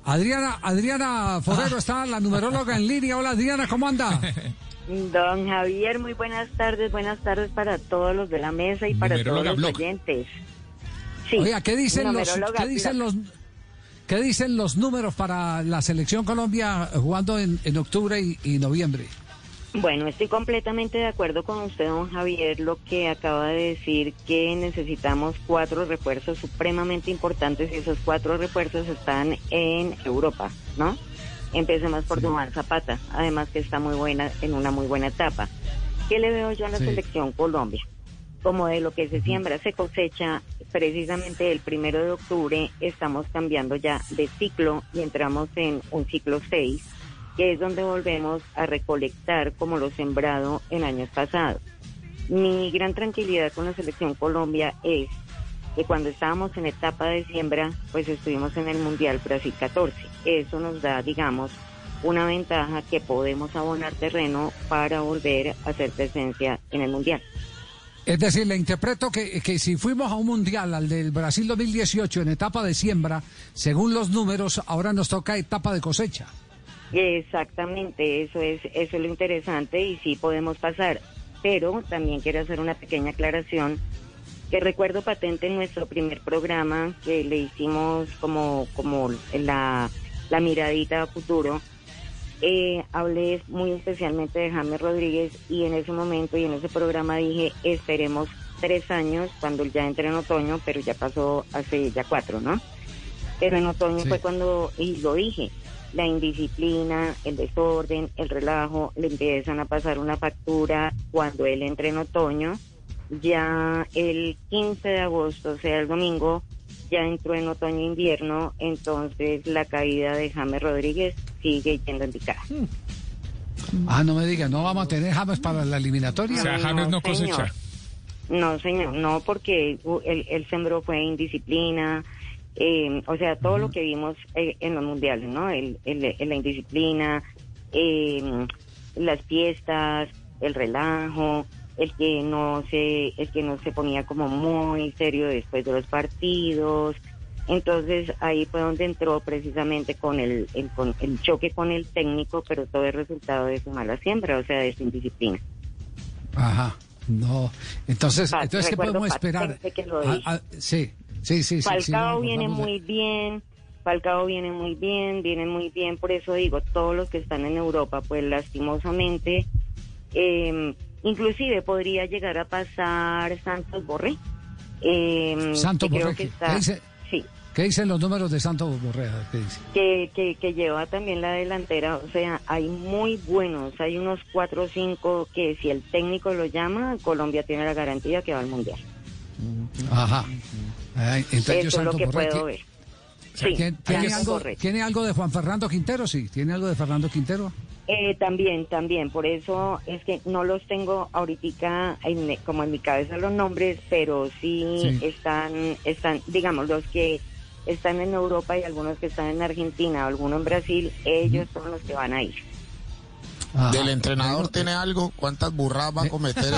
Adriana, Adriana Forero está la numeróloga en línea. Hola Adriana, ¿cómo anda? Don Javier, muy buenas tardes, buenas tardes para todos los de la mesa y para todos los Blog. oyentes. Sí, Oiga, ¿qué dicen los, numeróloga qué dicen los, qué dicen los números para la selección Colombia jugando en, en octubre y, y noviembre? Bueno, estoy completamente de acuerdo con usted, don Javier, lo que acaba de decir, que necesitamos cuatro refuerzos supremamente importantes y esos cuatro refuerzos están en Europa, ¿no? Empecemos por Duván Zapata, además que está muy buena, en una muy buena etapa. ¿Qué le veo yo a la Sí. selección Colombia? Como de lo que se siembra se cosecha, precisamente el primero de octubre estamos cambiando ya de ciclo y entramos en un ciclo 6 que es donde volvemos a recolectar como lo sembrado en años pasados. Mi gran tranquilidad con la selección Colombia es que cuando estábamos en etapa de siembra, pues estuvimos en el Mundial Brasil 14. Eso nos da, digamos, una ventaja que podemos abonar terreno para volver a hacer presencia en el Mundial. Es decir, le interpreto que, que si fuimos a un mundial, al del Brasil 2018, en etapa de siembra, según los números, ahora nos toca etapa de cosecha. Exactamente, eso es, eso es lo interesante y sí podemos pasar. Pero también quiero hacer una pequeña aclaración que recuerdo patente en nuestro primer programa que le hicimos como, como la, la miradita a futuro. Eh, hablé muy especialmente de James Rodríguez y en ese momento y en ese programa dije esperemos tres años cuando ya entre en otoño, pero ya pasó hace ya cuatro, ¿no? Pero en otoño Sí. fue cuando, y lo dije, la indisciplina, el desorden, el relajo, le empiezan a pasar una factura cuando él entre en otoño. Ya el 15 de agosto, o sea, el domingo, ya entró en otoño-invierno, entonces la caída de James Rodríguez sigue yendo en picada. Ah, no me diga, no vamos a tener James para la eliminatoria. señor. No, señor, no, porque uh, él, él sembró fue indisciplina, eh, o sea, todo lo que vimos eh, en los mundiales, ¿no? El, el- el- la indisciplina, eh, las fiestas, el relajo, el que no se, el que no se ponía como muy serio después de los partidos. Entonces ahí fue donde entró precisamente con el, el, con el choque con el técnico, pero todo el resultado de su mala siembra, o sea, de su indisciplina. Ajá, no. Entonces, entonces ¿qué podemos esperar? patente que lo Ah, ah, sí, sí, sí. Falcao no, viene a- muy bien, Falcao viene muy bien, viene muy bien, por eso digo, todos los que están en Europa, pues lastimosamente, eh, inclusive podría llegar a pasar Santos Borré. eh, Santos que creo Borré, que ¿qué- está- qué dice? sí, ¿Qué dicen los números de Santos Borrea? ¿Qué dice? que, que, que lleva también la delantera, o sea, hay muy buenos, hay unos cuatro o cinco que si el técnico lo llama, Colombia tiene la garantía que va al Mundial. Ajá. Entonces Eso es lo que Borré, puedo ¿qué- ver. Sí, ¿Tiene, algo. ¿Tiene algo de Juan Fernando Quintero? Sí, ¿tiene algo de Fernando Quintero? Eh, también, también, por eso es que no los tengo ahorita en- como en mi cabeza los nombres, pero sí, Sí. están, están, digamos, los que están en Europa y algunos que están en Argentina, algunos en Brasil, ellos son los que van a ir. ¿Del entrenador tiene algo? ¿Cuántas burradas va a cometer?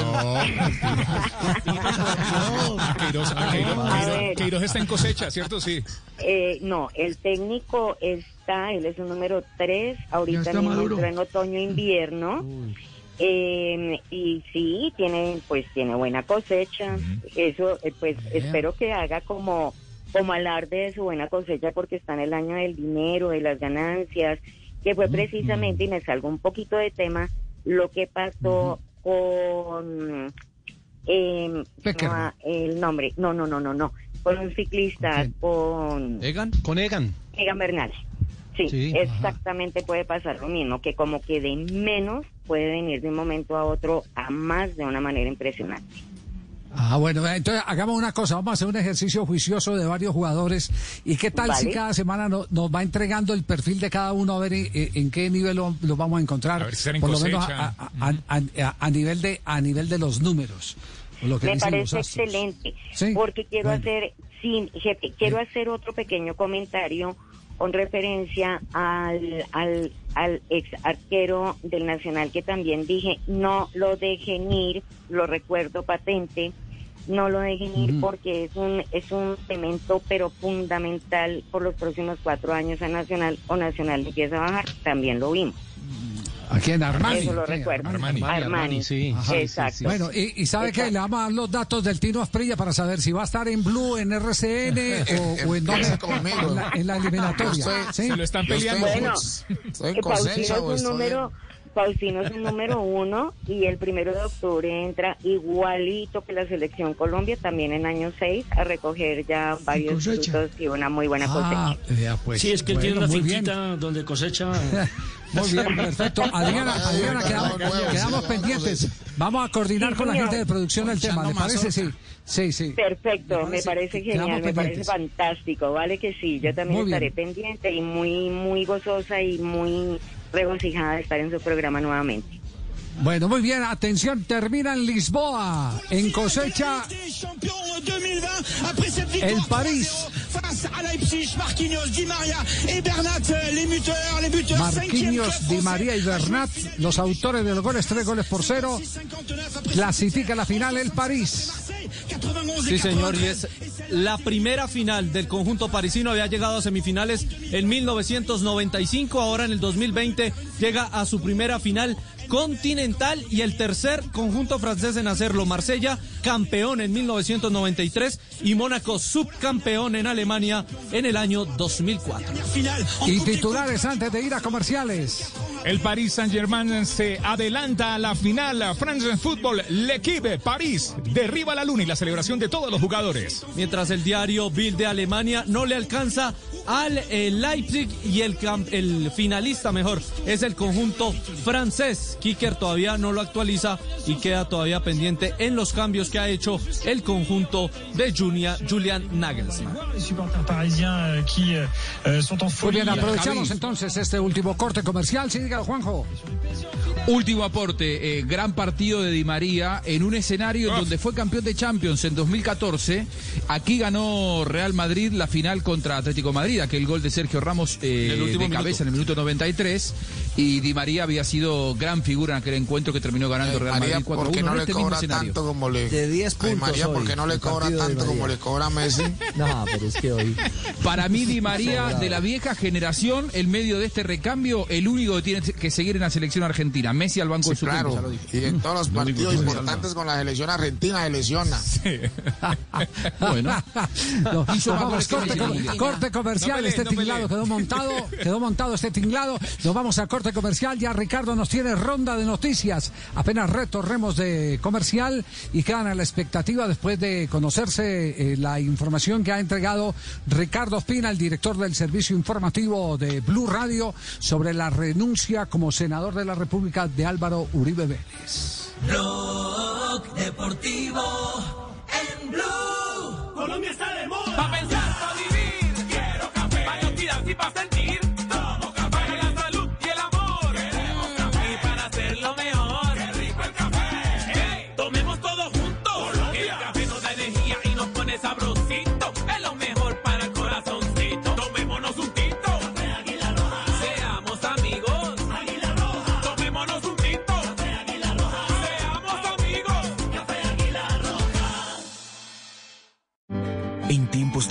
Queiroz, ah, Queiroz- Queiroz-. Queiroz está en cosecha, ¿cierto? Sí. Eh, no, el técnico está, él es el número 3, ahorita está mismo Maduro. entró en otoño-invierno. Eh, y sí, tiene, pues tiene buena cosecha. Eso, eh, pues espero que haga como, como alarde de su buena cosecha porque está en el año del dinero, de las ganancias, que fue precisamente, y me salgo un poquito de tema, lo que pasó con eh, no, el nombre, no, no, no, no, no, con un ciclista, con ¿Egan? Con Egan. Egan Bernal. Sí, Sí, exactamente puede pasar lo mismo, que como que de menos puede venir de un momento a otro a más de una manera impresionante. Ah, bueno, entonces hagamos una cosa, vamos a hacer un ejercicio juicioso de varios jugadores. ¿Y qué tal si cada semana no- nos va entregando el perfil de cada uno a ver en, en qué nivel lo, lo vamos a encontrar? A ver si Por lo menos a, a- a- a- a nivel de a nivel de los números. o lo que Me parece excelente, Sí, porque quiero bueno. hacer, sí, jefe, quiero hacer otro pequeño comentario con referencia al, al, al ex arquero del Nacional que también dije, no lo dejen ir, lo recuerdo patente, no lo dejen ir porque es un es un elemento pero fundamental por los próximos cuatro años a Nacional o Nacional empieza a bajar, también lo vimos. Aquí en Armani. Eso lo recuerdo. Armani. Armani, sí. Ajá, Exacto. Bueno, y, y ¿sabe qué? Le vamos a dar los datos del Tino Asprilla para saber si va a estar en Blue, en RCN o, o en dónde. conmigo. En la, en la eliminatoria. Estoy- ¿sí? se lo están peleando. Bueno, ¿Estoy en eh, cosecha Faustino o es un estoy número, Faustino es un número uno y el primero de octubre entra igualito que la selección Colombia, también en año seis, a recoger ya varios cosecha. frutos y una muy buena Ah, cosecha. vea, pues. sí, es que él tiene una bien. finquita donde cosecha. Muy bien, perfecto. Adriana, Adriana quedamos, quedamos pendientes. Vamos a coordinar con la gente de producción el tema. ¿Le parece? Sí, sí, sí. Perfecto, me parece genial, me parece fantástico, vale que sí, yo también Muy bien. estaré pendiente y muy, muy gozosa y muy regocijada de estar en su programa nuevamente. Bueno, muy bien. Atención, termina en Lisboa. En cosecha, el París. Marquinhos, Di María y Bernat, los autores de los goles, tres goles por cero. Clasifica la final el París. Sí, señor, y es la primera final del conjunto parisino. Había llegado a semifinales en 1995, ahora en el 2020 llega a su primera final continental y el tercer conjunto francés en hacerlo. Marsella, campeón en 1993 y Mónaco, subcampeón en Alemania en el año 2004. Y titulares antes de ir a comerciales. El Paris Saint-Germain se adelanta a la final. France Football, l'Equipe, París, derriba la luna y la celebración de todos los jugadores. Mientras el diario Bild de Alemania no le alcanza al eh, Leipzig y el finalista mejor es el conjunto francés. Kicker todavía no lo actualiza y queda todavía pendiente en los cambios que ha hecho el conjunto de Julia- Julian Nagelsmann. Muy bien, aprovechamos entonces este último corte comercial. Sí, dígalo, Juanjo. Último aporte, eh, gran partido de Di María en un escenario en donde fue campeón de Champions en 2014. Aquí ganó Real Madrid la final contra Atlético Madrid, aquel gol de Sergio Ramos eh, En el último de minuto. cabeza en el minuto 93. Y Di María había sido gran figura en aquel encuentro que terminó ganando Real María, Madrid 4-1 ¿por qué no le este cobra tanto como le... De 10 Ay, puntos María, ¿por hoy, qué no le cobra tanto como le cobra Messi? No, pero es que hoy. Para mí, Di María, de la vieja generación, en medio de este recambio, el único que tiene que seguir en la selección argentina. Messi al banco Sí, de suplentes, claro. ya lo dije. Y en todos los partidos importantes con la selección argentina se lesiona. Bueno. Corte, comercial, este no tinglado quedó montado, quedó montado este tinglado. Nos vamos a corte comercial. Ya Ricardo nos tiene ronda de noticias. Apenas retorremos de comercial y quedan a la expectativa después de conocerse eh, la información que ha entregado Ricardo Espina, el director del servicio informativo de Blue Radio, sobre la renuncia como senador de la República de Álvaro Uribe Vélez. Blog Deportivo en Blue. Colombia está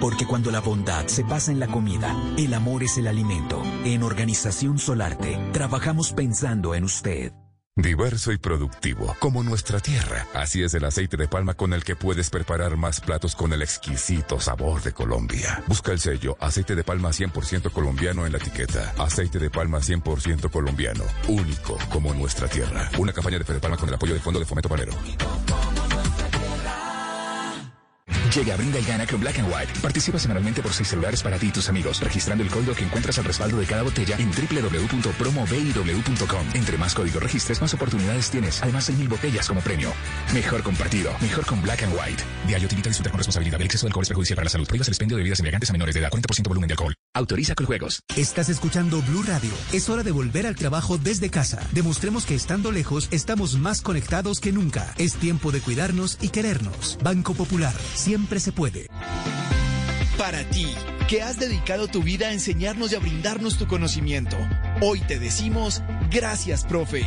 Porque cuando la bondad se basa en la comida, el amor es el alimento. En Organización Solarte, trabajamos pensando en usted. Diverso y productivo, como nuestra tierra. Así es el aceite de palma con el que puedes preparar más platos con el exquisito sabor de Colombia. Busca el sello aceite de palma 100% colombiano en la etiqueta. Aceite de palma 100% colombiano. Único como nuestra tierra. Una campaña de Fede Palma con el apoyo del Fondo de Fomento Palero. Llega, brinda y gana con Black and White. Participa semanalmente por seis celulares para ti y tus amigos, registrando el código que encuentras al respaldo de cada botella en www.promobiw.com. Entre más códigos registres, más oportunidades tienes. Además, hay mil botellas como premio. Mejor compartido, mejor con Black and White. Diario te invita a disfrutar con responsabilidad. El exceso de alcohol es perjudicial para la salud. Prohíbas el expendio de bebidas embriagantes a menores de edad. 40% volumen de alcohol. Autoriza con juegos. Estás escuchando Blue Radio. Es hora de volver al trabajo desde casa. Demostremos que estando lejos estamos más conectados que nunca. Es tiempo de cuidarnos y querernos. Banco Popular. Siempre se puede. Para ti, que has dedicado tu vida a enseñarnos y a brindarnos tu conocimiento, hoy te decimos gracias, profe.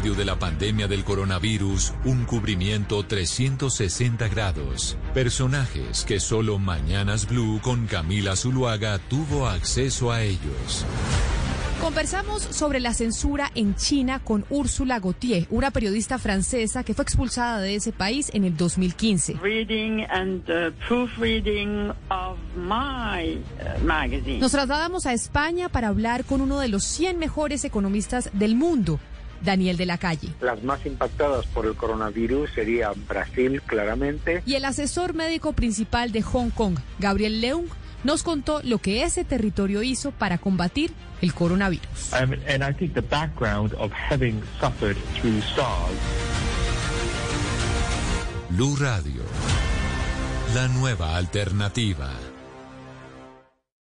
Medio de la pandemia del coronavirus, un cubrimiento 360 grados. Personajes que solo Mañanas Blue con Camila Zuluaga tuvo acceso a ellos. Conversamos sobre la censura en China con Úrsula Gauthier, una periodista francesa que fue expulsada de ese país en el 2015. Reading and uh. Nos trasladamos a España para hablar con uno de los 100 mejores economistas del mundo, Daniel de la Calle. Las más impactadas por el coronavirus serían Brasil, claramente. Y el asesor médico principal de Hong Kong, Gabriel Leung, nos contó lo que ese territorio hizo para combatir el coronavirus. Um, and I think the background of having suffered through SARS. Blue Radio. La nueva alternativa.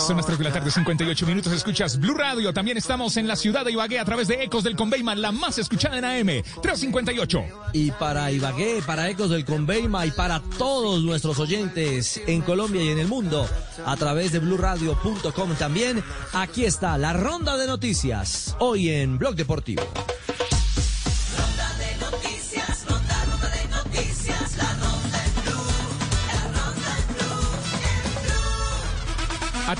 Son las 3 de la tarde, 58 minutos. Escuchas Blue Radio. También estamos en la ciudad de Ibagué a través de Ecos del Conveima, la más escuchada en AM. 358. Y para Ibagué, para Ecos del Conveima y para todos nuestros oyentes en Colombia y en el mundo a través de bluradio.com también, aquí está la ronda de noticias. Hoy en Blog Deportivo.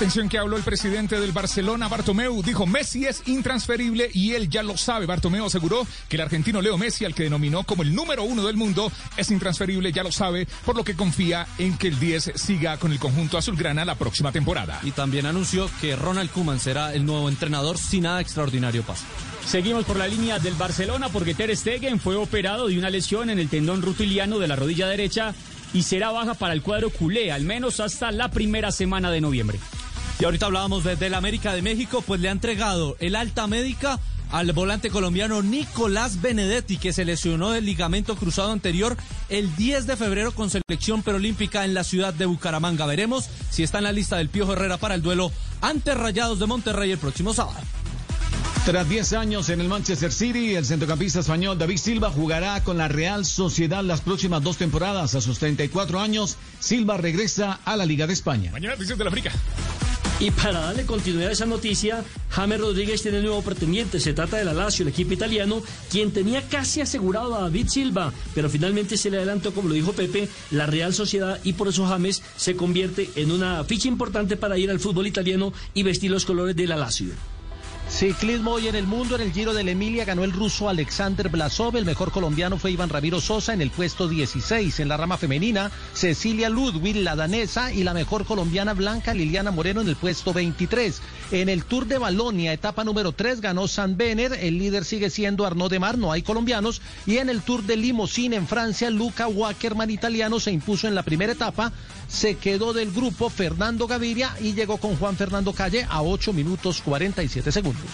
Atención que habló el presidente del Barcelona, Bartomeu, dijo Messi es intransferible y él ya lo sabe. Bartomeu aseguró que el argentino Leo Messi, al que denominó como el número uno del mundo, es intransferible, ya lo sabe, por lo que confía en que el 10 siga con el conjunto azulgrana la próxima temporada. Y también anunció que Ronald Koeman será el nuevo entrenador si nada extraordinario pasa. Seguimos por la línea del Barcelona porque Ter Stegen fue operado de una lesión en el tendón rutiliano de la rodilla derecha y será baja para el cuadro culé, al menos hasta la primera semana de noviembre. Y ahorita hablábamos de, del América de México, pues le ha entregado el alta médica al volante colombiano Nicolás Benedetti, que se lesionó del ligamento cruzado anterior el 10 de febrero con selección preolímpica en la ciudad de Bucaramanga. Veremos si está en la lista del Piojo Herrera para el duelo ante Rayados de Monterrey el próximo sábado. Tras 10 años en el Manchester City, el centrocampista español David Silva jugará con la Real Sociedad las próximas dos temporadas. A sus 34 años, Silva regresa a la Liga de España. Mañana de la África. Y para darle continuidad a esa noticia, James Rodríguez tiene nuevo pretendiente. Se trata de la Lazio, el equipo italiano, quien tenía casi asegurado a David Silva, pero finalmente se le adelantó, como lo dijo Pepe, la Real Sociedad y por eso James se convierte en una ficha importante para ir al fútbol italiano y vestir los colores de la Lazio. Ciclismo hoy en el mundo, en el Giro de la Emilia ganó el ruso Alexander Blasov, el mejor colombiano fue Iván Ramiro Sosa en el puesto 16. En la rama femenina, Cecilia Ludwig, la danesa, y la mejor colombiana Blanca Liliana Moreno en el puesto 23. En el Tour de Balonia, etapa número 3, ganó San Bener, el líder sigue siendo Arnaud Demar, no hay colombianos. Y en el Tour de Limousin en Francia, Luca Wackerman italiano se impuso en la primera etapa, se quedó del grupo Fernando Gaviria y llegó con Juan Fernando Calle a 8 minutos 47 segundos.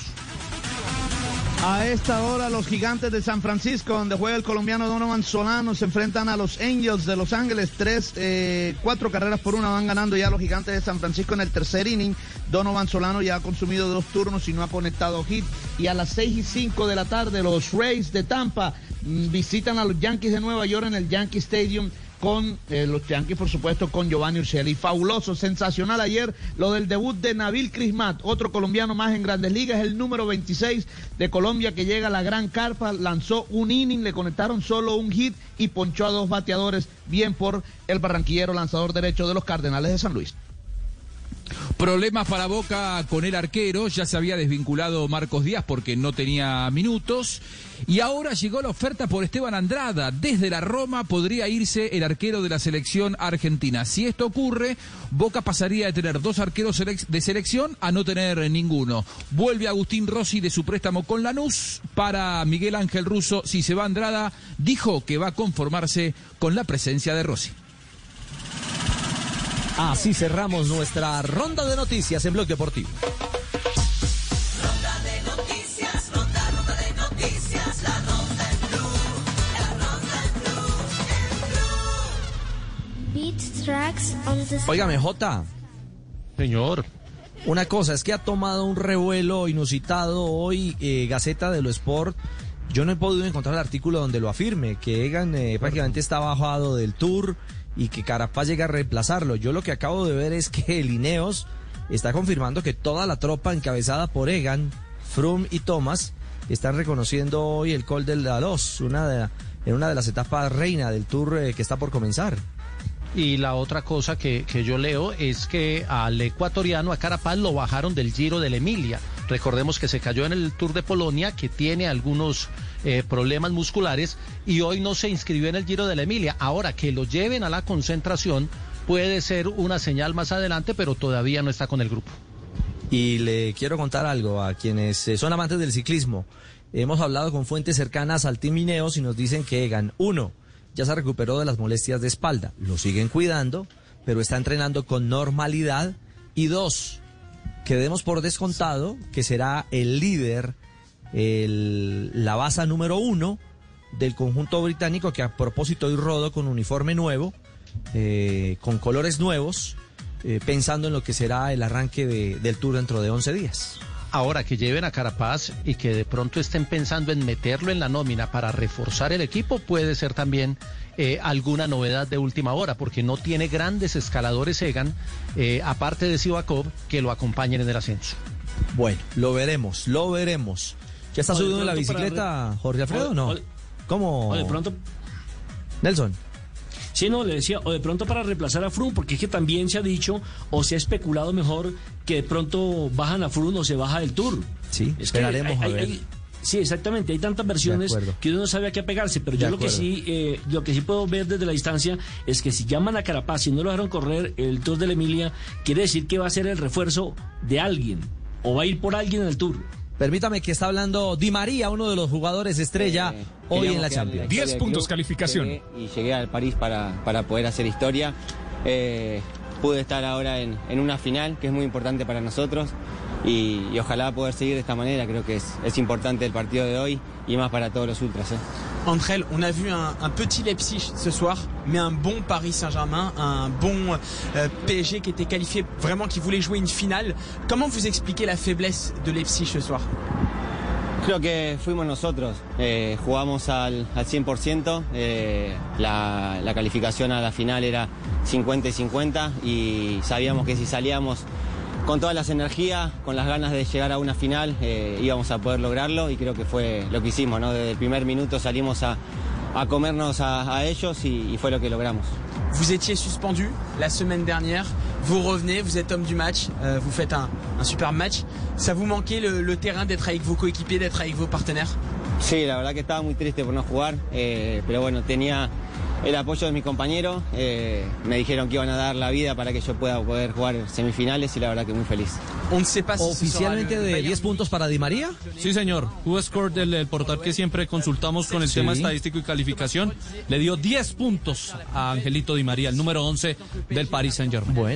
A esta hora los gigantes de San Francisco, donde juega el colombiano Donovan Solano, se enfrentan a los Angels de Los Ángeles. Tres, eh, cuatro carreras por una van ganando ya los gigantes de San Francisco en el tercer inning. Donovan Solano ya ha consumido dos turnos y no ha conectado hit. Y a las seis y cinco de la tarde los Rays de Tampa mm, visitan a los Yankees de Nueva York en el Yankee Stadium con eh, los Yankees, por supuesto, con Giovanni Urshela. Fabuloso, sensacional ayer lo del debut de Nabil Crismat, otro colombiano más en Grandes Ligas, el número 26 de Colombia que llega a la gran carpa, lanzó un inning, le conectaron solo un hit y ponchó a dos bateadores, bien por el barranquillero lanzador derecho de los Cardenales de San Luis. Problemas para Boca con el arquero, ya se había desvinculado Marcos Díaz porque no tenía minutos y ahora llegó la oferta por Esteban Andrada. Desde la Roma podría irse el arquero de la selección argentina. Si esto ocurre, Boca pasaría de tener dos arqueros de selección a no tener ninguno. Vuelve Agustín Rossi de su préstamo con Lanús para Miguel Ángel Russo. Si se va Andrada, dijo que va a conformarse con la presencia de Rossi. Así cerramos nuestra ronda de noticias en Blog Deportivo. Ronda de noticias, ronda, ronda de noticias, la ronda en blue, la ronda en blue, Beat tracks on the... Óigame, Jota. Señor. Una cosa, es que ha tomado un revuelo inusitado hoy eh, Gaceta de lo Sport. Yo no he podido encontrar el artículo donde lo afirme, que Egan eh, prácticamente está bajado del tour y que Carapaz llega a reemplazarlo. Yo lo que acabo de ver es que el Ineos está confirmando que toda la tropa encabezada por Egan, Froome y Thomas están reconociendo hoy el Col del Dalos, una en una de las etapas reina del Tour eh, que está por comenzar. Y la otra cosa que, que, yo leo es que al ecuatoriano, a Carapaz, lo bajaron del Giro de la Emilia. Recordemos que se cayó en el Tour de Polonia, que tiene algunos eh, problemas musculares y hoy no se inscribió en el Giro de la Emilia. Ahora que lo lleven a la concentración puede ser una señal más adelante, pero todavía no está con el grupo. Y le quiero contar algo a quienes eh, son amantes del ciclismo. Hemos hablado con fuentes cercanas al Team y nos dicen que Egan, uno, ya se recuperó de las molestias de espalda, lo siguen cuidando, pero está entrenando con normalidad. Y dos, quedemos por descontado que será el líder el, la base número uno del conjunto británico que a propósito hoy rodo con uniforme nuevo, eh, con colores nuevos, eh, pensando en lo que será el arranque de, del tour dentro de 11 días. Ahora que lleven a Carapaz y que de pronto estén pensando en meterlo en la nómina para reforzar el equipo, puede ser también eh, alguna novedad de última hora, porque no tiene grandes escaladores Egan, eh, aparte de Sivakov, que lo acompañen en el ascenso. Bueno, lo veremos, lo veremos. ¿Ya está subiendo en la bicicleta, para... Jorge Alfredo, o no? O, ¿Cómo? O de pronto... Nelson. Sí, no, le decía, o de pronto para reemplazar a Froome, porque es que también se ha dicho, o se ha especulado mejor, que de pronto bajan a Froome o se baja del Tour. Sí, es esperaremos hay, a ver. Hay, sí, exactamente, hay tantas versiones que uno no sabe a qué apegarse, pero yo lo que sí eh, lo que sí puedo ver desde la distancia es que si llaman a Carapaz y no lo dejaron correr el Tour de la Emilia, quiere decir que va a ser el refuerzo de alguien, o va a ir por alguien en el Tour. Permítame que está hablando Di María, uno de los jugadores estrella eh, hoy en la Champions. 10 puntos calificación. Llegué y llegué al París para, para poder hacer historia. Eh, pude estar ahora en, en, una final que es muy importante para nosotros y, y, ojalá poder seguir de esta manera. Creo que es, es importante el partido de hoy y más para todos los ultras. ¿eh? Entre on a vu un, un, petit Leipzig ce soir, mais un bon Paris Saint-Germain, un bon euh, PSG qui était qualifié, vraiment qui voulait jouer une finale. Comment vous expliquez la faiblesse de Leipzig ce soir Creo que fuimos nosotros, eh, jugamos al, al 100%, eh, la, la calificación a la final era 50 y 50 y sabíamos que si salíamos con todas las energías, con las ganas de llegar a una final, eh, íbamos a poder lograrlo y creo que fue lo que hicimos, ¿no? Desde el primer minuto salimos a, a comernos a, a ellos y, y, fue lo que logramos. Vous étiez suspendu la semaine dernière, vous revenez, vous êtes homme du match, euh, vous faites un, un super match. Ça vous manquait le, le terrain d'être avec vos coéquipiers, d'être avec vos partenaires Sí, la verdad que estaba muy triste por no jugar, eh, pero bueno, tenía el apoyo de mis compañeros, eh, me dijeron que iban a dar la vida para que yo pueda poder jugar semifinales y la verdad que muy feliz. ¿Oficialmente de 10 puntos para Di María? Sí, señor. WhoScored, el, el portal que siempre consultamos con el sí. tema estadístico y calificación, le dio 10 puntos a Angelito Di María, el número 11 del Paris Saint-Germain. Bueno.